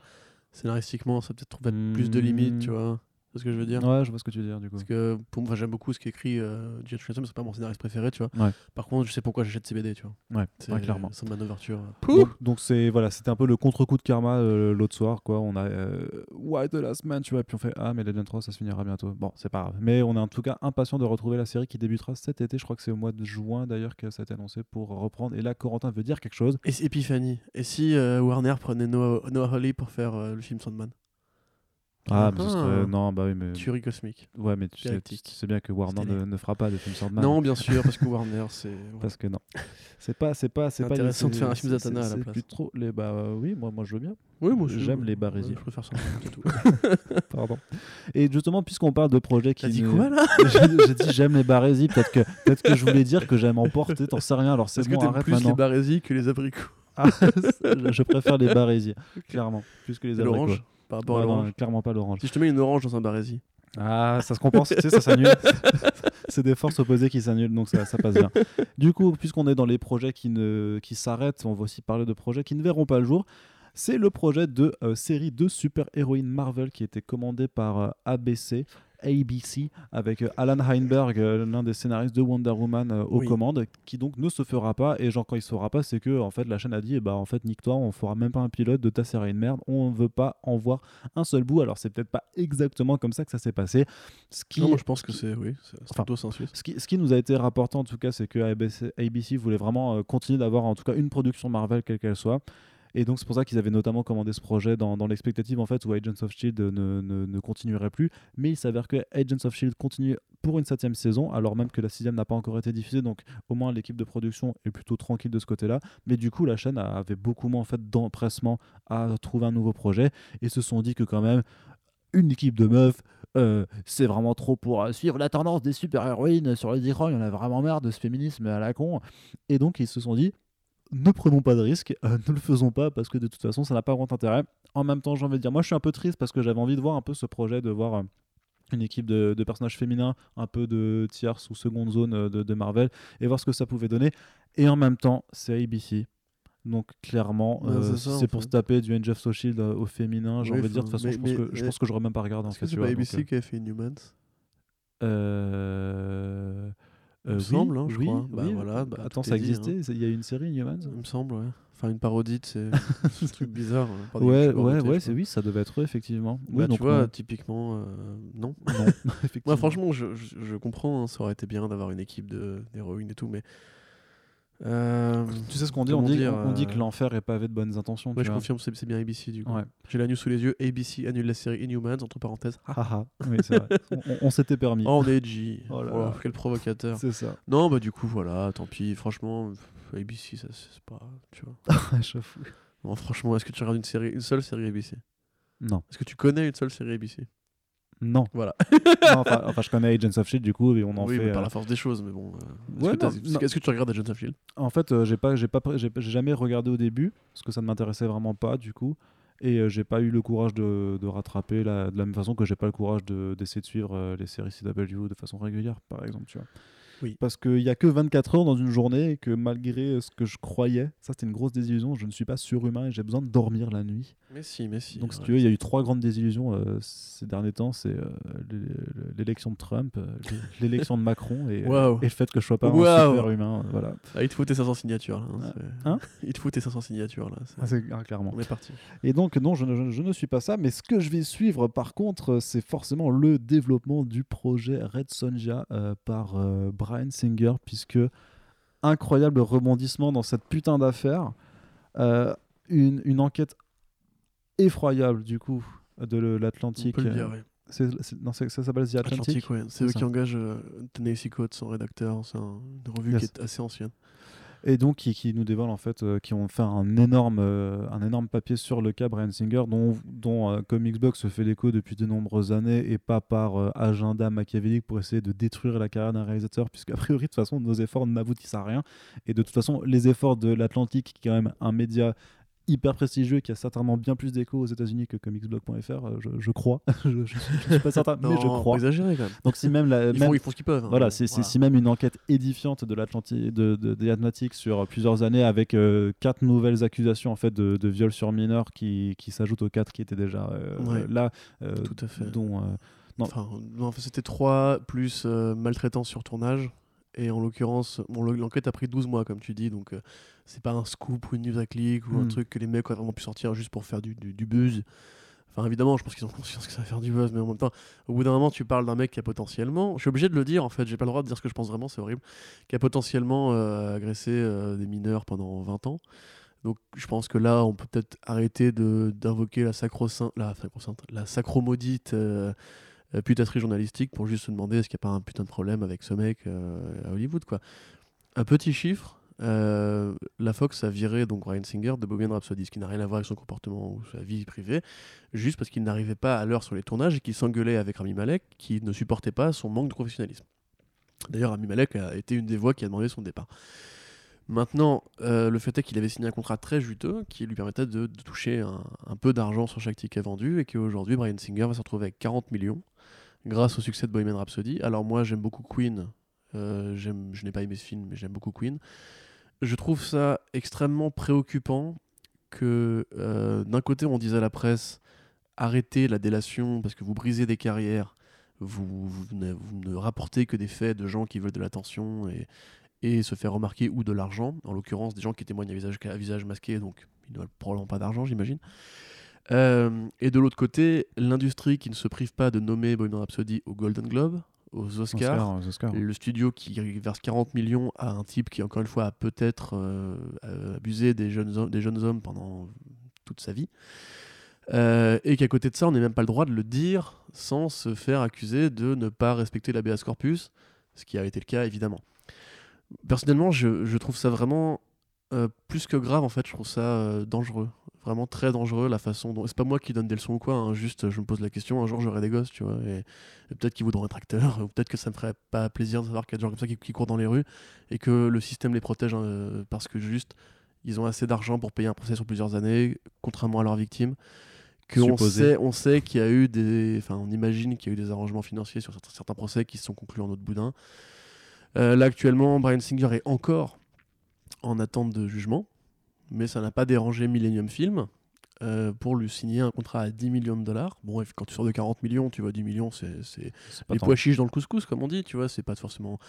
Scénaristiquement, ça peut-être trouver plus de limites, tu Hmm. Vois. Ce que je veux dire Ouais, je vois ce que tu veux dire du coup. Parce que pour moi, j'aime beaucoup ce qu'écrit euh, G.H. Williams, c'est pas mon scénariste préféré, tu vois. Ouais. Par contre, je sais pourquoi j'achète ces BD, tu vois. Ouais, C'est ouais, clairement. C'est ma ouverture. Donc- Donc c'est voilà, c'était un peu le contre-coup de karma euh, l'autre soir quoi. On a euh, Why the Last Man, tu vois, puis on fait ah mais Legend 3 ça se finira bientôt. Bon, c'est pas grave. Mais on est en tout cas impatient de retrouver la série qui débutera cet été. Je crois que c'est au mois de juin d'ailleurs que ça a été annoncé pour reprendre. Et là, Corentin veut dire quelque chose. Et si- Epiphany. Et si euh, Warner prenait Noah, Noah Hawley pour faire euh, le film Sandman? Ah, mais ce serait- non bah oui mais Tuerie cosmique. ouais mais tu sais, tu sais bien que Warner ne, ne fera pas de film Sandman. Non, bien sûr, parce que Warner, c'est. Parce que non, c'est pas, c'est pas, c'est pas intéressant de faire un film Zatanna à la place. plus trop les bah euh, oui, moi, moi je veux bien. Oui, moi aussi, J'aime ouais. les barésies. Ouais, je préfère Sandman, c'est tout. Pardon. Et justement, puisqu'on parle de projets qui. T'as dit quoi là J'ai dit j'aime les barésies. Peut-être que, peut que je voulais dire que j'aime emporter. T'en sais rien. Alors c'est bon, arrête plus les barésies que les abricots Ah, je préfère les barésies, clairement, plus que les abricots. l'orange Par rapport à Ouais, non, l'orange clairement pas l'orange. Si je te mets une orange dans un barésie, Ah, ça se compense, tu sais, ça s'annule. c'est des forces opposées qui s'annulent, donc ça, ça passe bien. Du coup, puisqu'on est dans les projets qui, ne, qui s'arrêtent, on va aussi parler de projets qui ne verront pas le jour. C'est le projet de euh, série de super-héroïnes Marvel qui était commandé par euh, ABC. ABC avec euh, Alan Heinberg, euh, l'un des scénaristes de Wonder Woman euh, aux Oui. commandes, qui donc ne se fera pas. Et genre quand il se fera pas, c'est que en fait la chaîne a dit, eh bah en fait nique-toi, on fera même pas un pilote de ta série de merde, on veut pas en voir un seul bout. Alors c'est peut-être pas exactement comme ça que ça s'est passé. Ce qui, Non, moi je pense que c'est oui, c'est Enfin, ce qui, ce qui nous a été rapporté en tout cas, c'est que ABC, ABC voulait vraiment euh, continuer d'avoir en tout cas une production Marvel quelle qu'elle soit. Et donc c'est pour ça qu'ils avaient notamment commandé ce projet dans, l'expectative en fait où Agents of Shield ne, ne, continuerait plus. Mais il s'avère que Agents of Shield continue pour une septième saison, alors même que la sixième n'a pas encore été diffusée. Donc au moins l'équipe de production est plutôt tranquille de ce côté-là. Mais du coup la chaîne avait beaucoup moins en fait d'empressement à trouver un nouveau projet et se sont dit que quand même une équipe de meufs, euh, c'est vraiment trop pour euh, suivre la tendance des super-héroïnes sur les écrans. Il y en a vraiment marre de ce féminisme à la con. Et donc, ils se sont dit ne prenons pas de risques, euh, ne le faisons pas parce que de toute façon, ça n'a pas grand intérêt. En même temps, j'ai envie de dire, moi, je suis un peu triste parce que j'avais envie de voir un peu ce projet, de voir. euh, une équipe de, de personnages féminins, un peu de tierce ou seconde zone euh, de, de Marvel, et voir ce que ça pouvait donner. Et en même temps, c'est ABC. Donc clairement, Ouais, euh, c'est pour se taper du Angel of Shield euh, au féminin, j'ai Oui, envie de dire, de toute façon, mais- je, pense mais- que, je mais- pense que j'aurais même pas regardé Est-ce fait. que c'est pas donc, ABC qui a fait Inhumans? euh, Il me euh, semble, hein, je oui, crois. Bah oui. voilà, bah, Attends, ça dit, existait Il y a une série Inhumans Il me semble, ouais. Enfin, une parodie de ces ces trucs bizarres. hein, Ouais, ouais, ouais, c'est oui, ça devait être eux, effectivement. Bah, oui, tu donc vois, non. typiquement, euh, non. Non, effectivement. Moi, franchement, je, je, je comprends, hein, ça aurait été bien d'avoir une équipe d'héroïnes et tout, mais. Euh, tu sais ce qu'on dit? on dit, dire, on dit que euh, l'enfer est pavé de bonnes intentions. Ouais, tu je vois. confirme, c'est c'est bien ABC du coup. Ouais. J'ai la news sous les yeux. ABC annule la série Inhumans, entre parenthèses. Ah, Haha, oui, c'est vrai. on on s'était permis. oh, on est edgy. Oh là Oh, là. quel provocateur. C'est ça. Non, bah du coup, voilà, tant pis. Franchement, ABC, ça, c'est pas. Tu vois. Je fous. Non, franchement, est-ce que tu regardes une série, une seule série ABC Non, Est-ce que tu connais une seule série ABC non. Voilà. Non, enfin, enfin, je connais Agents of Shield du coup et on en oui, fait. mais par euh, la force des choses, mais bon. euh, Est-ce que, tu regardes Agents of Shield En fait, euh, j'ai pas, j'ai pas, j'ai jamais regardé au début parce que ça ne m'intéressait vraiment pas du coup, et euh, j'ai pas eu le courage de, de rattraper la- de la même façon que j'ai pas le courage de- d'essayer de suivre euh, les séries CW de façon régulière, par exemple, tu vois. Oui. Parce qu'il y a que 24 heures dans une journée et que malgré ce que je croyais, ça c'était une grosse désillusion. Je ne suis pas surhumain et j'ai besoin de dormir la nuit. Mais si, mais si. Donc, si ouais. tu veux, il y a eu trois grandes désillusions euh, ces derniers temps c'est euh, l'é- l'élection de Trump, euh, l'élection de Macron et, le fait que je sois pas Waouh. un super humain. euh, Voilà. Ah, il te tes 500 signatures là. hein, c'est- Hein? Il te tes 500 signatures là. c'est- Ah, ah, clairement. On est parti. Et donc, non, je, ne- je- je ne suis pas ça. Mais ce que je vais suivre, par contre, c'est forcément le développement du projet Red Sonja euh, par euh, Brian Singer, puisque incroyable rebondissement dans cette putain d'affaire. Euh, une, une enquête effroyable, du coup, de l'Atlantique. oui. ça s'appelle The Atlantic? Ouais. C'est eux qui engagent euh, Tennessee Coates, son rédacteur. C'est un- une revue Yes. qui est assez ancienne. Et donc, qui, nous dévoilent en fait, euh, qui ont fait un énorme, euh, un énorme papier sur le cas Brian Singer, dont, dont euh, Comics Box se fait l'écho depuis de nombreuses années et pas par agenda machiavélique pour essayer de détruire la carrière d'un réalisateur, puisque a priori, de toute façon, nos efforts n'aboutissent à rien. Et de toute façon, les efforts de l'Atlantique, qui est quand même un média hyper prestigieux qui a certainement bien plus d'écho aux États-Unis que comicsblog.fr, euh, je, je crois. je, je suis, je suis pas certain, mais je Non, crois. Pas exagérer quand même. Donc, si même la, Ils, même- font, ils font ce qu'ils peuvent. hein. voilà, c'est si même une enquête édifiante de l'Atlantique, de, de, des Atlantiques sur plusieurs années avec euh, quatre nouvelles accusations en fait de, de viol sur mineurs qui, qui s'ajoutent aux quatre qui étaient déjà euh, Ouais. là, euh, Tout à fait. dont non. Enfin, non, c'était 3 plus maltraitance sur tournage. Et en l'occurrence, bon, le- l'enquête a pris 12 mois, comme tu dis, donc euh, c'est pas un scoop ou une news à clic ou un Mm. truc que les mecs ont vraiment pu sortir juste pour faire du, du, du buzz. Enfin, évidemment, je pense qu'ils ont conscience que ça va faire du buzz, mais en même temps, au bout d'un moment, tu parles d'un mec qui a potentiellement, je suis obligé de le dire en fait, j'ai pas le droit de dire ce que je pense vraiment, c'est horrible, qui a potentiellement euh, agressé euh, des mineurs pendant 20 ans. Donc je pense que là, on peut peut-être arrêter d'invoquer la sacro-sainte, la, la sacro-maudite euh, euh, putaterie journalistique pour juste se demander est-ce qu'il n'y a pas un putain de problème avec ce mec euh, à Hollywood quoi. Un petit chiffre, euh, la Fox a viré donc Ryan Singer de Bohemian Rhapsody, ce qui n'a rien à voir avec son comportement ou sa vie privée, juste parce qu'il n'arrivait pas à l'heure sur les tournages et qu'il s'engueulait avec Rami Malek qui ne supportait pas son manque de professionnalisme. D'ailleurs, Rami Malek a été une des voix qui a demandé son départ. Maintenant, euh, le fait est qu'il avait signé un contrat très juteux qui lui permettait de, toucher un, peu d'argent sur chaque ticket vendu et qu'aujourd'hui, Brian Singer va se retrouver avec 40 millions, grâce au succès de Bohemian Rhapsody. Alors moi j'aime beaucoup Queen, euh, je n'ai pas aimé ce film mais j'aime beaucoup Queen. Je trouve ça extrêmement préoccupant que euh, d'un côté on dise à la presse arrêtez la délation parce que vous brisez des carrières, vous, vous ne, vous ne rapportez que des faits de gens qui veulent de l'attention et, et se faire remarquer ou de l'argent, en l'occurrence des gens qui témoignent à visage, à visage masqué, donc ils n'ont probablement pas d'argent j'imagine. Euh, et de l'autre côté, l'industrie qui ne se prive pas de nommer Bohemian Rhapsody au Golden Globe, aux Oscars, Oscar, aux Oscars. le studio qui verse 40 millions à un type qui, encore une fois, a peut-être euh, euh, abusé des jeunes, hommes, des jeunes hommes pendant toute sa vie. Euh, et qu'à côté de ça, on n'a même pas le droit de le dire sans se faire accuser de ne pas respecter l'habeas corpus, ce qui a été le cas évidemment. Personnellement, je, je trouve ça vraiment euh, plus que grave en fait, je trouve ça euh, dangereux, vraiment très dangereux la façon dont. C'est pas moi qui donne des leçons ou quoi, hein, juste je me pose la question, un jour j'aurai des gosses, tu vois, et, et peut-être qu'ils voudront être acteurs, ou peut-être que ça me ferait pas plaisir de savoir qu'il y a des gens comme ça qui, qui courent dans les rues et que le système les protège euh, parce que juste ils ont assez d'argent pour payer un procès sur plusieurs années, contrairement à leurs victimes. Que on sait, on sait qu'il y a eu des, enfin, on imagine qu'il y a eu des arrangements financiers sur certains, certains procès qui se sont conclus en autre boudin. Euh, là actuellement, Brian Singer est encore en attente de jugement, mais ça n'a pas dérangé Millennium Film euh, pour lui signer un contrat à 10 millions de dollars. Bon, quand tu sors de 40 millions, tu vois 10 millions, c'est les pois chiches dans le couscous, comme on dit, tu vois, c'est pas forcément.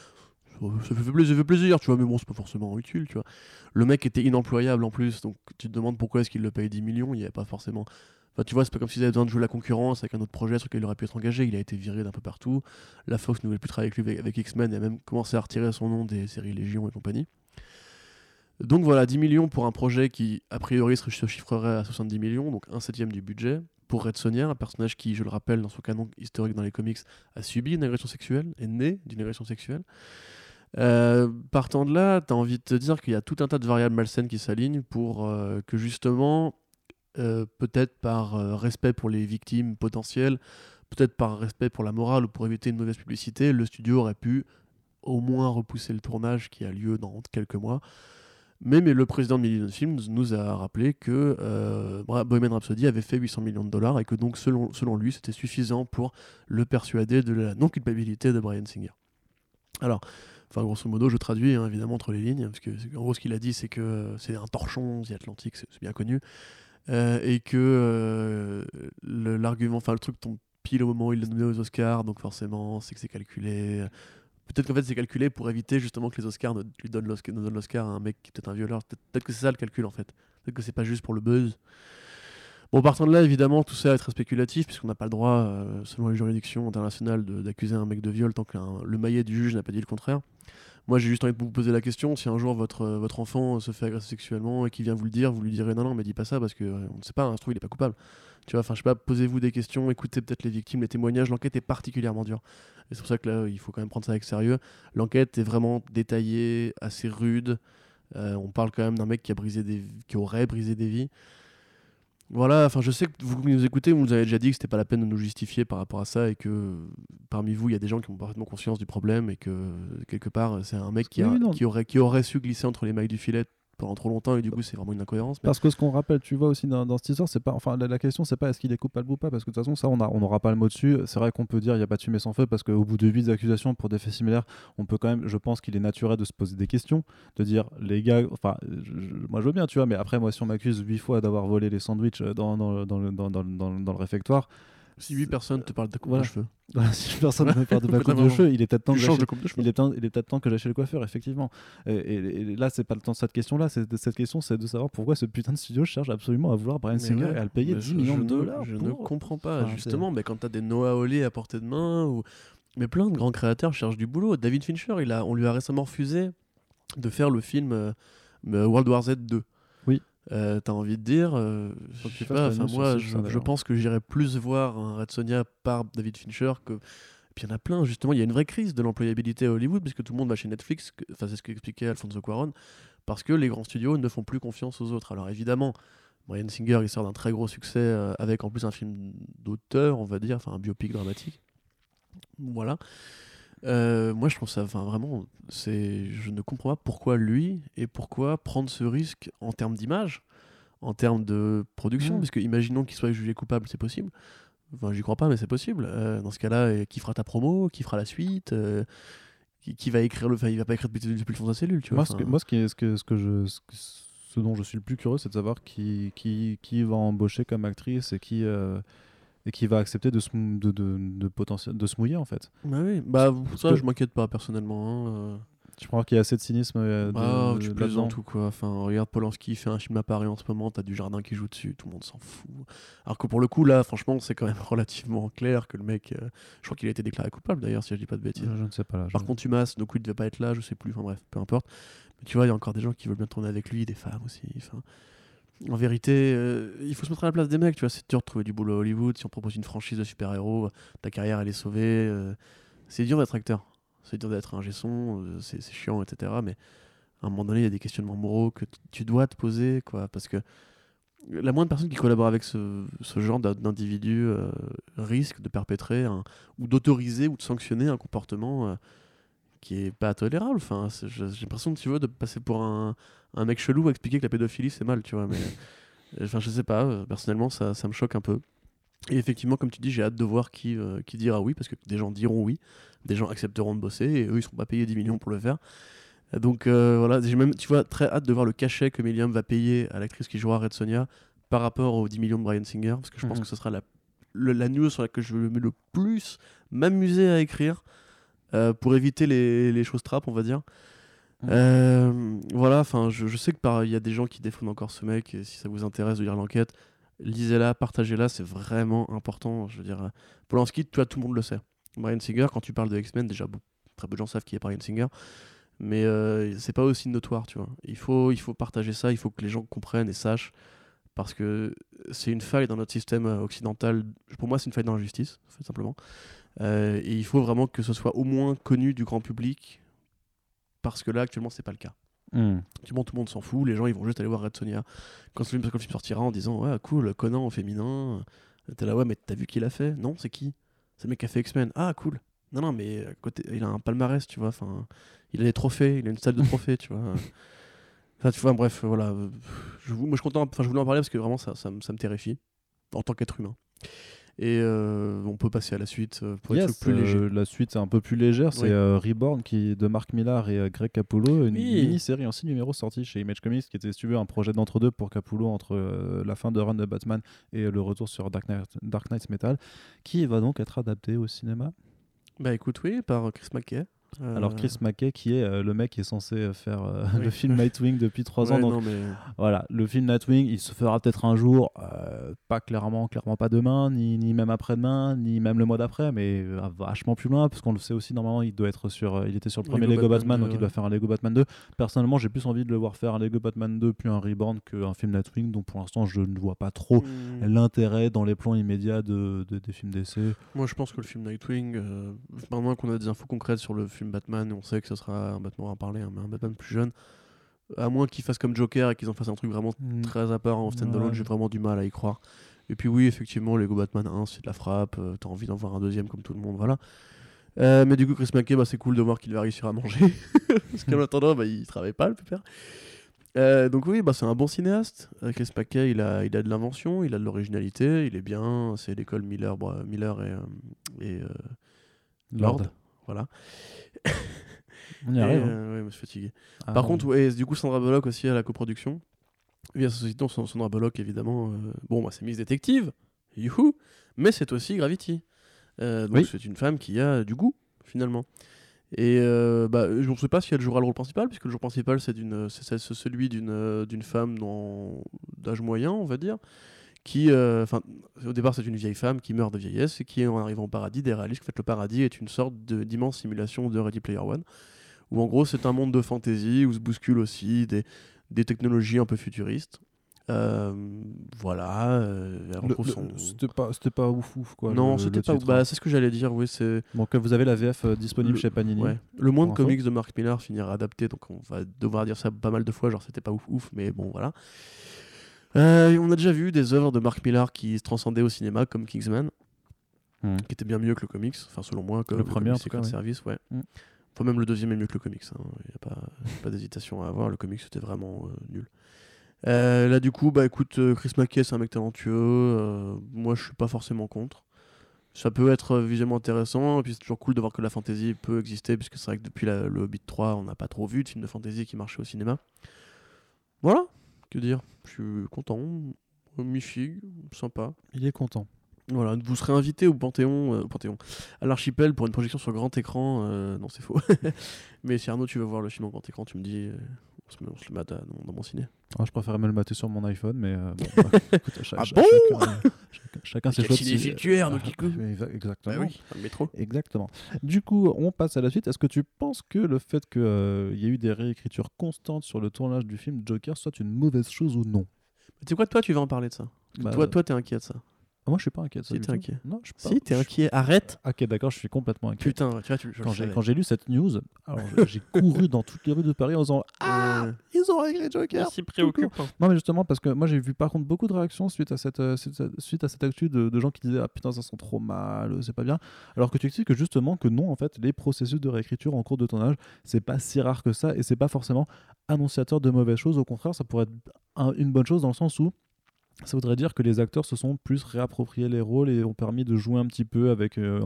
Ça fait plaisir, ça fait plaisir, tu vois, mais bon, c'est pas forcément utile, tu vois. Le mec était inemployable en plus, donc tu te demandes pourquoi est-ce qu'il le paye 10 millions, il n'y avait pas forcément. Tu vois, c'est pas comme s'il avait besoin de jouer la concurrence avec un autre projet sur lequel il aurait pu être engagé, il a été viré d'un peu partout. La Fox ne voulait plus travailler avec lui avec, X-Men et a même commencé à retirer son nom des séries Légion et compagnie. Donc voilà, 10 millions pour un projet qui, a priori, se chiffrerait à 70 millions, donc un septième du budget. Pour Red Sonja, un personnage qui, je le rappelle, dans son canon historique dans les comics, a subi une agression sexuelle, est né d'une agression sexuelle. Euh, partant de là, tu as envie de te dire qu'il y a tout un tas de variables malsaines qui s'alignent pour euh, que justement, euh, peut-être par euh, respect pour les victimes potentielles, peut-être par respect pour la morale ou pour éviter une mauvaise publicité, le studio aurait pu au moins repousser le tournage qui a lieu dans quelques mois. Mais, le président de Millennium Films nous a rappelé que euh, Bohemian Rhapsody avait fait 800 millions de dollars et que donc selon, lui c'était suffisant pour le persuader de la non-culpabilité de Brian Singer. Alors, enfin grosso modo je traduis hein, évidemment entre les lignes, parce que en gros ce qu'il a dit c'est que euh, c'est un torchon, The Atlantic, c'est bien connu, euh, et que euh, l'argument, enfin le truc tombe pile au moment où il est nommé aux Oscars, donc forcément c'est que c'est calculé. Peut-être qu'en fait c'est calculé pour éviter justement que les Oscars ne lui donnent l'Oscar, à un mec qui est peut-être un violeur. Peut-être que c'est ça le calcul en fait. Peut-être que c'est pas juste pour le buzz. Bon, partant de là, évidemment, tout ça est très spéculatif, puisqu'on n'a pas le droit, euh, selon les juridictions internationales, d'accuser un mec de viol tant que le maillet du juge n'a pas dit le contraire. Moi, j'ai juste envie de vous poser la question si un jour votre, euh, enfant se fait agresser sexuellement et qu'il vient vous le dire, vous lui direz non, non, mais dis pas ça parce que euh, on ne sait pas, un trouve, il est pas coupable. Tu vois, enfin, je sais pas, posez-vous des questions, écoutez peut-être les victimes, les témoignages. L'enquête est particulièrement dure. C'est pour ça que là, il faut quand même prendre ça avec sérieux. L'enquête est vraiment détaillée, assez rude. Euh, on parle quand même d'un mec qui aurait brisé des vies. Voilà, enfin je sais que vous qui nous écoutez, vous nous avez déjà dit que c'était pas la peine de nous justifier par rapport à ça et que parmi vous, il y a des gens qui ont parfaitement conscience du problème et que quelque part, c'est un mec qui, a- Oui, non. qui, aurait, qui aurait su glisser entre les mailles du filet pendant trop longtemps et du coup c'est vraiment une incohérence. Parce que ce qu'on rappelle, tu vois aussi dans, dans cette histoire, c'est pas, enfin la, question c'est pas est-ce qu'il est coupable ou pas, parce que de toute façon ça on a- on n'aura pas le mot dessus. C'est vrai qu'on peut dire il y a pas de fumée sans feu, parce qu'au bout de 8 accusations pour des faits similaires, on peut quand même, je pense qu'il est naturel de se poser des questions, de dire les gars, enfin moi je veux bien, tu vois, mais après moi si on m'accuse 8 fois d'avoir volé les sandwichs le- dans, dans, dans, dans le réfectoire, Si 8 personnes te parlent de coupe Voilà. de cheveux, si personne ne me parle de ma coupe de cheveux, il est peut-être temps que j'achète- de coupe de cheveux. il est, temps- il est peut-être temps que chez le coiffeur, effectivement. Et, et- et là, c'est pas le temps de cette question-là. c'est- Cette question, c'est de savoir pourquoi ce putain de studio cherche absolument à vouloir Brian Singer ouais, et à le payer mais 10 je- millions de dollars. Je pour- ne comprends pas. Enfin, justement, mais quand tu as des Noah Hawley à portée de main, ou... mais plein de grands créateurs cherchent du boulot. David Fincher, il a, on lui a récemment refusé de faire le film euh, euh, World War Z 2. Euh, T'as envie de dire, euh, Faut que tu pas, news moi, je, ça, je d'ailleurs. pense que j'irais plus voir un Red Sonja par David Fincher que. Puis il y en a plein, justement, il y a une vraie crise de l'employabilité à Hollywood, parce que tout le monde va chez Netflix, enfin c'est ce qu'expliquait Alfonso Cuaron, parce que les grands studios ne font plus confiance aux autres. Alors évidemment, Brian Singer, il sort d'un très gros succès euh, avec en plus un film d'auteur, on va dire, enfin un biopic dramatique. Voilà. Euh, moi, je trouve ça, enfin vraiment, c'est, je ne comprends pas pourquoi lui et pourquoi prendre ce risque en termes d'image, en termes de production, Mm. parce que imaginons qu'il soit jugé coupable, c'est possible. Enfin, j'y crois pas, mais c'est possible. Euh, dans ce cas-là, euh, qui fera ta promo Qui fera la suite qui, qui va écrire le. Enfin, il va pas écrire depuis, depuis le fond de sa cellule, tu Moi, vois. ce, que, enfin, moi ce, qui est- ce, que, ce, que je, ce, que- ce dont je suis le plus curieux, c'est de savoir qui, qui, qui va embaucher comme actrice et qui, et qui va accepter de se, de, de, de, potentiel- de se mouiller, en fait. Bah oui, bah ça, que- je m'inquiète pas personnellement. hein, euh. Je crois qu'il y a assez de cynisme euh, de, Ah, de- tu plaisantes ou quoi Enfin, regarde Polanski fait un film à Paris en ce moment, t'as du jardin qui joue dessus, tout le monde s'en fout. Alors que pour le coup, là, franchement, c'est quand même relativement clair que le mec. euh, je crois qu'il a été déclaré coupable d'ailleurs, si je dis pas de bêtises. Je, je ne sais pas là. Par contre, Tumas, donc il devait pas être là, je sais plus, enfin bref, peu importe. Mais tu vois, il y a encore des gens qui veulent bien tourner avec lui, des femmes aussi. Enfin, en vérité, euh, il faut se mettre à la place des mecs, tu vois, c'est dur de trouver du boulot à Hollywood. Si on propose une franchise de super-héros, ta carrière elle est sauvée. euh, c'est dur d'être acteur, c'est dur d'être un gesson, euh, c'est chiant, etc. Mais à un moment donné, il y a des questionnements moraux que tu dois te poser, quoi, parce que la moindre personne qui collabore avec ce, genre d'in- d'individu risque de perpétrer ou d'autoriser ou de sanctionner un comportement qui est pas tolérable. Enfin, j'ai l'impression, tu vois, de passer pour un, un mec chelou à expliquer que la pédophilie c'est mal, tu vois. Mais euh, enfin, je sais pas. euh, Personnellement, ça, ça me choque un peu. Et effectivement, comme tu dis, j'ai hâte de voir qui, euh, qui dira oui, parce que des gens diront oui, des gens accepteront de bosser, et eux, ils seront pas payés 10 millions pour le faire. Donc euh, voilà, j'ai même, tu vois, très hâte de voir le cachet que Milliam va payer à l'actrice qui jouera Red Sonia par rapport aux 10 millions de Brian Singer, parce que je pense Mhm. que ce sera la, le- la news sur laquelle je vais le plus m'amuser à écrire euh, pour éviter les, les choses trappes, on va dire. Euh, voilà, enfin, je, sais que par- il y a des gens qui défendent encore ce mec, et si ça vous intéresse de lire l'enquête, lisez-la, partagez-la, c'est vraiment important. Je veux dire, euh, Polanski, tout le monde le sait. Brian Singer, quand tu parles de X-Men, déjà, très peu de gens savent qui est Brian Singer, mais euh, c'est pas aussi notoire, tu vois. Il faut, il faut partager ça, il faut que les gens comprennent et sachent, parce que c'est une faille dans notre système euh, occidental. Pour moi, c'est une faille dans la justice, en fait, simplement. Et il faut vraiment que ce soit au moins connu du grand public, parce que là, actuellement, c'est pas le cas. Hmm. Actuellement, tout le monde s'en fout, les gens ils vont juste aller voir Red Sonia quand le film, quand le film sortira en disant Ouais, cool, Conan au féminin. T'es là, ouais, mais t'as vu qui l'a fait? Non, c'est qui? C'est le mec qui a fait X-Men. Ah, cool. Non, non, mais à côté, il a un palmarès, tu vois. Enfin, il a des trophées, il a une salle de trophées, tu vois. Enfin, tu vois, bref, voilà. euh, Je, moi, je, content, enfin, je voulais en parler parce que vraiment, ça, ça, me- ça me terrifie en tant qu'être humain. Et euh, on peut passer à la suite euh, pour Yes, plus euh, la suite est un peu plus légère, c'est Oui. Reborn qui, de Mark Millar et Greg Capullo, une Oui. mini-série en six numéros sortie chez Image Comics qui était, si tu veux, un projet d'entre-deux pour Capullo entre la fin de Run de Batman et le retour sur Dark Knight, Dark Knight Metal, qui va donc être adapté au cinéma. Bah écoute, oui, par Chris McKay. Euh, Alors Chris McKay, qui est euh, le mec qui est censé euh, faire euh, Oui. le film Nightwing depuis trois ans, ouais, donc non, mais... Voilà, le film Nightwing, il se fera peut-être un jour, euh, pas clairement, clairement pas demain, ni, ni même après-demain, ni même le mois d'après, mais euh, vachement plus loin, parce qu'on le sait aussi, normalement, il doit être sur, euh, il était sur le premier Lego Lego, Batman Batman, 2, donc il doit faire un Lego Batman 2. Personnellement, j'ai plus envie de le voir faire un Lego Batman 2 puis un Reborn qu'un film Nightwing, donc pour l'instant, je ne vois pas trop Hmm. l'intérêt dans les plans immédiats de, de- des films d'essai. Moi, je pense que le film Nightwing, euh, maintenant qu'on a des infos concrètes sur le film Batman, et on sait que ce sera un Batman, on va en parler, hein, mais un Batman plus jeune, à moins qu'ils fassent comme Joker et qu'ils en fassent un truc vraiment très à part en stand-alone, Ouais. j'ai vraiment du mal à y croire. Et puis oui, effectivement, Lego Batman 1, c'est de la frappe, euh, t'as envie d'en voir un deuxième comme tout le monde, voilà. Euh, mais du coup, Chris McKay, bah, c'est cool de voir qu'il va réussir à manger. Parce qu'en attendant, bah, il travaille pas, le pépère. Euh, donc oui, bah, c'est un bon cinéaste. Chris McKay, il a, il a de l'invention, il a de l'originalité, il est bien. C'est l'école Miller, Miller et, et Lord. Voilà. On y Et, arrive. hein. euh, je suis fatigué. Ah, Par on- contre, ouais, du coup, Sandra Bullock aussi à la coproduction. Et association Sand- Sandra Bullock, évidemment. euh, bon, bah, c'est Miss Détective, youhou, mais c'est aussi Gravity. Euh, donc, Oui. c'est une femme qui a du goût, finalement. Et euh, bah, je ne sais pas si elle jouera le rôle principal, puisque le rôle principal, c'est celui d'une femme d'âge moyen, on va dire, qui, euh, au départ, c'est une vieille femme qui meurt de vieillesse et qui, en arrivant au paradis, réalise que en fait, le paradis est une sorte d'immense simulation de Ready Player One, où en gros, c'est un monde de fantasy où se bousculent aussi des, des technologies un peu futuristes. Euh, voilà. euh, son... C'était pas, c'était pas ouf ouf quoi. non, c'était pas. Bah, c'est ce que j'allais dire. Oui, c'est. Donc euh, vous avez la VF euh, disponible Le- chez Panini. Ouais. Le moins de comics de Mark Millar finira adapté, donc on va devoir dire ça pas mal de fois, genre c'était pas ouf ouf, mais bon voilà. Euh, on a déjà vu des œuvres de Mark Millar qui se transcendaient au cinéma, comme Kingsman, Hmm. qui était bien mieux que le comics, enfin selon moi, comme Le premier, cas, ouais. Service, ouais. Hmm. Enfin même le deuxième est mieux que le comics, il n'y a pas, pas d'hésitation à avoir, le comics c'était vraiment euh, nul. Euh, là du coup, bah écoute, Chris McKay c'est un mec talentueux, moi je suis pas forcément contre. ça peut être visuellement intéressant, et puis c'est toujours cool de voir que la fantasy peut exister, puisque c'est vrai que depuis la- le Hobbit 3, on n'a pas trop vu de films de fantasy qui marchaient au cinéma. Voilà, que dire, je suis content, mi-figue, sympa. Il est content. Voilà, vous serez invité au Panthéon, euh, au Panthéon, à l'archipel pour une projection sur grand écran. euh, non, c'est faux. Mais si Arnaud, tu veux voir le film en grand écran, tu me dis, euh, on, se met, on se le met à- dans, dans mon ciné. Ah, je préférais me le mater sur mon iPhone, mais euh, bon, bah, écoute, cha- Ah cha- bon chacun, chacun, chacun ses choix. oui, exa- Exactement. Bah oui, le métro. Exactement. Du coup, on passe à la suite. Est-ce que tu penses que le fait qu'il y ait eu des réécritures constantes sur le tournage du film Joker soit une mauvaise chose ou non? Tu sais quoi, toi, tu vas en parler de ça. Bah, toi, toi, t'es inquiet de ça. Moi, je suis pas inquiet. de ça Si, t'es inquiet. Non, je suis pas. Si, t'es inquiet. Arrête. Ok, d'accord, je suis complètement inquiet. Putain, tu vois, tu, je Quand j'ai savais. quand j'ai lu cette news, alors j'ai couru dans toutes les rues de Paris en disant Ah, Euh, ils ont réécrit Joker si préoccupant. Non, mais justement, parce que moi j'ai vu par contre beaucoup de réactions suite à cette, euh, suite à, suite à cette actu de, de gens qui disaient Ah putain, ça sent trop mal, euh, c'est pas bien. Alors que tu expliques que justement, que non, en fait, les processus de réécriture en cours de tournage, c'est pas si rare que ça et c'est pas forcément annonciateur de mauvaises choses. Au contraire, ça pourrait être un- une bonne chose dans le sens où ça voudrait dire que les acteurs se sont plus réappropriés les rôles et ont permis de jouer un petit peu avec euh,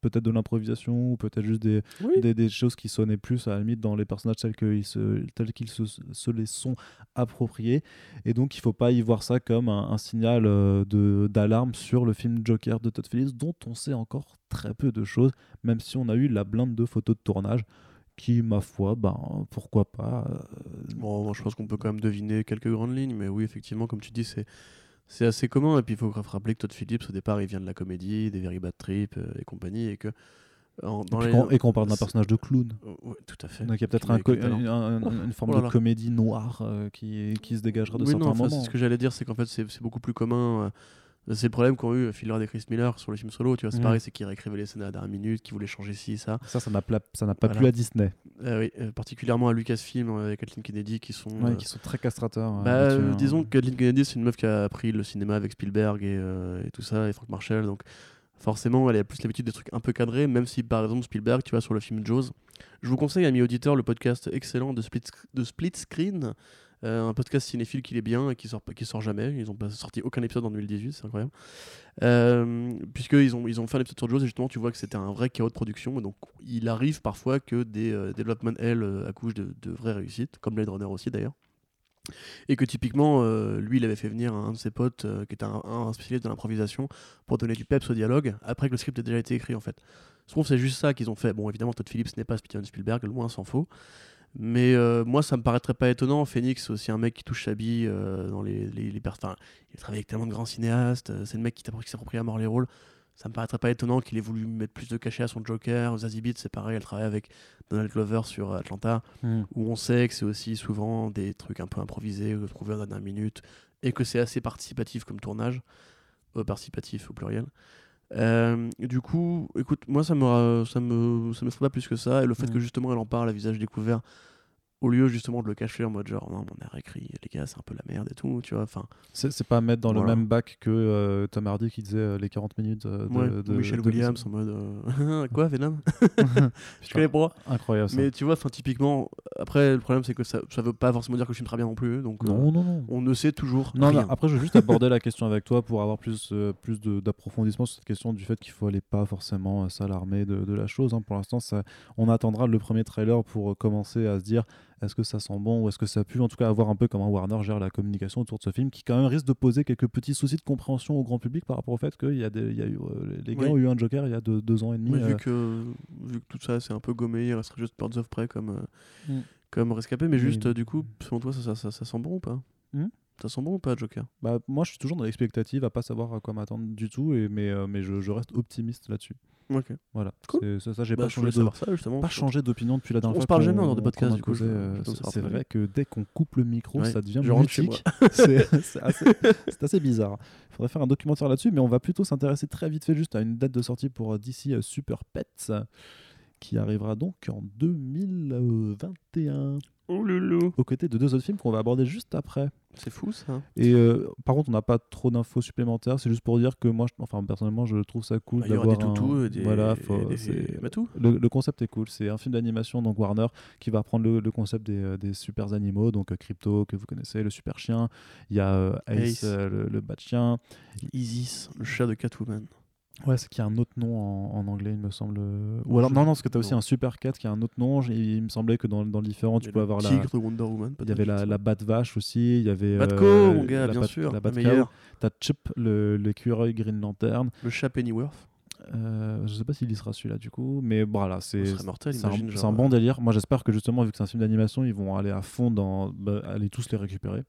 peut-être de l'improvisation ou peut-être juste des, Oui. des, des choses qui sonnaient plus à la limite dans les personnages tels qu'ils se, tels qu'ils se, se les sont appropriés. Et donc il faut pas y voir ça comme un, un signal euh, de d'alarme sur le film Joker de Todd Phillips, dont on sait encore très peu de choses, même si on a eu la blinde de photos de tournage qui, ma foi, ben, pourquoi pas. euh, Bon, moi, je pense qu'on peut quand même deviner quelques grandes lignes, mais oui, effectivement, comme tu dis, c'est c'est assez commun. Et puis, il faut rappeler que Todd Phillips, au départ, il vient de la comédie, des Very Bad Trip euh, et compagnie, et que en- et dans puis les- qu'on- et qu'on parle d'un personnage de clown. Euh, ouais, tout à fait. Donc il y a peut-être un un- un- une forme Oh là de comédie noire euh, qui, qui se dégagera de oui, certains non, moments. c'est ce que j'allais dire, c'est qu'en fait, c'est beaucoup plus commun. C'est le problème qu'ont eu Lord et Chris Miller sur le film solo, tu vois, c'est Mhm. pareil, c'est qu'ils réécrivaient les scènes à la dernière minute, qu'ils voulaient changer ci, ça. Ça, ça n'a pla- ça n'a pas Voilà. plu à Disney, Euh, oui, euh, particulièrement à Lucasfilm euh, avec Kathleen Kennedy qui sont. ouais, euh, qui sont très castrateurs. euh, Bah, hein. disons que Kathleen Kennedy, c'est une meuf qui a appris le cinéma avec Spielberg et, et tout ça, et Frank Marshall. Donc, forcément, elle a plus l'habitude des trucs un peu cadrés, même si, par exemple, Spielberg, tu vois, sur le film Jaws. Je vous conseille, amis auditeurs, le podcast excellent de Split, de Split Screen, euh, un podcast cinéphile qui est bien et qui sort, qui sort jamais. Ils ont pas sorti aucun épisode en 2018, c'est incroyable. Euh, Puisqu'ils ont, ils ont fait un épisode sur Jaws et justement, tu vois que c'était un vrai chaos de production. Donc, il arrive parfois que des euh, development hell euh, accouchent de, de vraies réussites, comme Blade Runner aussi d'ailleurs. Et que typiquement, euh, lui, il avait fait venir un de ses potes qui était un, un spécialiste de l'improvisation pour donner du peps au dialogue après que le script ait déjà été écrit en fait. Je trouve c'est juste ça qu'ils ont fait. Bon, évidemment, Todd Phillips n'est pas Steven Spielberg, loin s'en faut. Mais euh, moi, ça me paraîtrait pas étonnant. Phoenix, c'est aussi un mec qui touche sa bille euh, dans les, les, enfin, il travaille avec tellement de grands cinéastes. euh, C'est le mec qui s'approprie à mort les rôles. Ça me paraîtrait pas étonnant qu'il ait voulu mettre plus de cachet à son Joker. Zazie Beetz, c'est pareil, elle travaille avec Donald Glover sur Atlanta Hmm. où on sait que c'est aussi souvent des trucs un peu improvisés, trouvés en dernière minute, et que c'est assez participatif comme tournage, participatif au pluriel. Euh, du coup, écoute, moi ça me ça me ça me fait pas plus que ça, et le fait que justement elle en parle à visage découvert, au lieu justement de le cacher en mode genre non, on a réécrit, les gars, c'est un peu la merde et tout, tu vois, enfin, C'est pas à mettre dans Voilà. le même bac que euh, Tom Hardy qui disait euh, les 40 minutes euh, de, ouais, de- ou Michel de- Williams en mode euh, quoi, Venom? Je connais pas. Incroyable ça. Mais tu vois, enfin typiquement, après le problème c'est que ça, ça veut pas forcément dire que le film très bien non plus, donc Non, non, non. on ne sait toujours Non, rien. non, après, je veux juste aborder la question avec toi pour avoir plus, plus d'approfondissement sur cette question du fait qu'il faut aller pas forcément s'alarmer de, de la chose. hein. Pour l'instant, on attendra le premier trailer pour commencer à se dire est-ce que ça sent bon ou est-ce que ça pue? En tout cas, à voir un peu comment Warner gère la communication autour de ce film qui, quand même, risque de poser quelques petits soucis de compréhension au grand public par rapport au fait qu'il y a des, il y a eu, euh, les gars Oui. ont eu un Joker il y a deux, deux ans et demi. Euh, vu, que, vu que tout ça c'est un peu gommé, il resterait juste Birds of Prey comme, euh, Mm. comme rescapé. Mais Oui. juste, euh, du coup, selon toi, ça, ça, ça, ça sent bon ou pas? Mm. Ça sent bon ou pas, Joker? Bah, moi, je suis toujours dans l'expectative à pas savoir à quoi m'attendre du tout, et, mais, euh, mais je, je reste optimiste là-dessus. Ok. Voilà. Cool. Ça, ça j'ai Bah, pas changé de, savoir ça justement. pas changé d'opinion depuis la dernière On fois. se parle jamais en dehors de qu'on podcast, du coup, euh, c'est- vrai que dès qu'on coupe le micro, Ouais, ça devient je mutique. C'est assez, assez bizarre. Il faudrait faire un documentaire là-dessus, mais on va plutôt s'intéresser très vite fait juste à une date de sortie pour euh, DC euh, Super Pets qui arrivera donc en 2021 Oh loulou. aux côtés de deux autres films qu'on va aborder juste après. C'est fou ça. Et euh, par contre, on n'a pas trop d'infos supplémentaires. C'est juste pour dire que moi, je- enfin personnellement, je trouve ça cool Bah, Il y aura d'avoir des un- toutous, des. Voilà, et faut- des- c'est- bah, tout. le, le concept est cool. C'est un film d'animation, donc Warner, qui va reprendre le, le concept des, euh, des super animaux, donc euh, Crypto, que vous connaissez, le super chien. Il y a euh, Ace, Ace. euh, le, le bat chien. Isis, le chat de Catwoman. Ouais, c'est qu'il y a un autre nom en, en anglais, il me semble. Ou alors, non, non, parce que tu as aussi un Super 4 qui a un autre nom. Il me semblait que dans, dans le différent, tu peux avoir la. Tigre de Wonder Woman. Il y avait la, la. Bat Vache aussi. Il y avait. Batco, euh, mon gars, bien Bat- sûr. La meilleure. T'as Chip, le- l'écureuil Green Lantern. Le chat Pennyworth. Euh, je sais pas s'il y sera celui-là du coup, mais voilà, c'est Ce serait mortel, c'est un, c'est genre, un bon délire. Moi, j'espère que justement, vu que c'est un film d'animation, ils vont aller à fond dans, bah, aller tous les récupérer.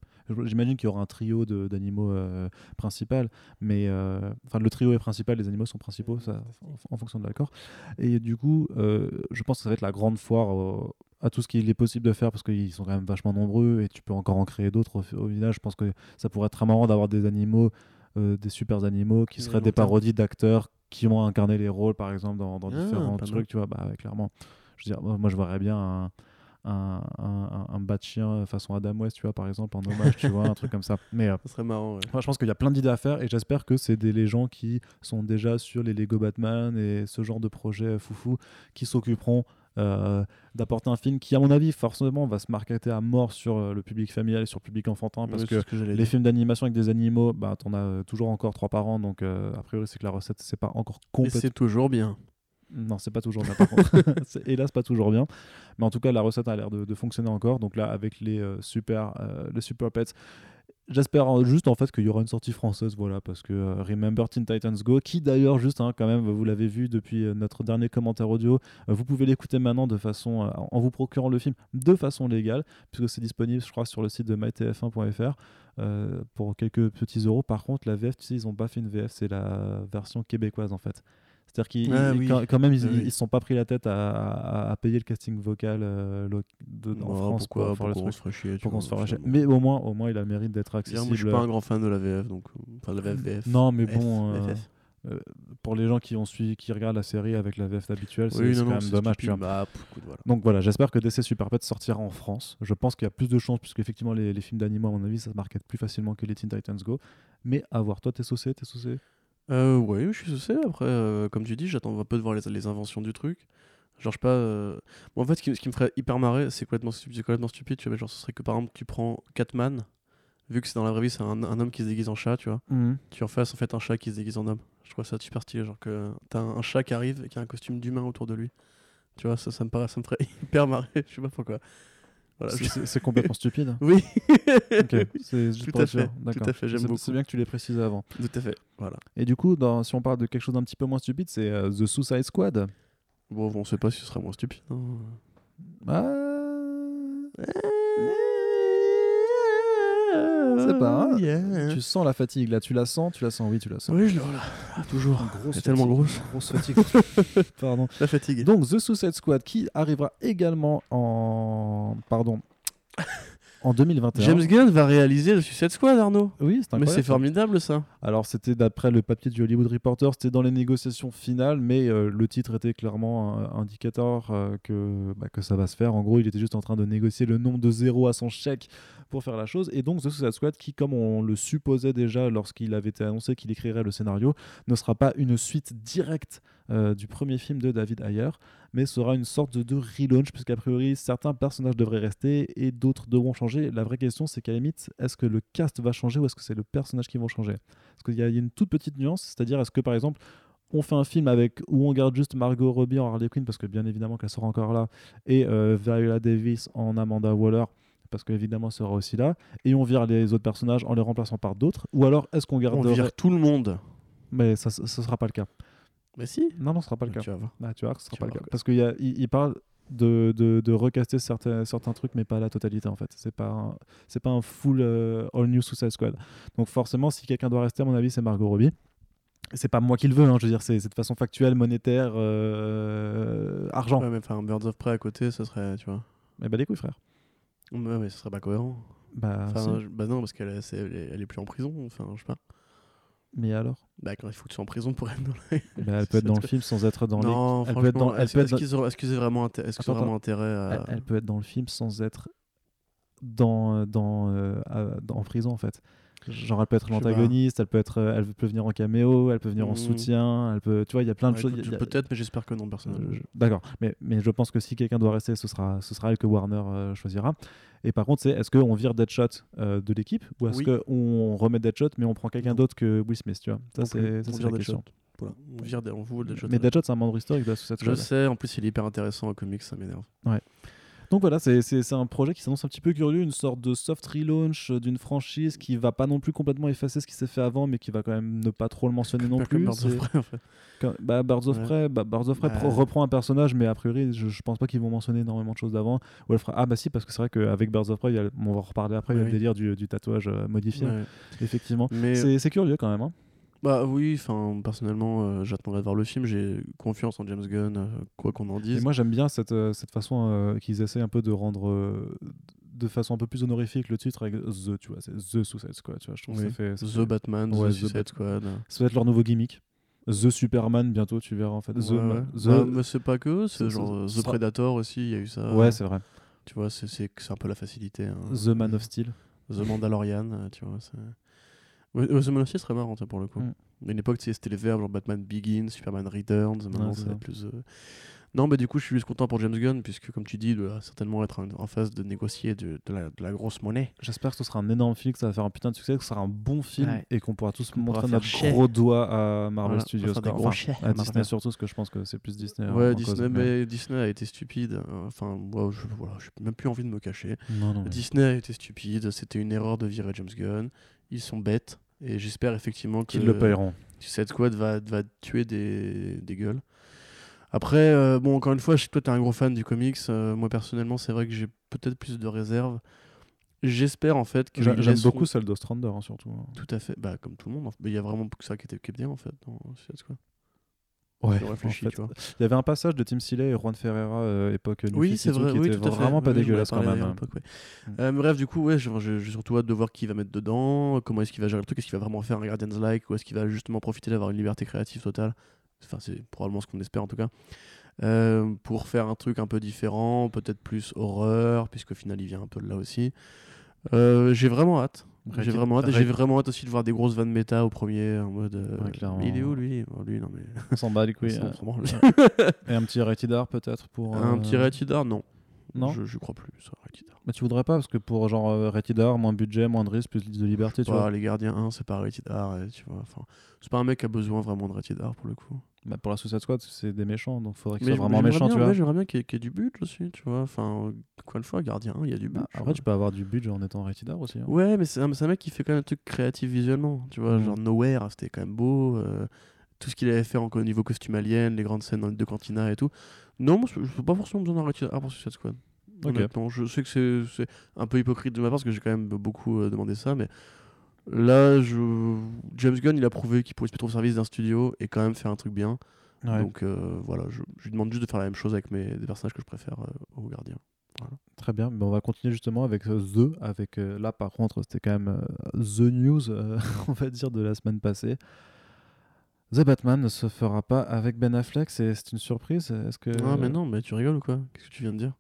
J'imagine qu'il y aura un trio d'animaux euh, principal, mais euh, enfin le trio est principal, les animaux sont principaux, ça, en, en fonction de l'accord. Et du coup, euh, je pense que ça va être la grande foire euh, à tout ce qu'il est possible de faire parce qu'ils sont quand même vachement nombreux et tu peux encore en créer d'autres au, au village. Je pense que ça pourrait être très marrant d'avoir des animaux, euh, des super animaux qui seraient des parodies d'acteurs qui ont incarné les rôles, par exemple, dans, dans Ah, différents mal. trucs, tu vois, bah, clairement. Je veux dire, moi, je verrais bien un, un, un, un bas de chien façon Adam West, tu vois, par exemple, en hommage, tu vois, un truc comme ça. Mais euh, Ça serait marrant, ouais. moi, je pense qu'il y a plein d'idées à faire et j'espère que c'est des les gens qui sont déjà sur les Lego Batman et ce genre de projet euh, foufou qui s'occuperont euh, d'apporter un film qui, à mon avis, forcément, va se marketer à mort sur euh, le public familial et sur le public enfantin parce que les films d'animation avec des animaux, bah, t'en as euh, toujours encore trois par an, donc euh, a priori, c'est que la recette, c'est pas encore Et complètement. c'est toujours bien. Non, c'est pas toujours bien par contre. C'est hélas pas toujours bien. Mais en tout cas, la recette a l'air de, de fonctionner encore. Donc là, avec les euh, super, les super pets, j'espère euh, juste en fait qu'il y aura une sortie française, voilà, parce que euh, Remember Teen Titans Go, qui d'ailleurs juste, hein, quand même, vous l'avez vu depuis euh, notre dernier commentaire audio, euh, vous pouvez l'écouter maintenant de façon, euh, en vous procurant le film de façon légale, puisque c'est disponible, je crois, sur le site de mytf1.fr. euh, pour quelques petits euros. Par contre, la VF, tu sais, ils ont pas fait une VF, c'est la version québécoise en fait. C'est-à-dire qu'ils Ah oui. quand, quand même, ils, oui. ils se sont pas pris la tête à, à- à payer le casting vocal euh, de, en Ouais, France pourquoi, pour se chier, tu pour vois, se finalement. Mais au moins, au moins, il a le mérite d'être accessible. Moi, je suis pas un grand fan de la VF, donc. euh, Enfin, de la VF. Non, mais F, bon, euh, euh, pour les gens qui ont suivi, qui regardent la série avec la VF habituelle, c'est Oui, quand même dommage. tu stupide. vois. Bah, voilà. Donc voilà, j'espère que DC Super Pets sortira en France. Je pense qu'il y a plus de chances, puisque effectivement les, les films d'animaux, à mon avis, ça se market plus facilement que les Teen Titans Go. Mais à voir, toi, t'es saucé, t'es saucé? Euh, ouais, je suis. Après, euh, comme tu dis, j'attends un peu de voir les, les inventions du truc. Genre, je sais pas. euh, bon, en fait, ce qui, ce qui me ferait hyper marrer, c'est complètement, stupide, c'est complètement stupide. Tu vois, mais genre, ce serait que par exemple, tu prends Catman, vu que c'est dans la vraie vie, c'est un, un homme qui se déguise en chat, tu vois. Tu en fasses en fait un chat qui se déguise en homme. Je trouve ça super stylé. Genre, que t'as un, un chat qui arrive et qui a un costume d'humain autour de lui. Tu vois, ça, ça me paraît, ça me ferait hyper marrer. Je sais pas pourquoi. Voilà, C'est- je- complètement stupide. Oui, Ok, c'est juste Tout pour à fait, tout D'accord. à fait, j'aime C'est- beaucoup. C'est bien que tu l'aies précisé avant. tout à fait. Voilà. Et du coup, dans, si on parle de quelque chose d'un petit peu moins stupide, c'est euh, The Suicide Squad. Bon, on sait pas si ce sera moins stupide. hein. Ah, C'est pas, hein. Yeah. Tu sens la fatigue là, tu la sens, tu la sens, oui, tu la sens. Oui, je voilà. Ah, toujours. C'est tellement grosse. Grosse fatigue. Pardon. La fatigue. Donc The Suicide Squad qui arrivera également en pardon en 2021. James Gunn va réaliser le Suicide Squad, Arnaud. Oui, c'est Mais c'est formidable ça. Alors c'était d'après le papier du Hollywood Reporter, c'était dans les négociations finales, mais euh, le titre était clairement un indicateur euh, que, bah, que ça va se faire. En gros, il était juste en train de négocier le nombre de zéros à son chèque pour faire la chose. Et donc The Suicide Squad, qui comme on le supposait déjà lorsqu'il avait été annoncé qu'il écrirait le scénario, ne sera pas une suite directe euh, du premier film de David Ayer, mais sera une sorte de, relaunch, puisqu'a priori certains personnages devraient rester et d'autres devront changer. La vraie question c'est qu'à la limite, est-ce que le cast va changer ou est-ce que c'est le personnage qui va changer? Parce qu'il y, a il y a une toute petite nuance, c'est-à-dire est-ce que par exemple on fait un film avec où on garde juste Margot Robbie en Harley Quinn parce que bien évidemment qu'elle sera encore là et euh, Viola Davis en Amanda Waller parce qu'évidemment elle sera aussi là. Et on vire les autres personnages en les remplaçant par d'autres. Ou alors est-ce qu'on On garde vire tout le monde. mais ça ce sera pas le cas. Mais si. non non ce sera pas le cas. Tu vas voir. ah, tu vois que ce sera Tu pas le cas. parce qu'il il, parle de, de, de recaster certains, certains trucs mais pas la totalité en fait. C'est pas c'est pas un full euh, all new Suicide Squad. Donc forcément si quelqu'un doit rester à mon avis c'est Margot Robbie. C'est pas moi qui le veux hein, je veux dire c'est de façon factuelle monétaire euh, argent. Ouais, mais enfin, Birds of Prey à côté, ça serait, tu vois. mais bah les couilles frère Ouais, mais ce serait pas cohérent. bah, Enfin, si. bah non, parce qu'elle est, elle est, elle est plus en prison. Enfin, je sais pas. mais alors? Bah, quand il faut que tu sois en prison pour être dans la. Bah, elle peut être dans le film sans être dans les non, elle peut être dans- est-ce peut être est-ce qu'ils ont, est-ce qu'ils ont vraiment, inté- est-ce qu'ils ont Attends, vraiment intérêt à. elle, elle peut être dans le film sans être dans, dans, euh, à- dans- en prison en fait. Genre elle peut être l'antagoniste, elle peut être, euh, elle peut venir en caméo, elle peut venir en Mhm. soutien, elle peut, tu vois, il y a plein de Ouais, choses. a- Peut-être, mais j'espère que non, euh, personnellement. je- D'accord, mais, mais je pense que si quelqu'un doit rester, ce sera, ce sera elle que Warner euh, choisira. Et par contre, c'est est-ce qu'on vire Deadshot euh, de l'équipe ou est-ce Oui. qu'on remet Deadshot mais on prend quelqu'un d'autre que Will Smith, tu vois? Ça, c'est la question. Voilà, on vire des- on vous Deadshot. Mais Deadshot, c'est un membre historique de la Je sais, en plus il est hyper intéressant en comics, ça m'énerve. Donc voilà, c'est- un projet qui s'annonce un petit peu curieux, une sorte de soft relaunch euh, d'une franchise qui va pas non plus complètement effacer ce qui s'est fait avant, mais qui va quand même ne pas trop le mentionner non plus. Birds of Prey, en fait. Quand- bah, Birds of Ouais. Prey, bah, Birds of Prey Bah. reprend un personnage, mais a priori, je, je pense pas qu'ils vont mentionner énormément de choses d'avant. Fera ah bah si parce que c'est vrai qu'avec Birds of Prey, a on va en reparler après, il y a le délire du, du tatouage euh, modifié, Ouais. effectivement. Mais C'est c'est curieux quand même. hein. Bah oui, enfin personnellement, euh, j'attendrai de voir le film. J'ai confiance en James Gunn, euh, quoi qu'on en Et dise. moi j'aime bien cette, euh, cette façon euh, qu'ils essaient un peu de rendre de façon un peu plus honorifique le titre avec The, tu vois, c'est The Suicide Squad, tu vois, je trouve que ça fait, ça The fait- Batman, Ouais, The Suicide Bat- Squad. ça va être leur nouveau gimmick. The Superman bientôt, tu verras en fait. The, Ouais. The- Bah, mais c'est pas que, ce- c'est genre The Predator aussi, il y a eu ça. ouais, c'est vrai. Tu vois, c'est un peu la facilité. hein. The Man of Steel. The Mandalorian, tu vois. Ouais, The Man of Steel serait marrant, pour le coup. Mm. À une époque, c'était les verbes genre Batman Begins, Superman Returns. Maintenant, Ouais, c'est ça va plus. euh, Non, mais du coup, je suis juste content pour James Gunn, puisque, comme tu dis, il doit certainement être en, phase de négocier de, de la, de la grosse monnaie. J'espère que ce sera un énorme film, que ça va faire un putain de succès, que ce sera un bon film Ouais. et qu'on pourra tous Qu'on montrer pourra notre gros doigt à Marvel Voilà, Studios. quoi. gros Enfin, à à Disney surtout, parce que je pense que c'est plus Disney. en- ouais, en Disney, cause, mais- mais Disney a été stupide. euh, Enfin, moi, je voilà, j'ai même plus envie de me cacher. Non, non. mais- Disney a été stupide. C'était une erreur de virer James Gunn. Ils sont bêtes. Et j'espère effectivement Qu'ils le paieront. Suicide Squad va, va tuer des, des gueules. Après, euh, bon, encore une fois, je sais que toi, t'es un gros fan du comics. euh, moi, personnellement, c'est vrai que j'ai peut-être plus de réserves. J'espère en fait que. J'aime laisseront- beaucoup celle d'Ostrander, hein, surtout. hein. Tout à fait. Bah, comme tout le monde. Mais il y a vraiment que ça qui était qui est bien en fait dans Suicide Squad. Ouais, Je réfléchis, en fait, tu vois. Il y avait un passage de Tim Seeley et Juan Ferreira, euh, époque Oui, c'est 52, vrai. qui Oui, était tout à fait. vraiment pas Oui, je dégueulasse quand même. ouais. Mm. Euh, bref, du coup, ouais, j'ai surtout hâte de voir qui va mettre dedans, comment est-ce qu'il va gérer le truc, est-ce qu'il va vraiment faire un Guardians-like ou est-ce qu'il va justement profiter d'avoir une liberté créative totale. Enfin, c'est probablement ce qu'on espère en tout cas. Euh, pour faire un truc un peu différent, peut-être plus horreur, puisqu'au final il vient un peu de là aussi. Euh, j'ai vraiment hâte. J'ai Rated- vraiment hâte. J'ai vraiment hâte aussi de voir des grosses vannes méta au premier en mode. euh, Ouais, il est où lui? Oh, Lui, non mais. On s'en bat les couilles. hein. Et un petit Rated peut-être pour. Un euh, petit Rated R, non. Non je, je crois plus, ça, Rated R. Mais tu voudrais pas parce que pour genre euh, Rated R, moins budget, moins de risque, plus de liberté, tu vois. les gardiens 1, c'est pas Rated R, et tu vois. Enfin, c'est pas un mec qui a besoin vraiment de Rated R pour le coup. Bah, pour la Suicide Squad, c'est des méchants, donc faudrait qu'ils soient vraiment méchants, bien, tu vois. j'aimerais bien qu'il y, ait- qu'il y ait du but aussi, tu vois. Enfin, encore une fois, gardien 1, il y a du but. Bah, après, tu peux avoir du budget en étant Rated R aussi. hein. Ouais, mais c'est un, c'est un mec qui fait quand même un truc créatif visuellement, tu vois. Mm. Genre Nowhere, c'était quand même beau. euh, tout ce qu'il avait fait encore au niveau costume alien, les grandes scènes dans les deux cantinas et tout. Non, je n'ai pas forcément besoin d'un Rated R pour Suicide Squad. Ok. Honnêtement, je sais que c'est- un peu hypocrite de ma part parce que j'ai quand même beaucoup euh, demandé ça, mais là, je... James Gunn, il a prouvé qu'il pouvait se mettre au service d'un studio et quand même faire un truc bien. Ouais. Donc euh, voilà, je, je lui demande juste de faire la même chose avec mes, des personnages que je préfère euh, aux gardiens. Très bien, mais on va continuer justement avec euh, The, avec là par contre c'était quand même The News, on va dire, de la semaine passée. The Batman ne se fera pas avec Ben Affleck, c'est une surprise Est-ce que... Ah, mais non, mais tu rigoles ou quoi? Qu'est-ce que tu viens de dire?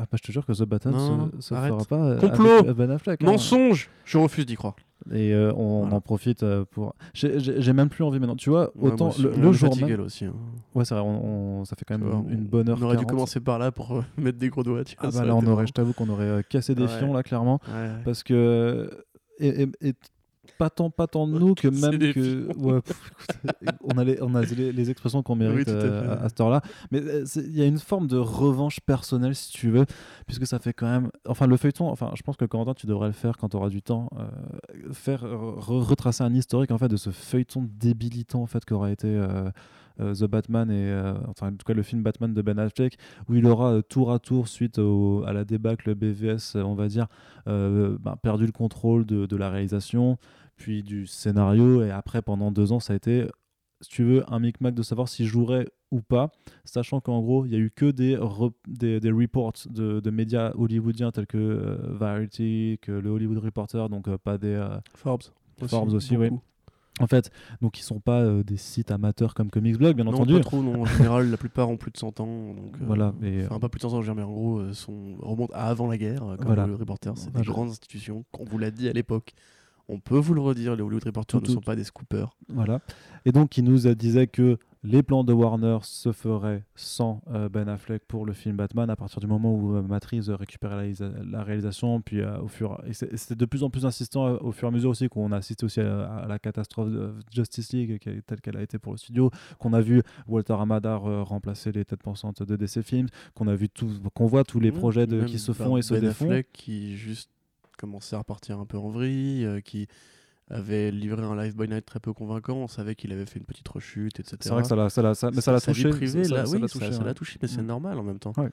Ah bah je te jure que The Batman Non, se, se fera pas Complot avec Ben Affleck. hein. Mensonge Je refuse d'y croire. Et euh, on, Voilà. en profite euh, pour... J'ai- même plus envie maintenant, tu vois, Ouais, autant aussi, le, le jour même... aussi. hein. Ouais c'est vrai, on, on- ça fait quand même une, une on- bonne heure On aurait dû 40. commencer par là pour euh, mettre des gros doigts. Tu vois, Ah bah là on aurait, je t'avoue qu'on aurait euh, cassé des Ouais. fions là clairement. ouais. parce que et, et- et pas tant pas tant nous que même que fions. ouais, pff, écoute, on a les, on a les, les expressions qu'on mérite Oui, à euh, à, à cette heure-là mais euh, il y a une forme de revanche personnelle si tu veux puisque ça fait quand même enfin le feuilleton enfin je pense que Corentin tu devrais le faire quand tu auras du temps euh, faire re- retracer un historique en fait de ce feuilleton débilitant en fait qu'aura été euh, The Batman et euh, enfin en tout cas le film Batman de Ben Affleck où il aura euh, tour à tour suite au- à la débâcle BVS on va dire euh, ben, perdu le contrôle de, de la réalisation puis du scénario et après pendant deux ans ça a été si tu veux un micmac de savoir s'il jouerait ou pas sachant qu'en gros il y a eu que des, re- des, des reports de, de médias hollywoodiens tels que euh, Variety que le Hollywood Reporter donc euh, pas des euh, Forbes. Forbes aussi, oui. en fait donc ils sont pas euh, des sites amateurs comme Comics Blog bien Non, entendu pas trop, non. En général, la plupart ont plus de 100 ans. Donc, euh, Voilà, mais, Enfin, pas plus de 100 ans, je veux dire, mais en gros, euh, sont, remontent à avant la guerre, comme Voilà. le Reporter. C'est des je- grandes institutions. On vous l'a dit à l'époque. On peut vous le redire, les Hollywood Reporters Tout- ne sont pas des scoopers. Voilà. Et donc, il nous disait que les plans de Warner se feraient sans euh, Ben Affleck pour le film Batman à partir du moment où euh, Reeves récupérait la, la réalisation. Puis euh, au fur, et c'était de plus en plus insistant euh, au fur et à mesure aussi qu'on a assisté aussi à, à la catastrophe de Justice League qui telle qu'elle a été pour le studio, qu'on a vu Walter euh, remplacer les têtes pensantes de DC Films, qu'on a vu tout, qu'on voit tous les Mmh, projets de, qui se font et se Ben défont. Affleck qui juste commençait à repartir un peu en vrille, euh, qui avait livré un live by night très peu convaincant. On savait qu'il avait fait une petite rechute, etc. C'est vrai que ça l'a, ça l'a, ça- mais ça l'a touché. privée, ça- là, ça oui, l'a touché, ça l'a touché, mais c'est Mm. normal en même temps. Ouais.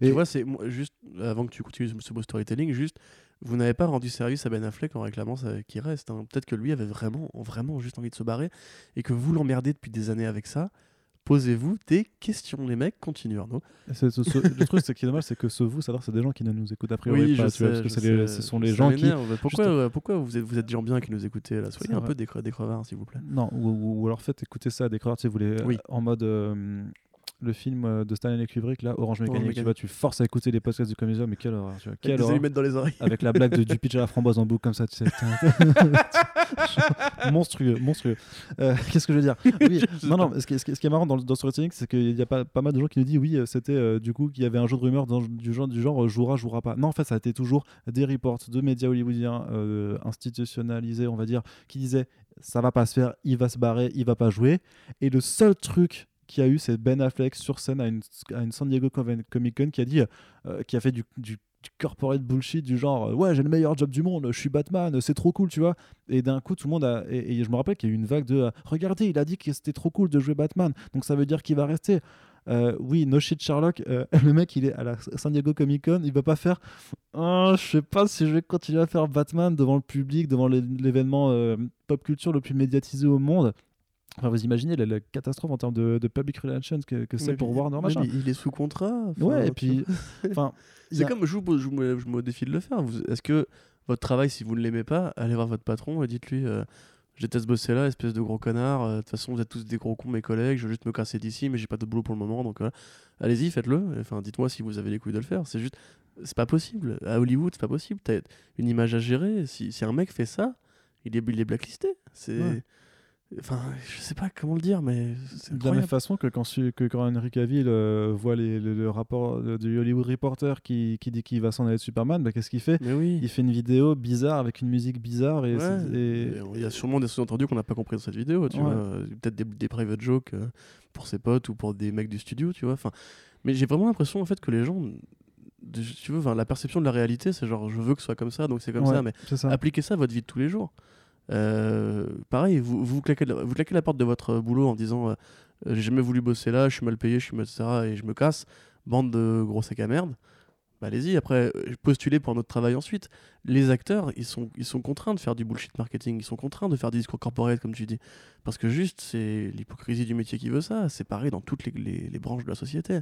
Tu Et- vois, c'est moi, juste avant que tu continues ce- beau storytelling, juste vous n'avez pas rendu service à Ben Affleck en réclamant qu'il reste. hein. Peut-être que lui avait vraiment, vraiment juste envie de se barrer et que vous l'emmerdez depuis des années avec ça. Posez-vous des questions, les mecs. Continue Arnaud. Ce- ce- le truc, c'est qui est dommage, c'est que ce vous, c'est des gens qui ne nous écoutent a priori pas, tu vois, parce que je c'est les- sais, ce sont les gens qui. Pourquoi, euh, pourquoi vous, êtes, vous êtes des gens bien qui nous écoutez là? Soyez un vrai. peu des, cre- des crevards, s'il vous plaît. Non, ou, ou- ou alors faites écouter ça à des crevards, sais, vous les, Oui. en mode euh, le film euh, de Stanley Kubrick, là, Orange Mécanique, tu vois, tu forces à écouter les podcasts du comédien, mais quelle horreur, tu vois, quelle des horreur. dans les oreilles. Avec la blague de, du pitch à la framboise en boucle comme ça, tu sais. monstrueux, monstrueux. Euh, Qu'est-ce que je veux dire? Oui, non, non, ce qui est, ce qui marrant dans, dans Storytelling, c'est qu'il y a pas, pas mal de gens qui nous disent oui, euh, c'était euh, du coup qu'il y avait un jeu de rumeurs dans- du genre, du genre jouera, jouera pas. Non, en fait, ça a été toujours des reports de médias hollywoodiens euh, institutionnalisés, on va dire, qui disaient ça va pas se faire, il va se barrer, il va pas jouer. Et le seul truc qu'il a eu, c'est Ben Affleck sur scène à une, à une San Diego Comic Con qui a dit, euh, qui a fait du, du, corporate bullshit du genre euh, ouais j'ai le meilleur job du monde, je suis Batman, c'est trop cool, tu vois. Et d'un coup tout le monde a et, je me rappelle qu'il y a eu une vague de euh, regardez il a dit que c'était trop cool de jouer Batman, donc ça veut dire qu'il va rester. Oui, no shit Sherlock, le mec il est à la San Diego Comic Con, il va pas faire Ah, je sais pas si je vais continuer à faire Batman devant le public, devant l'é- l'événement pop culture le plus médiatisé au monde. Enfin, vous imaginez la, la catastrophe en termes de, de public relations que, que c'est pour puis, Warner machin. il il est sous contrat. Ouais, et puis, vois. enfin, il C'est a- comme, je vous, je, vous je me défie de le faire. Est-ce que votre travail, si vous ne l'aimez pas, allez voir votre patron et dites-lui euh, Je déteste bosser là, espèce de gros connard. euh, De toute façon, vous êtes tous des gros cons, mes collègues. Je veux juste me casser d'ici, mais j'ai pas d'autre boulot pour le moment. Donc voilà. Allez-y, faites-le. Enfin, dites-moi si vous avez les couilles de le faire. C'est juste. C'est pas possible. À Hollywood, c'est pas possible. T'as une image à gérer. Si, si un mec fait ça, il est, il est blacklisté. C'est. Ouais. Enfin, je sais pas comment le dire, mais c'est De la même façon que quand, que quand Henry Cavill euh, voit les- le, le rapport euh, du Hollywood Reporter qui, qui dit qu'il va s'en aller de Superman, bah, qu'est-ce qu'il fait? Mais oui. Il fait une vidéo bizarre avec une musique bizarre et, Ouais. Il y a sûrement des sous-entendus qu'on n'a pas compris dans cette vidéo, tu Ouais. vois. Euh, Peut-être des, des private jokes pour ses potes ou pour des mecs du studio, tu vois. Enfin, mais j'ai vraiment l'impression en fait que les gens, de- tu veux, enfin, la perception de la réalité, c'est genre je veux que ce soit comme ça, donc c'est comme Ouais, ça. Mais ça. appliquez ça à votre vie de tous les jours. Euh, pareil, vous, vous, claquez, la- vous claquez la porte de votre boulot en disant euh, euh, j'ai jamais voulu bosser là, je suis mal payé, je suis mal, etc. et je me casse. Bande de gros sacs à merde. Bah, allez-y, après, postulez pour un autre travail ensuite. Les acteurs, ils sont, ils sont contraints de faire du bullshit marketing, ils sont contraints de faire des discours corporate, comme tu dis. Parce que juste, c'est l'hypocrisie du métier qui veut ça. C'est pareil dans toutes les, les- les branches de la société.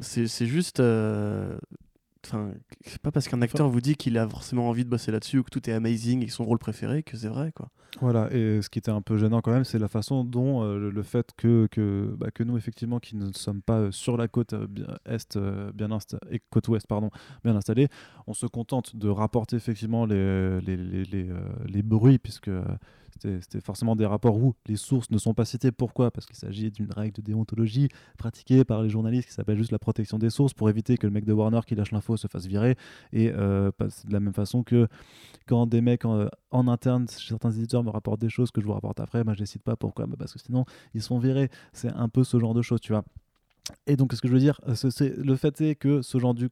C'est c'est juste. euh, Enfin, c'est pas parce qu'un acteur vous dit qu'il a forcément envie de bosser là-dessus ou que tout est amazing et que son rôle préféré que c'est vrai, quoi. Voilà, et ce qui était un peu gênant quand même, c'est la façon dont euh, le, fait que, que, bah, que nous, effectivement, qui ne sommes pas euh, sur la côte euh, est, euh, bien et côte ouest, pardon, bien installée, on se contente de rapporter effectivement les, les, les, les, les bruits, puisque c'était forcément des rapports où les sources ne sont pas citées. Pourquoi? Parce qu'il s'agit d'une règle de déontologie pratiquée par les journalistes qui s'appelle juste la protection des sources pour éviter que le mec de Warner qui lâche l'info se fasse virer. Et euh, de la même façon que quand des mecs en, en interne, certains éditeurs me rapportent des choses que je vous rapporte après, moi je les cite pas. Pourquoi? Bah, Parce que sinon ils sont virés. C'est un peu ce genre de choses, tu vois. Et donc, ce que je veux dire, c'est le fait est que ce genre de,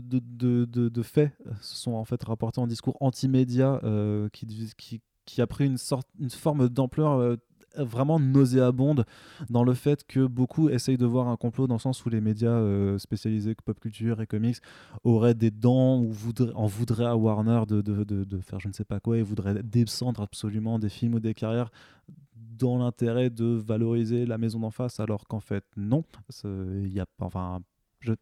de, de, faits euh, sont en fait rapportés en discours anti-média euh, qui, qui a pris une, sorte, une forme d'ampleur euh, vraiment nauséabonde dans le fait que beaucoup essayent de voir un complot dans le sens où les médias euh, spécialisés pop culture et comics auraient des dents ou voudraient, en voudraient à Warner de, de, de, faire je ne sais pas quoi et voudraient descendre absolument des films ou des carrières dans l'intérêt de valoriser la maison d'en face alors qu'en fait non. Il y a enfin je,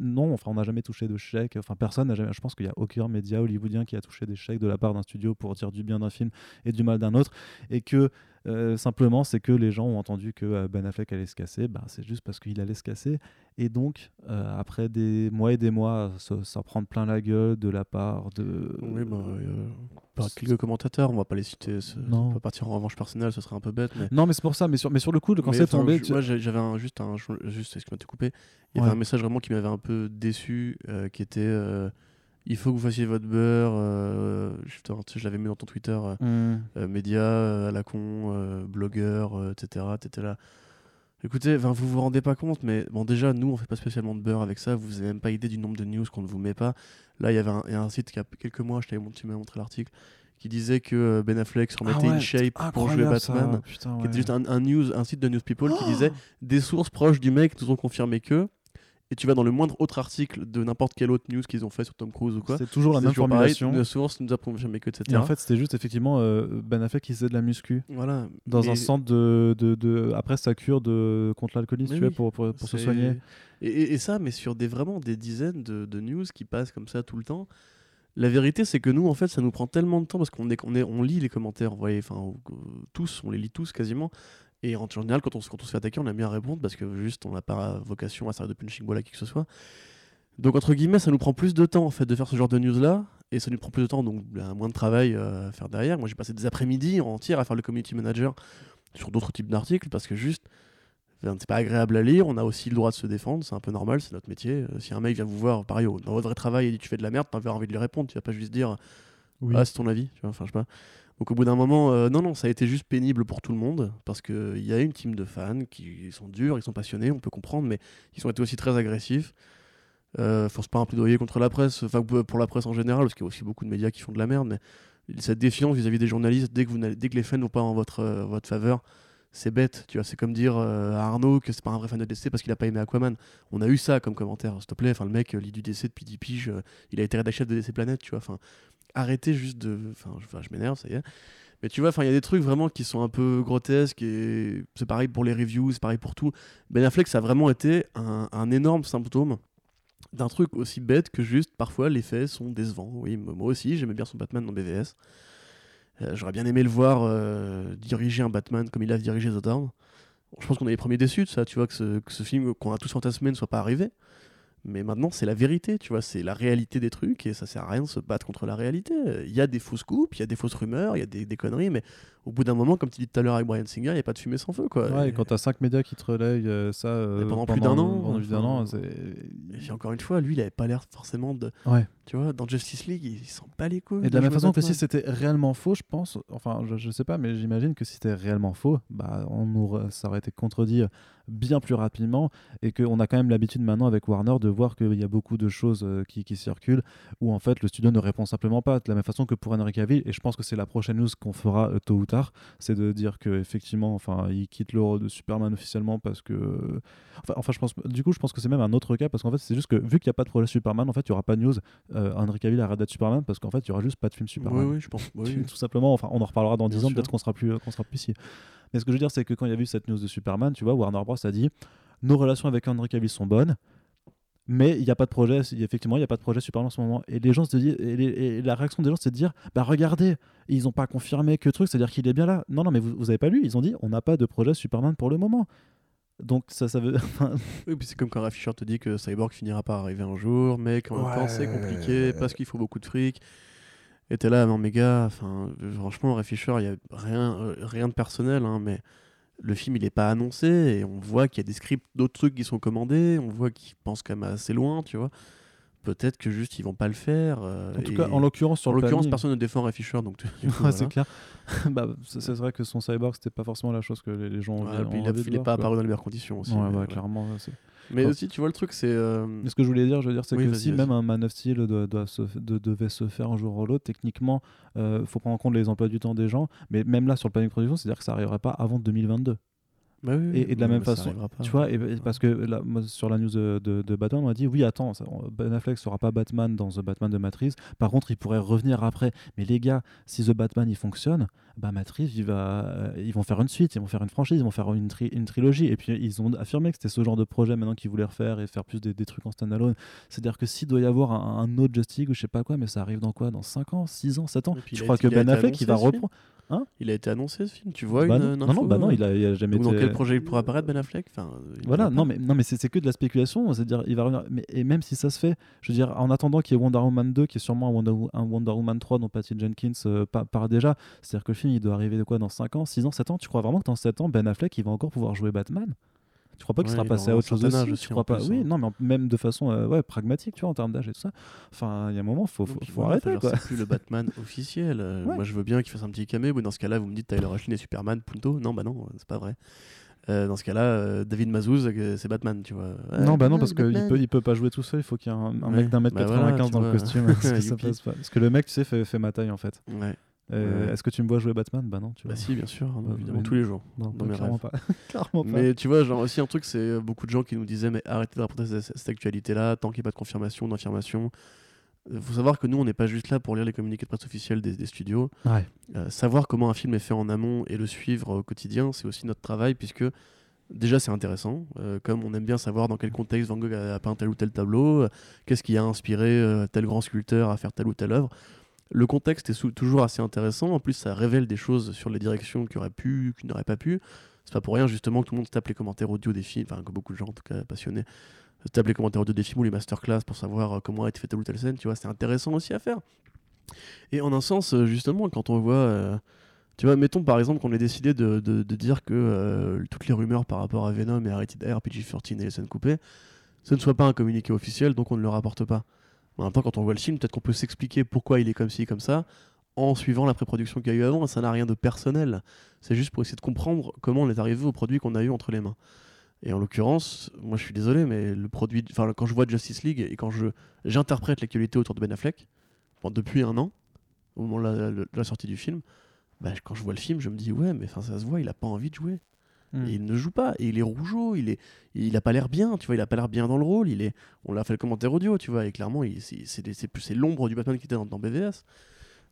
non enfin on n'a jamais touché de chèque. Enfin personne n'a jamais je pense qu'il y a aucun média hollywoodien qui a touché des chèques de la part d'un studio pour dire du bien d'un film et du mal d'un autre. Et que Euh, simplement, c'est que les gens ont entendu que euh, Ben Affleck allait se casser. Bah, c'est juste parce qu'il allait se casser. Et donc, euh, après des mois et des mois, s'en prendre plein la gueule de la part de. Oui, bah, par quelques commentateurs, on va pas les citer. Non. On va partir en revanche personnelle, ce serait un peu bête. Mais... Non, mais c'est pour ça. Mais sur, mais sur le coup, quand c'est tombé. Moi, j'avais un, juste un. Juste, excuse-moi de te couper. Il y avait un message vraiment qui m'avait un peu déçu, qui était il faut que vous fassiez votre beurre. Euh, je, l'avais mis dans ton Twitter, euh, mm. euh, médias à la con, blogueur, etc. T'étais là. Écoutez, vous vous rendez pas compte, mais bon, déjà, nous, on fait pas spécialement de beurre avec ça. Vous avez même pas idée du nombre de news qu'on ne vous met pas. Là, il y avait un, site qui a quelques mois, je tu m'as montré l'article, qui disait que Ben Affleck se remettait ah shape pour jouer Batman. qui était juste un, news, un site de News People qui disait des sources proches du mec nous ont confirmé que et tu vas dans le moindre autre article de n'importe quelle autre news qu'ils ont fait sur Tom Cruise ou quoi. C'est toujours la même formulation. Pareil, source nous a confirmé que, etc. Et en fait, c'était juste effectivement euh, Ben Affleck qui faisait de la muscu. Voilà. Dans un centre de, de, de, après sa cure de contre l'alcoolisme, tu pour, pour, pour se soigner. Et, et, ça, mais sur des vraiment des dizaines de, de, news qui passent comme ça tout le temps. La vérité, c'est que nous, en fait, ça nous prend tellement de temps parce qu'on est, on est, on lit les commentaires, vous voyez, enfin, tous, on les lit tous quasiment. Et en général, quand on, quand on se fait attaquer, on aime bien répondre parce que juste on n'a pas vocation à servir de punching ball à qui que ce soit. Donc entre guillemets, ça nous prend plus de temps en fait de faire ce genre de news là, et ça nous prend plus de temps, donc ben, moins de travail euh, à faire derrière. Moi j'ai passé des après-midi entières à faire le community manager sur d'autres types d'articles parce que juste c'est pas agréable à lire, on a aussi le droit de se défendre, c'est un peu normal, c'est notre métier. Euh, si un mec vient vous voir, pareil, dans votre vrai travail et dit tu fais de la merde, t'as envie de lui répondre, tu vas pas juste dire ah c'est ton avis, tu vois, enfin je sais pas. Donc au bout d'un moment, euh, non, non, ça a été juste pénible pour tout le monde, parce qu'il y a une team de fans qui sont durs, ils sont passionnés, on peut comprendre, mais ils ont été aussi très agressifs. Euh, force pas un plaidoyer contre la presse, enfin pour la presse en général, parce qu'il y a aussi beaucoup de médias qui font de la merde, mais cette défiance vis-à-vis des journalistes, dès que, vous dès que les fans n'ont pas en votre, euh, votre faveur, c'est bête, tu vois, c'est comme dire euh, à Arnaud que c'est pas un vrai fan de DC parce qu'il a pas aimé Aquaman. On a eu ça comme commentaire, s'il te plaît, enfin le mec lit du DC depuis 10 piges, il a été rédacteur de DC Planète, tu vois, enfin arrêtez juste de. Enfin, je, m'énerve, ça y est. Mais tu vois, il y a des trucs vraiment qui sont un peu grotesques et c'est pareil pour les reviews, c'est pareil pour tout. Ben Affleck, ça a vraiment été un, énorme symptôme d'un truc aussi bête que juste parfois les faits sont décevants. Oui, moi aussi, j'aimais bien son Batman dans BVS. Euh, j'aurais bien aimé le voir euh, diriger un Batman comme il a dirigé The Dawn. je pense qu'on est les premiers déçus de ça, tu vois, que ce, que ce film qu'on a tous fantasmé ne soit pas arrivé. Mais maintenant, c'est la vérité, tu vois, c'est la réalité des trucs et ça sert à rien de se battre contre la réalité. Il y a des fausses coupes, il y a des fausses rumeurs, il y a des, des, conneries, mais au bout d'un moment, comme tu dis tout à l'heure avec Brian Singer, il n'y a pas de fumée sans feu, quoi. Ouais, et, quand t'as cinq médias qui te relayent euh, ça euh, pendant, plus d'un an, pendant plus d'un an, et encore une fois, lui, il avait pas l'air forcément de. Ouais. Tu vois, dans Justice League, il, s'en bat les couilles. Et de la même façon que si c'était réellement faux, je pense, enfin, je, je sais pas, mais j'imagine que si c'était réellement faux, bah, on aurait, ça aurait été contredit bien plus rapidement et qu'on a quand même l'habitude maintenant avec Warner de voir qu'il y a beaucoup de choses euh, qui, qui, circulent où en fait le studio ne répond simplement pas. De la même façon que pour Henry Cavill et je pense que c'est la prochaine news qu'on fera euh, tôt ou tard c'est de dire que effectivement enfin il quitte le rôle de Superman officiellement parce que enfin, enfin je pense du coup je pense que c'est même un autre cas parce qu'en fait c'est juste que vu qu'il n'y a pas de projet Superman en fait il n'y aura pas de news euh, Henry Cavill arrête d'être Superman parce qu'en fait il n'y aura juste pas de film Superman. Oui, oui je pense. Tout simplement. Enfin on en reparlera dans 10 ans peut-être qu'on sera plus qu'on sera plus ici mais ce que je veux dire, c'est que quand il y a eu cette news de Superman, tu vois, Warner Bros. A dit nos relations avec Henry Cavill sont bonnes, mais il n'y a pas de projet, effectivement, il n'y a pas de projet Superman en ce moment. Et, les gens se disent, et, la réaction des gens, c'est de dire bah regardez, ils n'ont pas confirmé que truc, c'est-à-dire qu'il est bien là. Non, non, mais vous n'avez pas lu, ils ont dit on n'a pas de projet Superman pour le moment. Donc ça, ça veut. oui, puis c'est comme quand Fisher te dit que Cyborg finira par arriver un jour, mais qu'en même temps c'est compliqué parce qu'il faut beaucoup de fric. Et t'es là, non, mes gars, enfin, franchement, Ray Fisher, il n'y a rien, euh, rien de personnel, hein, mais le film, il n'est pas annoncé, et on voit qu'il y a des scripts, d'autres trucs qui sont commandés, on voit qu'ils pensent quand même assez loin, tu vois. Peut-être que juste ils vont pas le faire. Euh, en tout cas, en l'occurrence, sur en l'occurrence, personne ne défend Ray Fisher, donc. c'est clair. bah, c'est vrai que son cyborg, c'était pas forcément la chose que les, gens. Ouais, il n'est pas apparu dans les meilleures conditions aussi. Ouais, clairement. Mais aussi, tu vois, le truc, c'est. Euh, ce que je voulais dire, je veux dire, c'est que si même un Man of Steel doit, se, devait se faire un jour ou l'autre, techniquement, il euh, faut prendre en compte les emplois du temps des gens. Mais même là, sur le planning de production, c'est-à-dire que ça n'arriverait pas avant 2022. Bah et, de la même façon, tu vois, et, parce que sur la news de, de, Batman, on m'a dit oui, attends, Ben Affleck sera pas Batman dans The Batman de Matrix. Par contre, il pourrait revenir après. Mais les gars, si The Batman il fonctionne, bah Matrix, il va, euh, ils vont faire une suite, ils vont faire une franchise, ils vont faire une, une trilogie. Et puis ils ont affirmé que c'était ce genre de projet maintenant qu'ils voulaient refaire et faire plus des, des trucs en standalone. C'est-à-dire que s'il doit y avoir un, autre Justice ou je sais pas quoi, mais ça arrive dans quoi? Dans 5 ans, 6 ans, 7 ans? Je crois que Ben Affleck, il va reprendre? Hein Il a été annoncé ce film Tu vois Bah une, non, une non, info, non, bah non, euh il a, il a jamais dans été. quel projet il pourra apparaître Ben Affleck? Enfin, il Voilà, non mais, non, mais c'est que de la spéculation. C'est-à-dire, il va revenir. Mais, et même si ça se fait, je veux dire, en attendant qu'il y ait Wonder Woman 2, qui est sûrement un Wonder, Wo- un Wonder Woman 3 dont Patty Jenkins euh, pa- part déjà, c'est-à-dire que le film, il doit arriver de quoi dans 5 ans, 6 ans, 7 ans? Tu crois vraiment que dans 7 ans, Ben Affleck, il va encore pouvoir jouer Batman? Tu crois pas qu'il sera passé à autre chose aussi Tu aussi, crois en pas plus, Oui, hein. non, mais même de façon euh, ouais, pragmatique, tu vois, en termes d'âge et tout ça. Enfin, il y a un moment, faut, faut, faut arrêter. C'est plus le Batman officiel. Euh, Ouais. Moi, je veux bien qu'il fasse un petit caméo, mais dans ce cas-là, vous me dites Tyler Ashley est Superman, punto. Non, bah non, c'est pas vrai. Euh, dans ce cas-là, euh, David Mazouz, euh, c'est Batman, tu vois. Ouais, non, bah non, parce qu'il peut, il peut pas jouer tout seul, il faut qu'il y ait un, un Ouais, mec d'un mètre bah 95 voilà, dans le costume. parce, que ça Youpi. passe pas. parce que le mec, tu sais, fait, fait ma taille en fait. Ouais. Euh, Ouais. Est-ce que tu me vois jouer Batman? Bah non, tu vois. Bah si, bien sûr, hein, Bah, évidemment, mais- tous les jours. non, dans mes clairement pas. clairement pas. Mais tu vois, genre aussi un truc, c'est euh, beaucoup de gens qui nous disaient mais arrêtez de rapporter cette, cette actualité-là, tant qu'il n'y a pas de confirmation, d'information. Il faut savoir que nous, on n'est pas juste là pour lire les communiqués de presse officiels des, des studios. Ouais. Euh, savoir comment un film est fait en amont et le suivre au quotidien, c'est aussi notre travail, puisque déjà c'est intéressant. Euh, comme on aime bien savoir dans quel contexte Van Gogh a, a peint tel ou tel tableau, euh, qu'est-ce qui a inspiré euh, tel grand sculpteur à faire telle ou telle œuvre. Le contexte est toujours assez intéressant. En plus, ça révèle des choses sur les directions qui auraient pu, qui n'auraient pas pu. C'est pas pour rien justement que tout le monde tape les commentaires audio des films, enfin que beaucoup de gens en tout cas passionnés se tapent les commentaires audio des films ou les masterclass pour savoir euh, comment a été fait telle ou telle scène. Tu vois, c'est intéressant aussi à faire. Et en un sens, euh, justement, quand on voit, euh, tu vois, mettons par exemple qu'on ait décidé de, dire que euh, toutes les rumeurs par rapport à Venom et Rated R, PG-13 et les scènes coupées, ce ne soit pas un communiqué officiel, donc on ne le rapporte pas. En même temps, quand on voit le film, peut-être qu'on peut s'expliquer pourquoi il est comme ci, comme ça, en suivant la pré-production qu'il y a eu avant. Ça n'a rien de personnel. C'est juste pour essayer de comprendre comment on est arrivé au produit qu'on a eu entre les mains. Et en l'occurrence, moi je suis désolé, mais le produit, enfin quand je vois Justice League et quand j'interprète l'actualité autour de Ben Affleck, bon, depuis un an, au moment de la, sortie du film, bah, quand je vois le film, je me dis ouais, mais ça se voit, il a pas envie de jouer. Et il ne joue pas. Et il est rougeau, il est, il a pas l'air bien, tu vois, il a pas l'air bien dans le rôle. Il est, on l'a fait le commentaire audio, tu vois, et clairement, c'est l'ombre du Batman qui était dans, dans BVS.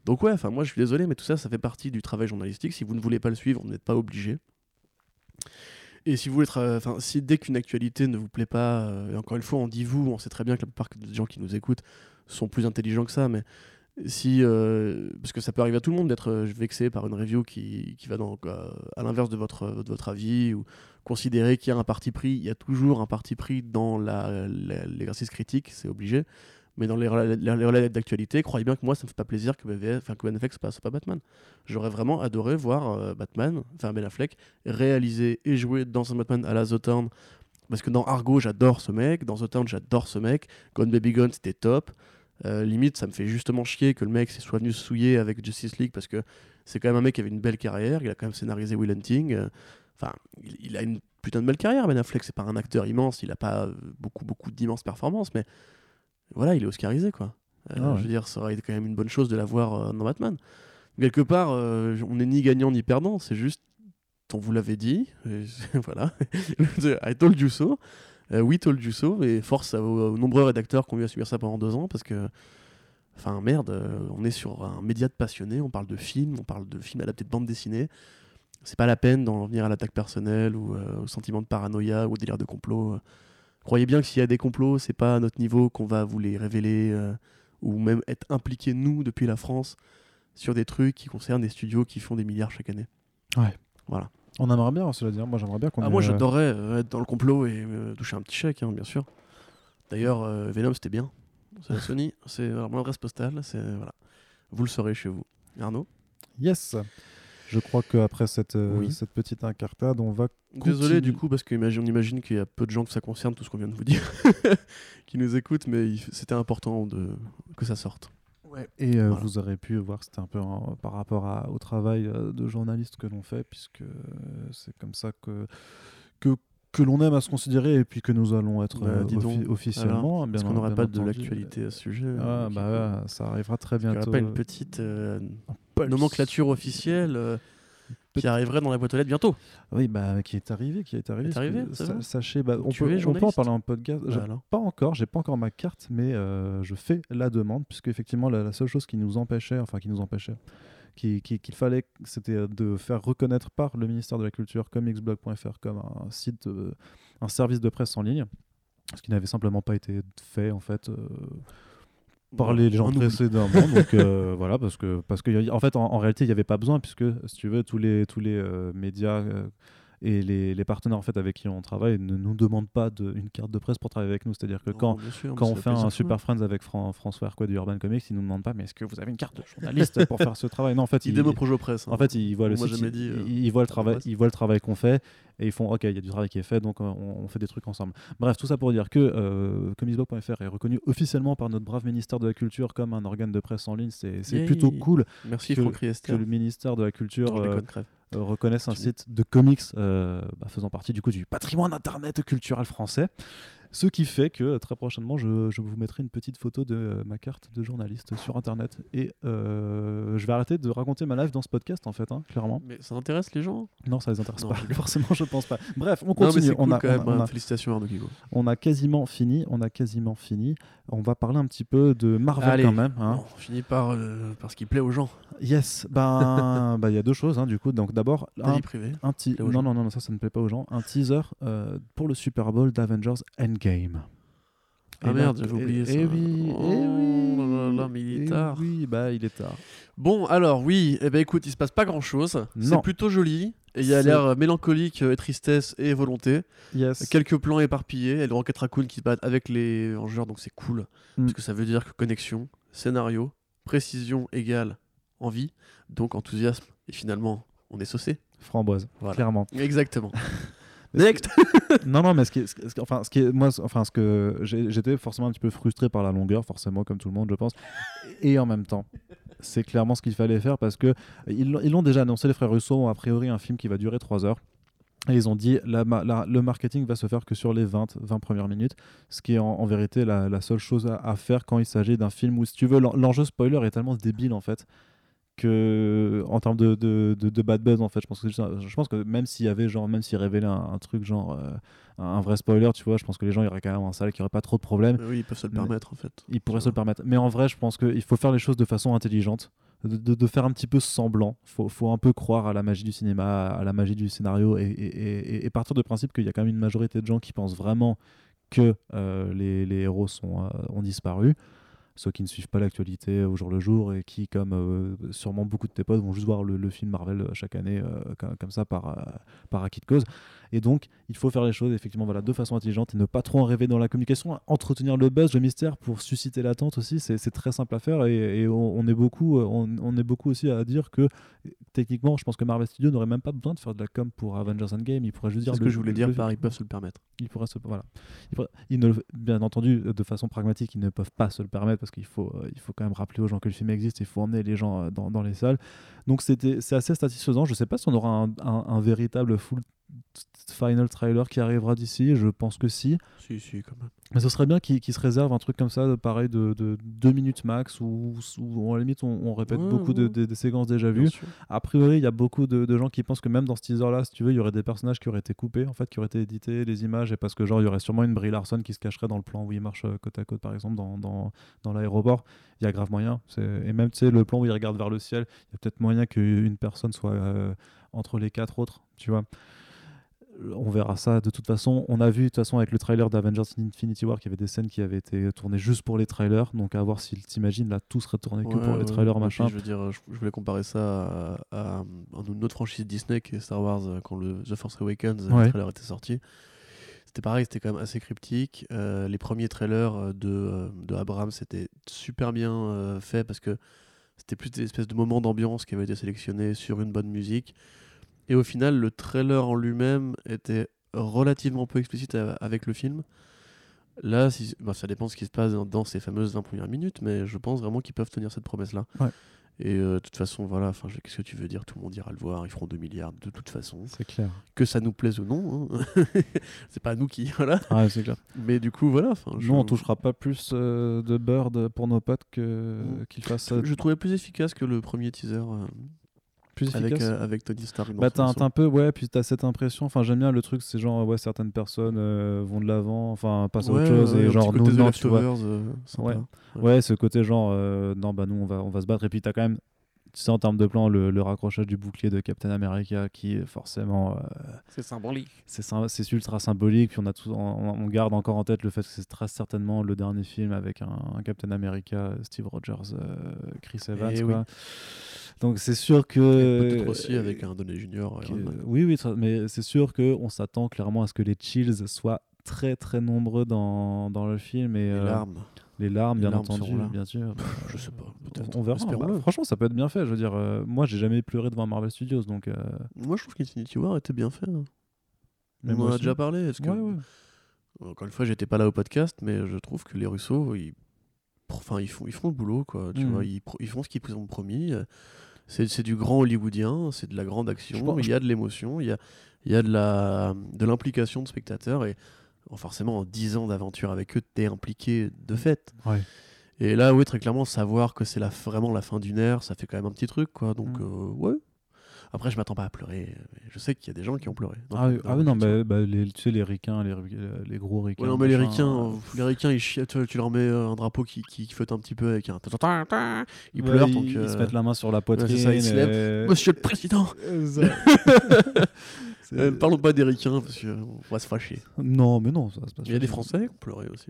Donc ouais, enfin moi je suis désolé, mais tout ça, ça fait partie du travail journalistique. Si vous ne voulez pas le suivre, vous n'êtes pas obligé. Et si vous voulez, tra- enfin si dès qu'une actualité ne vous plaît pas, euh, encore une fois, on dit vous, on sait très bien que la plupart des gens qui nous écoutent sont plus intelligents que ça, mais si euh, parce que ça peut arriver à tout le monde d'être euh, vexé par une review qui, qui va dans, euh, à l'inverse de votre, de votre avis ou considérer qu'il y a un parti pris, il y a toujours un parti pris dans l'exercice critique, c'est obligé. Mais dans les relais, d'actualité, croyez bien que moi, ça me fait pas plaisir que, BVF, que Ben Affleck soit pas, pas Batman. J'aurais vraiment adoré voir euh, Batman, enfin Ben Affleck, réaliser et jouer dans un Batman à la The Town. Parce que dans Argo, j'adore ce mec. Dans The Town, j'adore ce mec. Gone Baby Gone, c'était top. Euh, limite, ça me fait justement chier que le mec soit venu se souiller avec Justice League parce que c'est quand même un mec qui avait une belle carrière. Il a quand même scénarisé Will Hunting. Euh, Enfin, il, il a une putain de belle carrière, Ben Affleck. C'est pas un acteur immense. Il a pas euh, beaucoup, beaucoup d'immenses performances, mais voilà, il est oscarisé, quoi. Euh, Ah ouais. Je veux dire, ça aurait été quand même une bonne chose de l'avoir dans Batman. Quelque part, on n'est ni gagnant ni perdant. C'est juste, on vous l'avait dit. voilà. I told you so. Euh, we told you so. Et force aux, aux nombreux rédacteurs qui ont eu à subir ça pendant deux ans parce que. Enfin, merde, euh, on est sur un média de passionnés, on parle de films, on parle de films adaptés de bande dessinée. C'est pas la peine d'en venir à l'attaque personnelle ou euh, au sentiment de paranoïa ou au délire de complot. Croyez bien que s'il y a des complots, c'est pas à notre niveau qu'on va vous les révéler ou même être impliqués, nous, depuis la France, sur des trucs qui concernent des studios qui font des milliards chaque année. On aimerait bien, cela dire. Moi, j'aimerais bien qu'on. Ah, ait, moi, euh, j'adorais euh, être dans le complot et euh, toucher un petit chèque, hein, bien sûr. D'ailleurs, euh, Venom, c'était bien. C'est la Sony, c'est mon adresse postale, c'est voilà. Vous le saurez chez vous. Arnaud? Yes. Je crois qu'après cette, euh, Oui. cette petite incartade, on va. Désolé du coup parce qu'on imagine, qu'il y a peu de gens que ça concerne tout ce qu'on vient de vous dire qui nous écoutent mais c'était important de que ça sorte. Et euh, Voilà. vous aurez pu voir, c'était un peu en- par rapport à- au travail euh, de journaliste que l'on fait, puisque euh, c'est comme ça que, que, que l'on aime à se considérer et puis que nous allons être Bah, dis donc, offi- officiellement. Parce bien- qu'on n'aura pas de l'actualité à ce sujet. Ah, bah ça arrivera très Il n'y bientôt. aurait pas une petite euh, nomenclature officielle qui arriverait dans la boîte aux lettres bientôt. Oui, bah, qui est arrivé, qui est arrivé. Est arrivé, que, vrai Sachez, bah, on, Tu peut, on peut en parler en podcast. Alors. Pas encore, j'ai pas encore ma carte, mais euh, je fais la demande, puisque effectivement la, la seule chose qui nous empêchait, enfin qui nous empêchait, qui- qui- qu'il fallait, c'était de faire reconnaître par le ministère de la Culture, comme xblog.fr, comme un site, euh, un service de presse en ligne, ce qui n'avait simplement pas été fait en fait. euh, par les gens précédemment. donc euh, voilà, parce que, parce que en fait, en, en réalité, il n'y avait pas besoin, puisque si tu veux, tous les, tous les euh, médias euh, et les, les partenaires en fait, avec qui on travaille ne nous demandent pas de, une carte de presse pour travailler avec nous. C'est-à-dire que Non, quand, sûr, on fait un Super Friends avec Fran- François Hercouet du Urban Comics, ils nous demandent pas, mais est-ce que vous avez une carte de journaliste pour faire ce travail? Non, en fait, Il ils, démo Projo Presse. hein. en fait, ils voient le Moi, site, jamais ils, dit, euh, ils- ils voient le carte de travail, presse. ils voient le travail qu'on fait et ils font OK, il y a du travail qui est fait, donc euh, on, on fait des trucs ensemble. Bref, tout ça pour dire que euh, comicsblog.fr est reconnu officiellement par notre brave ministère de la Culture comme un organe de presse en ligne. C'est plutôt cool Merci que- que le ministère de la Culture Euh, déconne, crève. euh, reconnaisse un site de comics euh, bah, faisant partie du coup du patrimoine internet culturel français. Ce qui fait que euh, très prochainement, je, je vous mettrai une petite photo de euh, ma carte de journaliste sur internet. Et euh, je vais arrêter de raconter ma life dans ce podcast, en fait, hein, clairement. Mais ça intéresse les gens? Non, ça les intéresse Non, pas. Forcément, je pense pas. Bref, on Non, continue. c'est cool on, a, quand on a- même. on hein. a- Félicitations Arnaud on a quasiment fini. On a quasiment fini. On va parler un petit peu de Marvel Allez. quand même. hein. On finit par, euh, par ce qui plaît aux gens. Yes. Ben, bah, il y a deux choses, hein, du coup. Donc d'abord, un, non, non, non, non, ça, ça ne plaît pas aux gens. Un teaser pour le Super Bowl d'Avengers Endgame. Ah Et merde, là- j'avais et- oublié ça. Eh oui, Oh eh oui. là là mais il est eh tard. Oui, bah il est tard. Bon, alors oui, eh ben écoute, il se passe pas grand chose. C'est plutôt joli. Et il y a l'air euh, mélancolique, euh, tristesse et volonté. Yes. Quelques plans éparpillés. Et le Rocket Raccoon qui se battent avec les Vengeurs, donc c'est cool. Mm. Parce que ça veut dire que connexion, scénario, précision égale envie. Donc enthousiasme. Et finalement, on est saucé. Framboise, Voilà. clairement. Exactement. Non, non, mais ce qui est, ce qui- enfin, ce qui est, moi, enfin, ce que j'étais forcément un petit peu frustré par la longueur, forcément, comme tout le monde, je pense. Et en même temps, c'est clairement ce qu'il fallait faire parce que ils l'ont déjà annoncé, les frères Russo ont a priori un film qui va durer 3 heures. Et ils ont dit la, ma- la- le marketing va se faire que sur les 20, 20 premières minutes, ce qui est en, en vérité la, la seule chose à, à faire quand il s'agit d'un film où, si tu veux, l'en- l'enjeu spoiler est tellement débile en fait que en termes de, de, de, de bad buzz en fait. Je pense que, je pense même s'il y avait genre même s'il révélait un, un truc genre euh, un, vrai spoiler tu vois je pense que les gens iraient quand même en salle qu'il n'y aurait pas trop de problèmes. Oui, ils peuvent se le Mais- permettre en fait. ils pourraient se le permettre. Mais en vrai je pense qu'il faut faire les choses de façon intelligente de, de- de faire un petit peu semblant. Faut, faut un peu croire à la magie du cinéma à la magie du scénario et, et, et- et partir du principe qu'il y a quand même une majorité de gens qui pensent vraiment que euh, les, les héros sont, euh, ont disparu ceux qui ne suivent pas l'actualité au jour le jour et qui, comme euh, sûrement beaucoup de tes potes, vont juste voir le, film Marvel euh, chaque année euh, comme, ça par, euh, par acquis de cause. Et donc, il faut faire les choses effectivement voilà, de façon intelligente et ne pas trop en rêver dans la communication. Entretenir le buzz, le mystère pour susciter l'attente aussi, c'est très simple à faire et, et on, on est beaucoup, euh, on, on est beaucoup aussi à dire que techniquement, je pense que Marvel Studios n'aurait même pas besoin de faire de la com pour Avengers Endgame. Il pourrait juste dire C'est ce que je voulais dire par ils peuvent se le permettre. il pourrait se voilà ils ne bien entendu de façon pragmatique ils ne peuvent pas se le permettre parce qu'il faut euh, il faut quand même rappeler aux gens que le film existe il faut emmener les gens euh, dans, dans les salles donc c'est assez satisfaisant je sais pas si on aura un, un- un véritable full final trailer qui arrivera d'ici je pense que si Si, si, quand même. mais ce serait bien qu'ils se réservent un truc comme ça, pareil, de, de deux minutes max, où, où, à la limite on, on répète Ouais, beaucoup de, ouais. de- des séquences déjà vues. A priori, il y a beaucoup de, de gens qui pensent que même dans ce teaser-là, si tu veux, il y aurait des personnages qui auraient été coupés, en fait, qui auraient été édités, les images, et parce que genre, il y aurait sûrement une Brie Larson qui se cacherait dans le plan où il marche euh, côte à côte, par exemple, dans, dans, dans l'aéroport. Il y a grave moyen. Et même, tu sais, le plan où il regarde vers le ciel, il y a peut-être moyen qu'une personne soit euh, entre les quatre autres, tu vois. On verra ça de toute façon. On a vu de toute façon avec le trailer d'Avengers Infinity War qu'il y avait des scènes qui avaient été tournées juste pour les trailers. Donc à voir s'ils t'imagines là tout serait tourné que Ouais, pour les ouais. trailers puis, machin. Je veux dire, je, je voulais comparer ça à, une autre franchise Disney qui est Star Wars euh, quand le The Force Awakens, euh, le trailer était sorti. C'était pareil, c'était quand même assez cryptique. Euh, les premiers trailers euh, de, euh, de Abrams c'était super bien euh, fait parce que c'était plus des espèces de moments d'ambiance qui avaient été sélectionnés sur une bonne musique. Et au final, le trailer en lui-même était relativement peu explicite avec le film. Là, si- bah, ça dépend de ce qui se passe dans, ces fameuses 20 premières minutes, mais je pense vraiment qu'ils peuvent tenir cette promesse-là. Ouais. Et euh, de toute façon, voilà, je- qu'est-ce que tu veux dire? Tout le monde ira le voir, ils feront 2 milliards de toute façon. C'est clair. Que ça nous plaise ou non, hein. c'est pas nous qui, voilà. Ah, c'est clair. Mais du coup, voilà. je- Nous, on touchera pas plus euh, de de- pour nos potes que Mm. qu'ils fassent ça Je trouvais plus efficace que le premier teaser euh, plus avec, euh, avec Tony Stark. dans Bah, t'as un, vaisseau. t'as un peu, ouais, puis t'as cette impression, enfin, j'aime bien le truc, c'est genre, ouais, certaines personnes euh, vont de l'avant, enfin, passent à Ouais, autre chose, ouais, et un genre, nous, non, tu vois. Euh. Ouais. Ouais, ce côté genre, euh, non, bah, nous, on va, on va se battre, et puis t'as quand même, Tu sais, en termes de plan, le, le raccrochage du bouclier de Captain America qui, forcément, euh, C'est symbolique. c'est c'est ultra symbolique. Puis on, a tout, on, on garde encore en tête le fait que c'est très certainement le dernier film avec un, un Captain America, Steve Rogers, euh, Chris Evans. Eh quoi. Donc c'est sûr que. Peut-être aussi avec un Donny Junior. oui, oui, mais c'est sûr qu'on s'attend clairement à ce que les chills soient très très nombreux dans, dans le film. Et, Les euh, larmes. Les larmes, bien entendu, bien sûr. Je sais pas. On, Peut-être. on verra. Espérons-le. Bah, franchement, ça peut être bien fait. Je veux dire, euh, moi, j'ai jamais pleuré devant Marvel Studios, donc. euh, Moi, je trouve qu'Infinity War était bien fait. hein. mais On en a déjà parlé. Est-ce que... Ouais, ouais. Encore une fois, j'étais pas là au podcast, mais je trouve que les Russo, ils, enfin, ils, font, ils font le boulot, quoi. Tu Mhm. vois, ils, font ce qu'ils ont promis. C'est du grand hollywoodien, c'est de la grande action, pense- il y a de l'émotion, il y a, il y a de la de l'implication de spectateurs et forcément en 10 ans d'aventure avec eux, t'es impliqué de fait. Ouais. Et là, oui, très clairement, savoir que c'est la, vraiment la fin d'une ère, ça fait quand même un petit truc, quoi. Donc, Mhm. euh, ouais. Après, je m'attends pas à pleurer. mais Je sais qu'il y a des gens qui ont pleuré. dans- Ah, ah oui, non, mais bah, les, tu sais, les ricains, les, les gros ricains. Ouais, non, mais les ricains, euh, les ricains, ils chient, tu, tu leur mets euh, un drapeau qui, qui, qui flotte un petit peu avec un. Ils ouais, pleurent, ils, donc. ils se mettent la main sur la poitrine. c'est ça, ils se lèvent. et- Monsieur le Président Euh, Parlons pas des ricains, parce qu'on va se fâcher. Non, mais non, ça se passe Il y a des. Français qui ont pleuré aussi.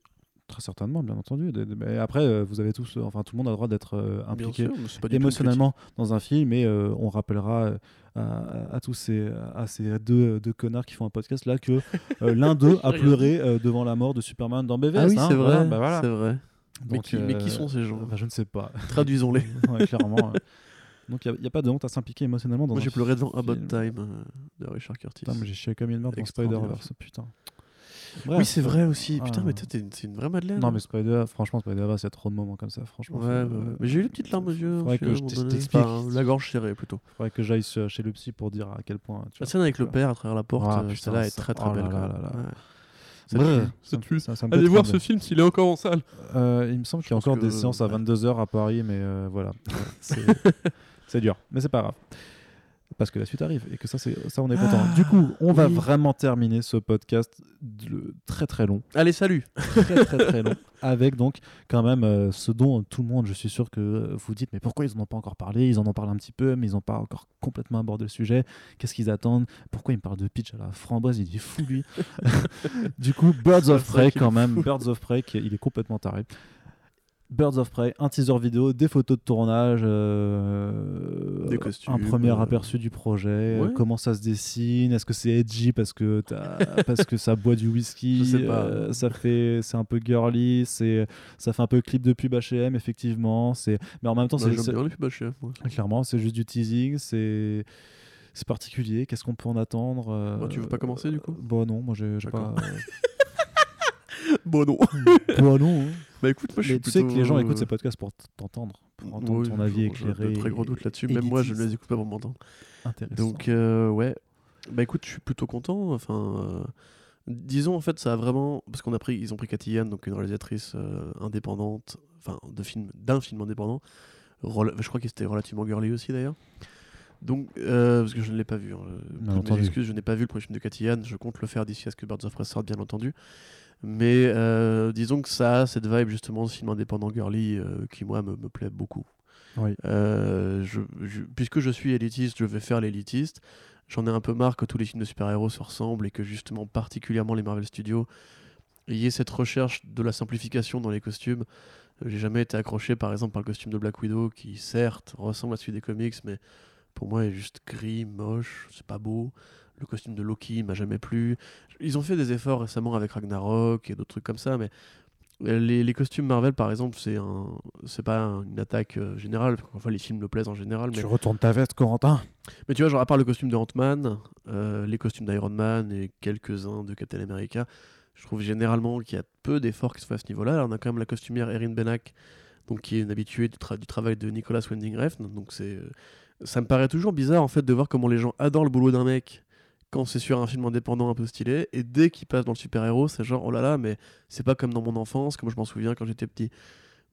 Très certainement, bien entendu. Mais après, euh, vous avez tous, euh, enfin, tout le monde a le droit d'être euh, impliqué sûr, émotionnellement dans un film et euh, on rappellera à, à tous ces, à ces deux, deux connards qui font un podcast là que l'un d'eux a pleuré devant la mort de Superman dans BVS. Ah oui, hein, c'est voilà, vrai. bah voilà. C'est vrai. Mais qui, mais qui sont ces gens bah, Je ne sais pas. Traduisons-les. Ouais, clairement. euh. Donc il n'y a, pas de honte à s'impliquer émotionnellement dans Moi, j'ai pleuré devant. About Time euh, de Richard Curtis. Putain, mais j'ai chié comme une merde dans. Spider-Verse, putain. oui, c'est vrai aussi. Ah. Putain, mais toi, t'es une- vraie Madeleine. Non, hein. mais Spider, franchement, Spider-Verse, il y a trop de moments comme ça, franchement. Ouais. Mais j'ai eu les petites larmes aux yeux. Faudrait aussi, que je t'explique. Enfin, la gorge serrée plutôt. Faudrait que j'aille chez le psy pour dire à quel point. Tu La scène avec le père à travers la porte, Ah, euh, celle-là est très très oh belle. Ouais. Ça tue, ça ça Allez voir ce film s'il est encore en salle. Euh, il me semble qu'il y a encore des séances à ouais. 22h à Paris, mais euh, voilà. C'est dur, mais c'est pas grave. Parce que la suite arrive et que ça, c'est ça on est content. Ah, du coup, on va oui. vraiment terminer ce podcast de- très très long, Allez, salut. très très très long, avec donc quand même euh, ce dont tout le monde, je suis sûr que vous dites, mais pourquoi ils en ont pas encore parlé? Ils en ont parlé un petit peu, mais ils n'ont pas encore complètement abordé le sujet. Qu'est-ce qu'ils attendent? Pourquoi ils me parlent de pitch à la framboise? Il est fou lui. du coup, Birds of Prey quand même. Birds of Prey, il est complètement taré. Birds of Prey, un teaser vidéo, des photos de tournage, euh, Des costumes, un premier euh, aperçu du projet, euh, ouais. comment ça se dessine, est-ce que c'est edgy parce que t'as- parce que ça boit du whisky, Je sais pas. euh, ça fait c'est un peu girly, c'est ça fait un peu clip de pub H&M effectivement, c'est mais en même temps Bah, c'est HM, moi. clairement c'est juste du teasing, c'est c'est particulier, qu'est-ce qu'on peut en attendre Bon, tu veux pas commencer, du coup? Bon non, moi j'ai pas. Bon, non. bon non. hein. Bah écoute, moi je suis tu sais que les gens écoutent euh, ces podcasts pour t'entendre, pour entendre oui, ton avis j'ai éclairé. de très gros doutes là-dessus. Même moi, je ne les écoute pas pour m'entendre. Donc, euh, ouais. Bah écoute, je suis plutôt content. Enfin, euh, disons en fait, ça a vraiment. Parce qu'on a pris, ils ont pris Cathy Yann, donc une réalisatrice euh, indépendante, enfin, de film, d'un film indépendant. Je crois que c'était relativement girly aussi d'ailleurs. Donc, euh, parce que je ne l'ai pas vu. hein. Toutes mes excuses, je n'ai pas vu le premier film de Cathy Yann. Je compte le faire d'ici à ce que Birds of Prey sorte, bien entendu. Mais euh, disons que ça a cette vibe justement de film indépendant girly euh, qui, moi, me, me plaît beaucoup. Oui. Euh, je, je- puisque je suis élitiste, je vais faire l'élitiste. J'en ai un peu marre que tous les films de super-héros se ressemblent et que justement, particulièrement les Marvel Studios, y ait cette recherche de la simplification dans les costumes. J'ai jamais été accroché par exemple par le costume de Black Widow qui certes ressemble à celui des comics mais pour moi est juste gris, moche, c'est pas beau. Le costume de Loki m'a jamais plu. Ils ont fait des efforts récemment avec Ragnarok et d'autres trucs comme ça mais euh, les, les costumes Marvel par exemple c'est un c'est pas un- une attaque euh, générale enfin les films me plaisent en général mais Tu retournes ta veste, Corentin mais tu vois, genre à part le costume de Ant-Man, euh, les costumes d'Iron Man et quelques-uns de Captain America, je trouve généralement qu'il y a peu d'efforts qui se font à ce niveau-là. Alors, on a quand même la costumière Erin Benak, donc qui est une habituée du, tra- du travail de Nicolas Winding Refn. Donc c'est, ça me paraît toujours bizarre en fait de voir comment les gens adorent le boulot d'un mec quand c'est sur un film indépendant un peu stylé, et dès qu'il passe dans le super-héros, c'est genre oh là là, mais c'est pas comme dans mon enfance, comme je m'en souviens quand j'étais petit.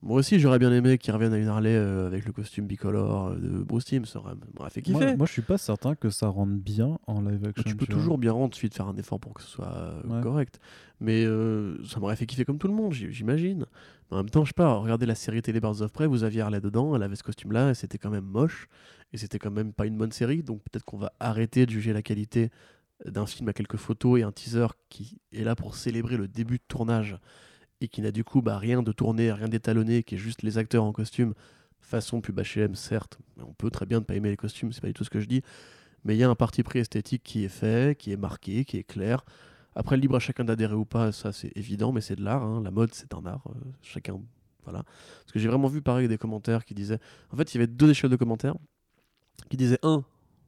Moi aussi, j'aurais bien aimé qu'ils reviennent à une Harley euh, avec le costume bicolore euh, de Bruce Timm, ça aurait m'aurait fait kiffer. Moi, moi, je suis pas certain que ça rende bien en live action. tu peux toujours bien rendre, suffit de faire un effort pour que ce soit euh, Ouais. correct. Mais euh, ça m'aurait fait kiffer comme tout le monde, j'imagine. En même temps, je sais pas, regardez la série télé Birds of Prey, vous aviez Harley dedans, elle avait ce costume-là, et c'était quand même moche, et c'était quand même pas une bonne série, donc peut-être qu'on va arrêter de juger la qualité d'un film à quelques photos et un teaser qui est là pour célébrer le début de tournage, et qui n'a du coup bah, rien de tourné, rien d'étalonné, qui est juste les acteurs en costume, façon pub H&M, certes, on peut très bien ne pas aimer les costumes, c'est pas du tout ce que je dis, mais il y a un parti pris esthétique qui est fait, qui est marqué, qui est clair. Après, libre à chacun d'adhérer ou pas, ça c'est évident, mais c'est de l'art. hein. La mode, c'est un art. euh, chacun. Voilà. Parce que j'ai vraiment vu pareil des commentaires qui disaient. En fait, il y avait deux échelles de commentaires qui disaient un,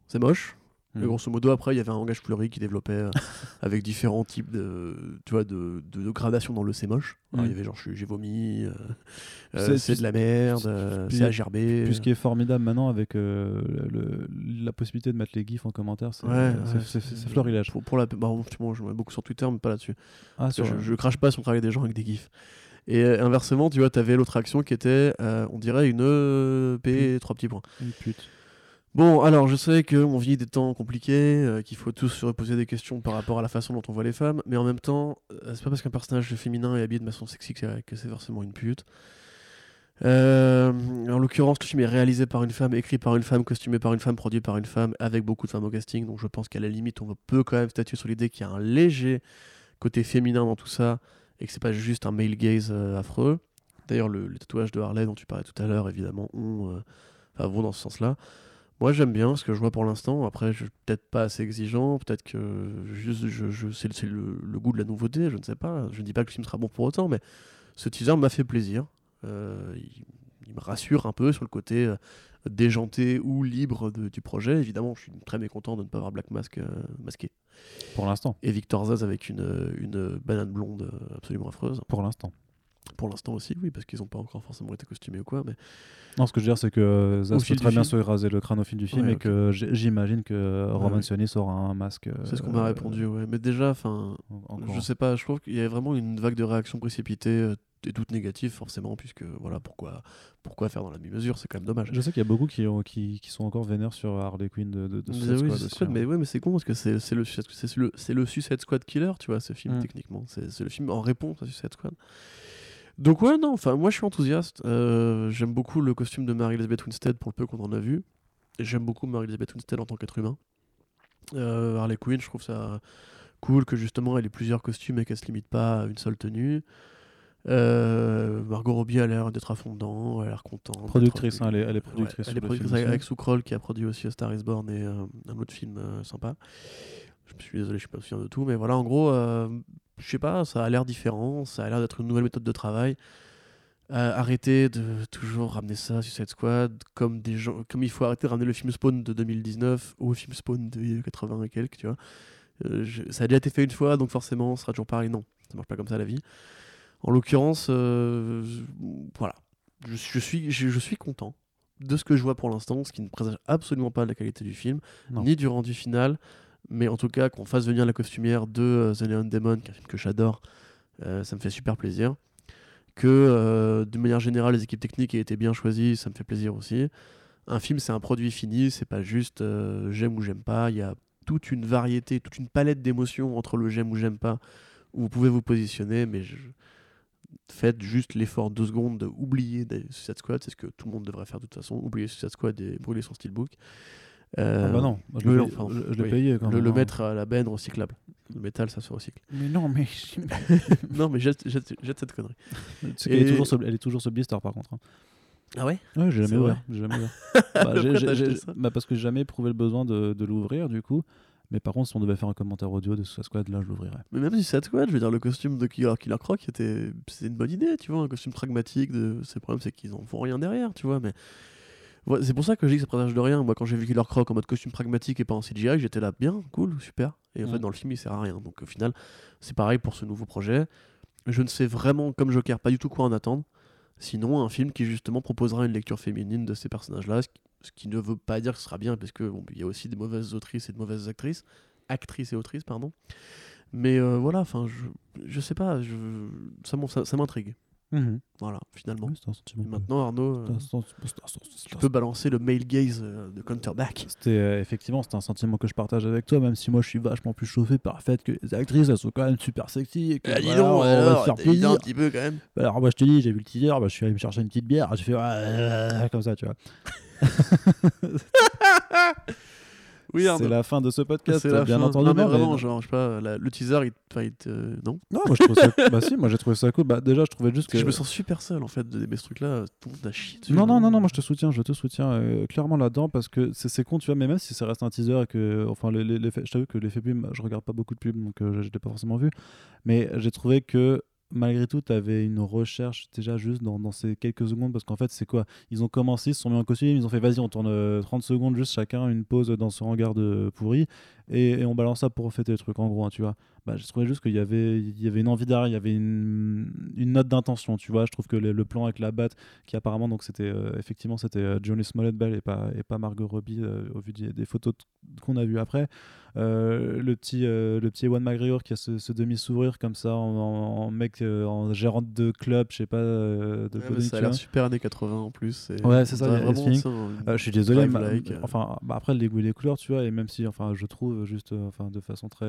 c'est moche. Et Mhm. grosso modo, après, il y avait un langage fleuri qui développait euh, avec différents types de, tu vois, de, de, de gradations dans le c'est moche. Mhm. Il y avait genre, j'ai vomi, euh, euh, C'est- de la merde, euh, c'est à gerber. Puis ce qui est formidable maintenant avec euh, le- la possibilité de mettre les gifs en commentaire, c'est Ouais, ouais, florilège. Pour, pour la, bah, je mets beaucoup sur Twitter, mais pas là-dessus. Ah, je, je crache pas sur le travail des gens avec des gifs. Et inversement, tu vois, t'avais l'autre action qui était, euh, on dirait une EP, trois petits points. une pute. Bon, alors je sais qu'on vit des temps compliqués, euh, qu'il faut tous se reposer des questions par rapport à la façon dont on voit les femmes, mais en même temps, euh, c'est pas parce qu'un personnage féminin est habillé de façon sexy que c'est- forcément une pute. Euh, en l'occurrence, le film est réalisé par une femme, écrit par une femme, costumé par une femme, produit par une femme, avec beaucoup de femmes au casting. Donc je pense qu'à la limite, on peut quand même statuer sur l'idée qu'il y a un léger côté féminin dans tout ça et que c'est pas juste un male gaze affreux. D'ailleurs, le, les tatouages de Harley dont tu parlais tout à l'heure, évidemment, vont dans ce sens-là. Moi, j'aime bien ce que je vois pour l'instant. Après, je suis peut-être pas assez exigeant. Peut-être que juste, je, je, c'est le, le goût de la nouveauté. Je ne sais pas. Je ne dis pas que le film sera bon pour autant, mais ce teaser m'a fait plaisir. Euh, il, il me rassure un peu sur le côté euh, déjanté ou libre de- du projet. Évidemment, je suis très mécontent de ne pas avoir Black Mask euh, masqué. Pour l'instant. Et Victor Zaz avec une, une banane blonde absolument affreuse. Pour l'instant. Pour l'instant aussi, oui, parce qu'ils n'ont pas encore forcément été costumés ou quoi. Mais Non, ce que je veux dire, c'est que Au peut très bien se raser le crâne au fil du film Ouais, et que j'imagine que Roman. Sionis aura un masque. c'est ce qu'on m'a euh, répondu, ouais. Mais déjà, enfin. en- en Je sais pas, je trouve qu'il y a vraiment une vague de réactions précipitées euh, et toutes négatives forcément, puisque voilà, pourquoi, pourquoi faire dans la demi-mesure, c'est quand même dommage. Je sais qu'il y a beaucoup qui, ont- qui, qui sont encore vénères sur Harley Quinn de, de, de Mais Suicide oui, Squad aussi, hein. mais ouais, mais c'est con parce que c'est c'est le, Suicide- c'est le, c'est le Suicide Squad killer, tu vois, ce film Mm. techniquement. C'est c'est le film en réponse à Suicide Squad. Donc ouais, non, enfin moi je suis enthousiaste. Euh, J'aime beaucoup le costume de Mary-Elizabeth Winstead pour le peu qu'on en a vu. J'aime beaucoup Mary-Elizabeth Winstead en tant qu'être humain. Euh, Harley Quinn, je trouve ça cool que justement elle ait plusieurs costumes et qu'elle se limite pas à une seule tenue. Euh, Margot Robbie a l'air d'être à fond dedans, elle a l'air contente. Productrice, hein, elle, est, elle est Ouais, productrice. elle est productrice avec, avec Sue Kroll qui a produit aussi A Star is Born et un autre film sympa. Je me suis désolé, je suis pas souvenir de tout, mais voilà, en gros, je sais pas, ça a l'air différent, ça a l'air d'être une nouvelle méthode de travail. Euh, arrêtez de toujours ramener ça sur cette squad, comme des gens, comme il faut arrêter de ramener le film Spawn de 2019 au film Spawn de 80 et quelques, tu vois. Euh, je- ça a déjà été fait une fois, donc forcément, ce sera toujours pareil. Non, ça marche pas comme ça la vie. En l'occurrence, euh, voilà, je, je suis, je, je suis content de ce que je vois pour l'instant, ce qui ne présage absolument pas de la qualité du film, Non. ni du rendu final, mais en tout cas qu'on fasse venir la costumière de euh, The Neon Demon, qui est un film que j'adore, euh, ça me fait super plaisir. Que euh, de manière générale, les équipes techniques aient été bien choisies, ça me fait plaisir aussi. Un film, c'est un produit fini, c'est pas juste j'aime ou j'aime pas. Il y a toute une variété, toute une palette d'émotions entre le j'aime ou j'aime pas, où vous pouvez vous positionner, mais faites juste l'effort deux secondes d'oublier Suicide Squad, c'est ce que tout le monde devrait faire de toute façon, oublier Suicide Squad et brûler son steelbook. Euh, Ah bah non, moi, je l'ai non, payé- Oui. quand le, même. le hein. mettre à la benne recyclable. Le métal, ça se recycle. Mais non, mais. non, mais jette, jette, jette cette connerie. Qu'elle est toujours ce- elle est toujours blister par contre. hein. Ah ouais? Ouais, j'ai C'est jamais ouvert. j'ai jamais ouvert. Bah, ça? bah, parce que j'ai jamais éprouvé le besoin de, de l'ouvrir du coup. Mais par contre, si on devait faire un commentaire audio de Suicide Squad, là je l'ouvrirais. Mais même si Suicide Squad, je veux dire, le costume de Killer, Killer Croc, était... c'est une bonne idée, tu vois, un costume pragmatique. De... C'est le problème, c'est qu'ils en font rien derrière, tu vois. Mais c'est pour ça que je dis que ça présage de rien. Moi, quand j'ai vu Killer Croc en mode costume pragmatique et pas en CGI, j'étais là, bien, cool, super. Et en Mm. fait, dans le film, il sert à rien. Donc au final, c'est pareil pour ce nouveau projet. Je ne sais vraiment, comme Joker, pas du tout quoi en attendre. Sinon, un film qui justement proposera une lecture féminine de ces personnages-là, ce qui- ne veut pas dire que ce sera bien, parce que bon, il y a aussi des mauvaises autrices et de mauvaises actrices, actrices et autrices, pardon. Mais euh, voilà, enfin, je, je sais pas, je, ça m'intrigue. Mhm. Voilà, finalement. Oui, un. Et maintenant, Arnaud, euh, un tu peux balancer le male gaze euh, de Counterback. C'était euh, effectivement c'était un sentiment que je partage avec toi, même si moi je suis vachement plus chauffé par le fait que les actrices elles sont quand même super sexy et que Ah, dis voilà, donc, on va alors, se faire plaisir. un petit peu quand même. Bah, Alors moi je te dis, j'ai vu le teaser, bah, je suis allé me chercher une petite bière, j'ai fait euh, comme ça, tu vois. Oui, c'est la fin de ce podcast, la bien fin. entendu. Non, mais non, mais- vraiment, genre, je sais pas, la- le teaser, il, enfin, il te- non Non, moi je trouve ça. bah si, moi j'ai trouvé ça cool. Bah déjà je trouvais juste que que. je me sens super seul en fait d'aimer ce truc-là. Tout le monde a chié dessus. Non, non, non, non, moi je te soutiens, je te soutiens euh, clairement là-dedans parce que c'est con, tu vois, mais même si ça reste un teaser et que, enfin, les, les, les je t'avoue que l'effet pub, je regarde pas beaucoup de pubs donc euh, je l'ai pas forcément vu, mais j'ai trouvé que malgré tout, tu avais une recherche déjà juste dans, ces quelques secondes parce qu'en fait, c'est quoi? Ils ont commencé, ils se sont mis en costume, ils ont fait vas-y, on tourne euh, 30 secondes juste chacun, une pause dans ce hangar de pourri et, et on balance ça pour fêter le truc en gros, hein, tu vois. Bah, je trouvais juste qu'il y avait, il y avait une envie derrière, il y avait une, une note d'intention, tu vois. Je trouve que le, le plan avec la batte, qui apparemment, donc c'était euh, effectivement, c'était euh, Johnny Smollett Bell et pas, et pas Margot Robbie euh, au vu des, des photos qu'on a vues après. Euh, le petit, le petit Ewan McGregor qui a ce, ce demi-sourire comme ça, en, mec, en gérant de club, je sais pas, de Ouais, ça a l'air vois. super années 80 en plus. et Ouais, c'est ça, Euh, je suis désolé, ma- enfin, bah, après les goûts et les couleurs, tu vois, et même si, enfin, je trouve juste, enfin, de façon très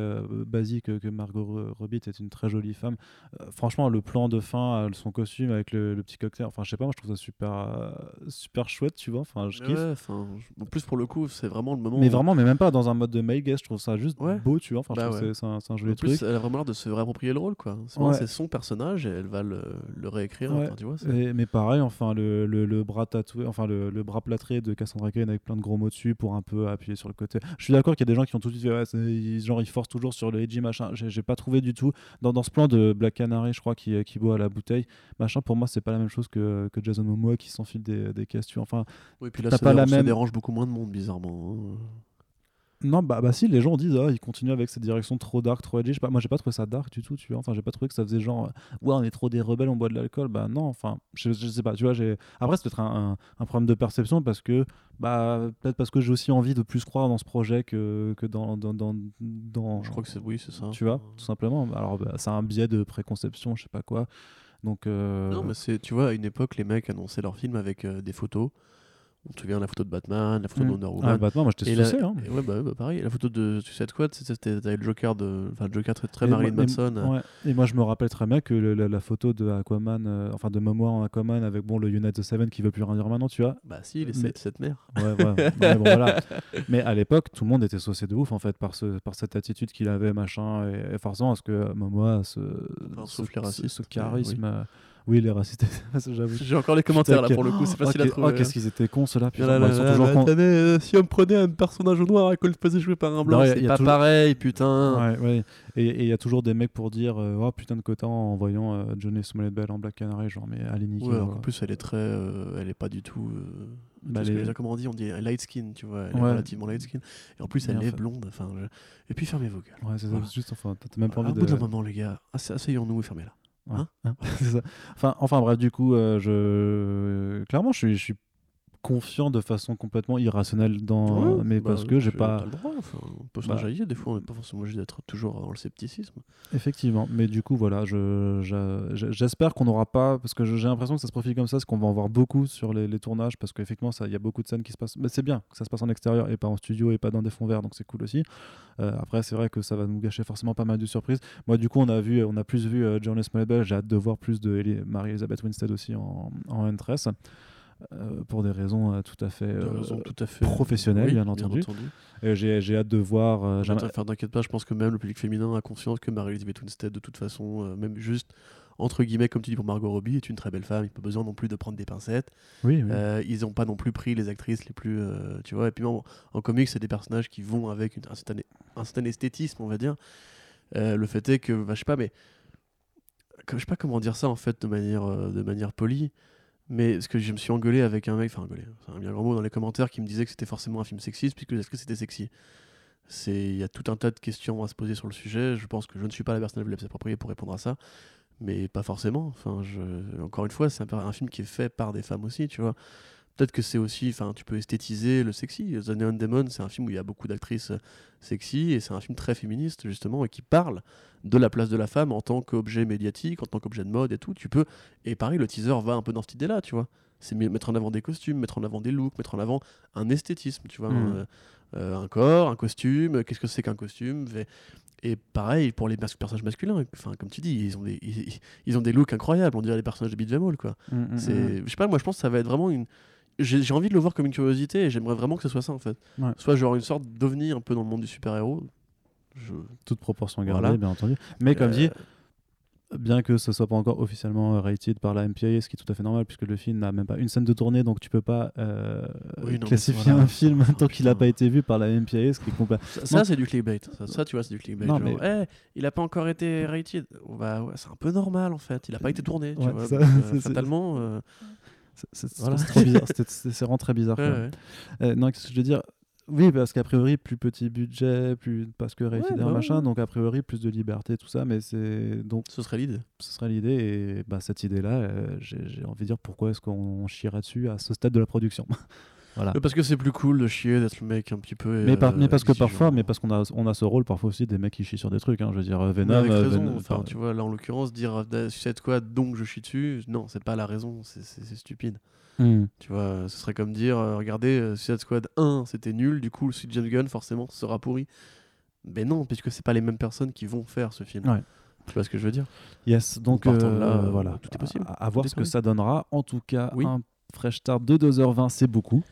basique euh, que Margot Ro- Robbie est une très jolie femme. Euh, franchement, le plan de fin, euh, son costume avec le, le petit cocktail, enfin, je sais pas, moi, je trouve ça super, euh, super chouette, tu vois. Enfin, je kiffe. ouais, enfin, je- en plus pour le coup, c'est vraiment le moment. Mais où- vraiment, mais même pas dans un mode de male gaze, je trouve ça juste Ouais. beau, tu vois. Enfin, Bah ouais. c'est un, un joli En truc. elle a vraiment l'air de se réapproprier le rôle, quoi. C'est son personnage et elle va le, le réécrire. Enfin, tu vois, Et- mais pareil, enfin le, bras tatoué, enfin le, bras plâtré de Cassandra Cain avec plein de gros mots dessus pour un peu appuyer sur le côté. Je suis d'accord qu'il y a des gens qui ont tout de suite fait, genre ils forcent toujours sur le edgy machin. J'ai pas trouvé du tout dans, dans ce plan de Black Canary, je crois, qui, qui boit à la bouteille, machin. Pour moi, c'est pas la même chose que, que Jason Momoa qui s'enfile des, des questions. Enfin, Oui, puis là, ça, pas la dérange, ça même- dérange beaucoup moins de monde, bizarrement. hein. Non, bah, bah si, les gens disent, ah, ils continuent avec cette direction trop dark, trop edgy. Pas, moi, j'ai pas trouvé ça dark du tout, tu vois. Enfin, j'ai pas trouvé que ça faisait genre, euh, ouais, on est trop des rebelles, on boit de l'alcool. Bah non, enfin, je, je sais pas, tu vois. Après, c'est peut-être un, un- un problème de perception parce que, bah, peut-être parce que j'ai aussi envie de plus croire dans ce projet que, que dans, dans, dans, dans- Je crois que c'est oui, c'est ça. Tu vois, tout simplement. Alors, bah, c'est un biais de préconception, je sais pas quoi. Donc, euh, Non, mais c'est, tu vois, à une époque, les mecs annonçaient leurs films avec euh, des photos. On se souvient la photo de Batman, la photo de Wonder Ah, Woman. Batman, moi, j'étais et, la- stressé. Hein. ouais, bah, bah, pareil, la photo de Suicide Squad, c'était, c'était t'avais le Joker de, enfin, le Joker très, très Marilyn Manson. euh, ouais. Et moi, je me rappelle très bien que le- la, la photo de Aquaman, euh, enfin de Momoa en Aquaman avec bon le United Seven qui veut plus rien dire maintenant, tu vois. Bah si, les Mais- sept, sept mères. Ouais, ouais, ouais, bon, voilà. Mais à l'époque, tout le monde était saucé de ouf en fait par ce, par cette attitude qu'il avait, machin, et, et forcément parce que Momoa, ce, Enfin, ce, charisme, euh, oui, les racistes, j'avoue. J'ai encore les commentaires là pour le coup, c'est facile à trouver. oh, qu'est-ce qu'ils étaient cons ceux-là, hein. si on prenait un personnage noir et qu'on le faisait jouer par un blanc, c'est pas pareil, putain. Ouais, ouais. Et il y a toujours des mecs pour dire euh, oh putain de quota en voyant euh, Johnny Smollett Bell en Black Canary, genre mais allez niquer. Ouais, qu'en plus elle est très, euh, elle est pas du tout. Bah, que comment on dit, on dit light skin, tu vois, elle est relativement light skin. Et en plus elle est blonde. Enfin, je- et puis fermez vos gueules. Ouais, c'est Voilà. juste, enfin, t'as même pas À envie bout de. d'un moment, les gars, asse- asseyons-nous et fermez-la. Ouais. Hein? Ça. Enfin, enfin bref, du coup, euh, je clairement, je suis, je suis confiant de façon complètement irrationnelle dans, Ouais, mais bah, parce que j'ai c'est- pas le droit, enfin, on peut se Bah. jaillir, des fois on n'est pas forcément obligé d'être toujours dans le scepticisme. effectivement. Mais du coup, voilà, je, je- je- j'espère qu'on n'aura pas, parce que j'ai l'impression que ça se profile comme ça, c'est qu'on va en voir beaucoup sur les, les tournages, parce qu'effectivement, ça, il y a beaucoup de scènes qui se passent. Mais c'est bien que ça se passe en extérieur et pas en studio et pas dans des fonds verts, donc c'est cool aussi. Euh, après, c'est vrai que ça va nous gâcher forcément pas mal de surprises. Moi, du coup, on a vu, on a plus vu euh, Journey Smollett Bell. J'ai hâte de voir plus de Marie-Elisabeth Winstead aussi en, en Huntress. Euh, pour des raisons euh, tout à fait euh, raison tout à fait professionnelles, oui, bien entendu. Et j'ai hâte de voir. enfin, T'inquiète pas, je pense que même le public féminin a conscience que Marie-Elizabeth Winstead, de toute façon, même juste entre guillemets, comme tu dis pour Margot Robbie, est une très belle femme. Il n'y a pas besoin non plus de prendre des pincettes. oui, oui. Euh, ils n'ont pas non plus pris les actrices les plus. euh, tu vois, et puis en, en comics, c'est des personnages qui vont avec une- un, certain, un certain esthétisme, on va dire. Euh, le fait est que, bah, je sais pas, mais. Je sais pas comment dire ça en fait de manière, de manière polie. Mais ce que je me suis engueulé avec un mec, enfin engueulé, c'est un bien grand mot dans les commentaires qui me disait que c'était forcément un film sexiste puisque les actrices étaient sexy? C'est il y a tout un tas de questions à se poser sur le sujet. Je pense que je ne suis pas la personne la plus appropriée pour répondre à ça, mais pas forcément. Enfin, je... encore une fois, c'est un film qui est fait par des femmes aussi, tu vois. Peut-être que c'est aussi, enfin, tu peux esthétiser le sexy. The Neon Demon, c'est un film où il y a beaucoup d'actrices euh, sexy et c'est un film très féministe justement et qui parle de la place de la femme en tant qu'objet médiatique, en tant qu'objet de mode et tout. Tu peux et pareil, le teaser va un peu dans cette idée-là, tu vois. C'est mettre en avant des costumes, mettre en avant des looks, mettre en avant un esthétisme, tu vois, Mm. euh, un corps, un costume. Qu'est-ce que c'est qu'un costume Et pareil pour les personnages masculins. Enfin, comme tu dis, ils ont des ils, ils ont des looks incroyables. On dirait les personnages de All, quoi. Mm, mm, mm. C'est, je sais pas, moi je pense que ça va être vraiment une. J'ai j'ai envie de le voir comme une curiosité et j'aimerais vraiment que ce soit ça en fait. Ouais. Soit genre une sorte d'ovni un peu dans le monde du super-héros. Je... toute proportion gardée, Voilà. bien entendu. Mais comme Euh, dit, bien que ce soit pas encore officiellement euh, rated par la MPA, ce qui est tout à fait normal puisque le film n'a même pas une scène de tournée, donc tu peux pas euh, Oui, non, mais classifier voilà. un film Oh, tant qu'il n'a pas été vu par la MPA, ce qui est complet. Ça, ça, c'est du clickbait. Ça, ça, tu vois, c'est du clickbait. Non, Genre, mais- il a pas encore été rated. Bah ouais, c'est un peu normal en fait. Il a pas été tourné. tu Ouais, vois, ça, euh, fatalement. C'est- Voilà. c'est trop bizarre. C'était- C'est c'est vraiment très bizarre. ouais, quoi. ouais. Euh, non, qu'est-ce que je veux dire? Oui, parce qu'a priori, plus petit budget, plus parce que rated Ouais, bah machin, ouais. donc a priori, plus de liberté, tout ça, mais c'est donc Ce serait l'idée. ce serait l'idée et bah, cette idée-là, euh, j'ai j'ai envie de dire pourquoi est-ce qu'on chierait dessus à ce stade de la production? voilà. Mais Parce que c'est plus cool de chier, d'être le mec un petit peu. Mais, par- euh, mais parce que parfois, mais parce qu'on a, on a ce rôle parfois aussi des mecs qui chient sur des trucs. Hein, je veux dire, Mais Venom. avec euh, raison, Venom- enfin, tu vois, là en l'occurrence, dire euh, Suicide Squad donc je chie dessus, non, c'est pas la raison, c'est- stupide. hmm. Tu vois, ce serait comme dire, euh, regardez, euh, Suicide Squad 1, c'était nul, du coup, le suite James Gunn, forcément, sera pourri. Mais non, puisque c'est pas les mêmes personnes qui vont faire ce film. Ouais. Tu vois ce que je veux dire? Yes, donc de là, euh, voilà, tout est possible. À, à voir ce que ça donnera. En tout cas, Oui. un fresh start de 2h20, c'est beaucoup.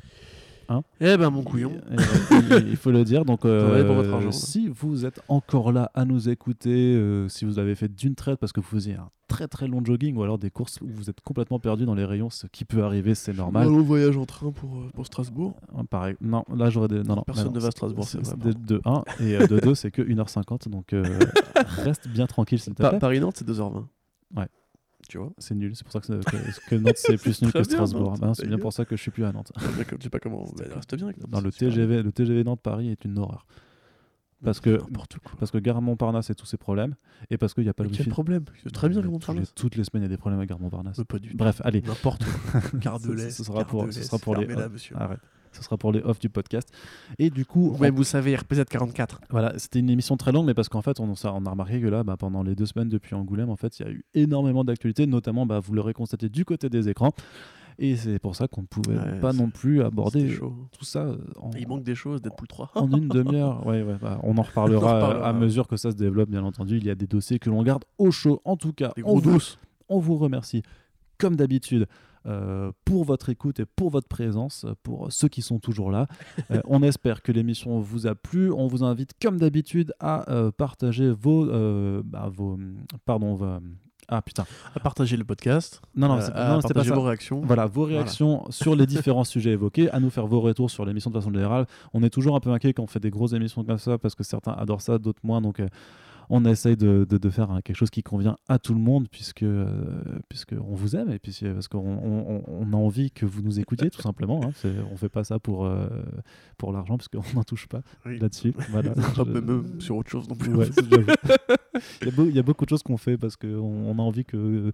Eh ben, mon couillon. Et- et- il faut le dire. Donc, avais pour euh, votre argent. si vous êtes encore là à nous écouter, euh, si vous avez fait d'une traite parce que vous faisiez un très très long jogging ou alors des courses où vous êtes complètement perdu dans les rayons, ce qui peut arriver, c'est normal. On voyage en train pour, euh, pour Strasbourg. Ouais, Pareil. Non, là j'aurais des. Non, non, Personne ne va à Strasbourg, c'est- vrai, c'est De 1 et euh, de 2, c'est que 1h50. Donc euh, reste bien tranquille, s'il te plaît. Paris-Nantes, c'est 2h20. Ouais. Tu vois C'est nul. C'est pour ça que, c'est- que, que Nantes c'est plus nul que Strasbourg. Nantes, Ben, c'est bien pour ça que je suis plus à Nantes. D'accord, Je sais pas comment. reste bien. avec Nantes, Dans le. TGV, le TGV Nantes-Paris est une horreur. Parce que, parce que Gare Montparnasse et tous ses problèmes, et parce qu'il n'y a pas Mais le wifi. problème? C'est très bien le Montparnasse. Toutes les semaines, il y a des problèmes avec Gare Montparnasse. Pas du. Bref, allez. N'importe quoi. Gare de Ce- l'Est. ce sera pour- ce sera pour les-. Arrête. Ce sera pour les off du podcast. Et du coup, Ouais, en- vous savez, RPZ 44. Voilà, c'était une émission très longue, mais parce qu'en fait, on, on a remarqué que là, bah, pendant les deux semaines depuis Angoulême, en fait, il y a eu énormément d'actualités, notamment, bah, vous l'aurez constaté, du côté des écrans. Et c'est pour ça qu'on ne pouvait Ouais, pas non plus aborder tout ça euh, en, Il manque des choses, Deadpool 3. en une demi-heure. Ouais, ouais, bah, on en reparlera, On en reparlera. à mesure que ça se développe, bien entendu. Il y a des dossiers que l'on garde au chaud. En tout cas, on vous, on vous remercie, comme d'habitude. euh, pour votre écoute et pour votre présence, pour ceux qui sont toujours là. Euh, on espère que l'émission vous a plu. On vous invite, comme d'habitude, à euh, partager vos, euh, bah, vos, pardon, vos- ah putain, À partager le podcast. non non, euh, non, c'était pas partager ça. vos réactions. Voilà, vos réactions sur les différents sujets évoqués, à nous faire vos retours sur l'émission de façon générale. On est toujours un peu inquiet quand on fait des grosses émissions comme ça parce que certains adorent ça, d'autres moins. Donc euh, on essaye de, de- de faire hein, quelque chose qui convient à tout le monde puisque, euh, puisque on vous aime et puis c'est parce qu'on on, a envie que vous nous écoutiez tout simplement. Hein. On fait pas ça pour, euh, pour l'argent puisqu'on n'en touche pas Oui. là-dessus. Voilà. Pas Je- même sur autre chose non plus. Ouais, il, y a beau- il y a beaucoup de choses qu'on fait parce qu'on on a envie que.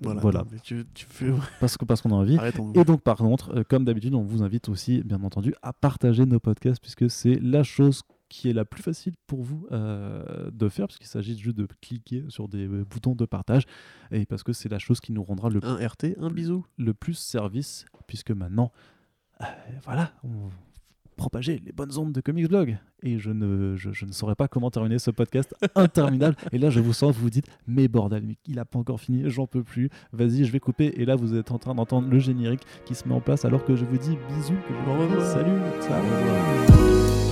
Voilà. Voilà. non, mais tu, tu fais. Parce que- parce qu'on a envie. Arrêtons. Et donc, par contre, euh, comme d'habitude, on vous invite aussi, bien entendu, à partager nos podcasts, puisque c'est la chose qui est la plus facile pour vous euh, de faire, puisqu'il s'agit juste de cliquer sur des euh, boutons de partage, et parce que c'est la chose qui nous rendra le, Un RT, un bisou. le plus service, puisque maintenant, euh, voilà, on propager les bonnes ondes de Comics Blog. Et je ne, je, je ne saurais pas comment terminer ce podcast interminable. et là, je vous sens, vous vous dites, mais bordel, mais il a pas encore fini, j'en peux plus. Vas-y, je vais couper. Et là, vous êtes en train d'entendre le générique qui se met en place alors que je vous dis bisous. que je- revoir. Salut.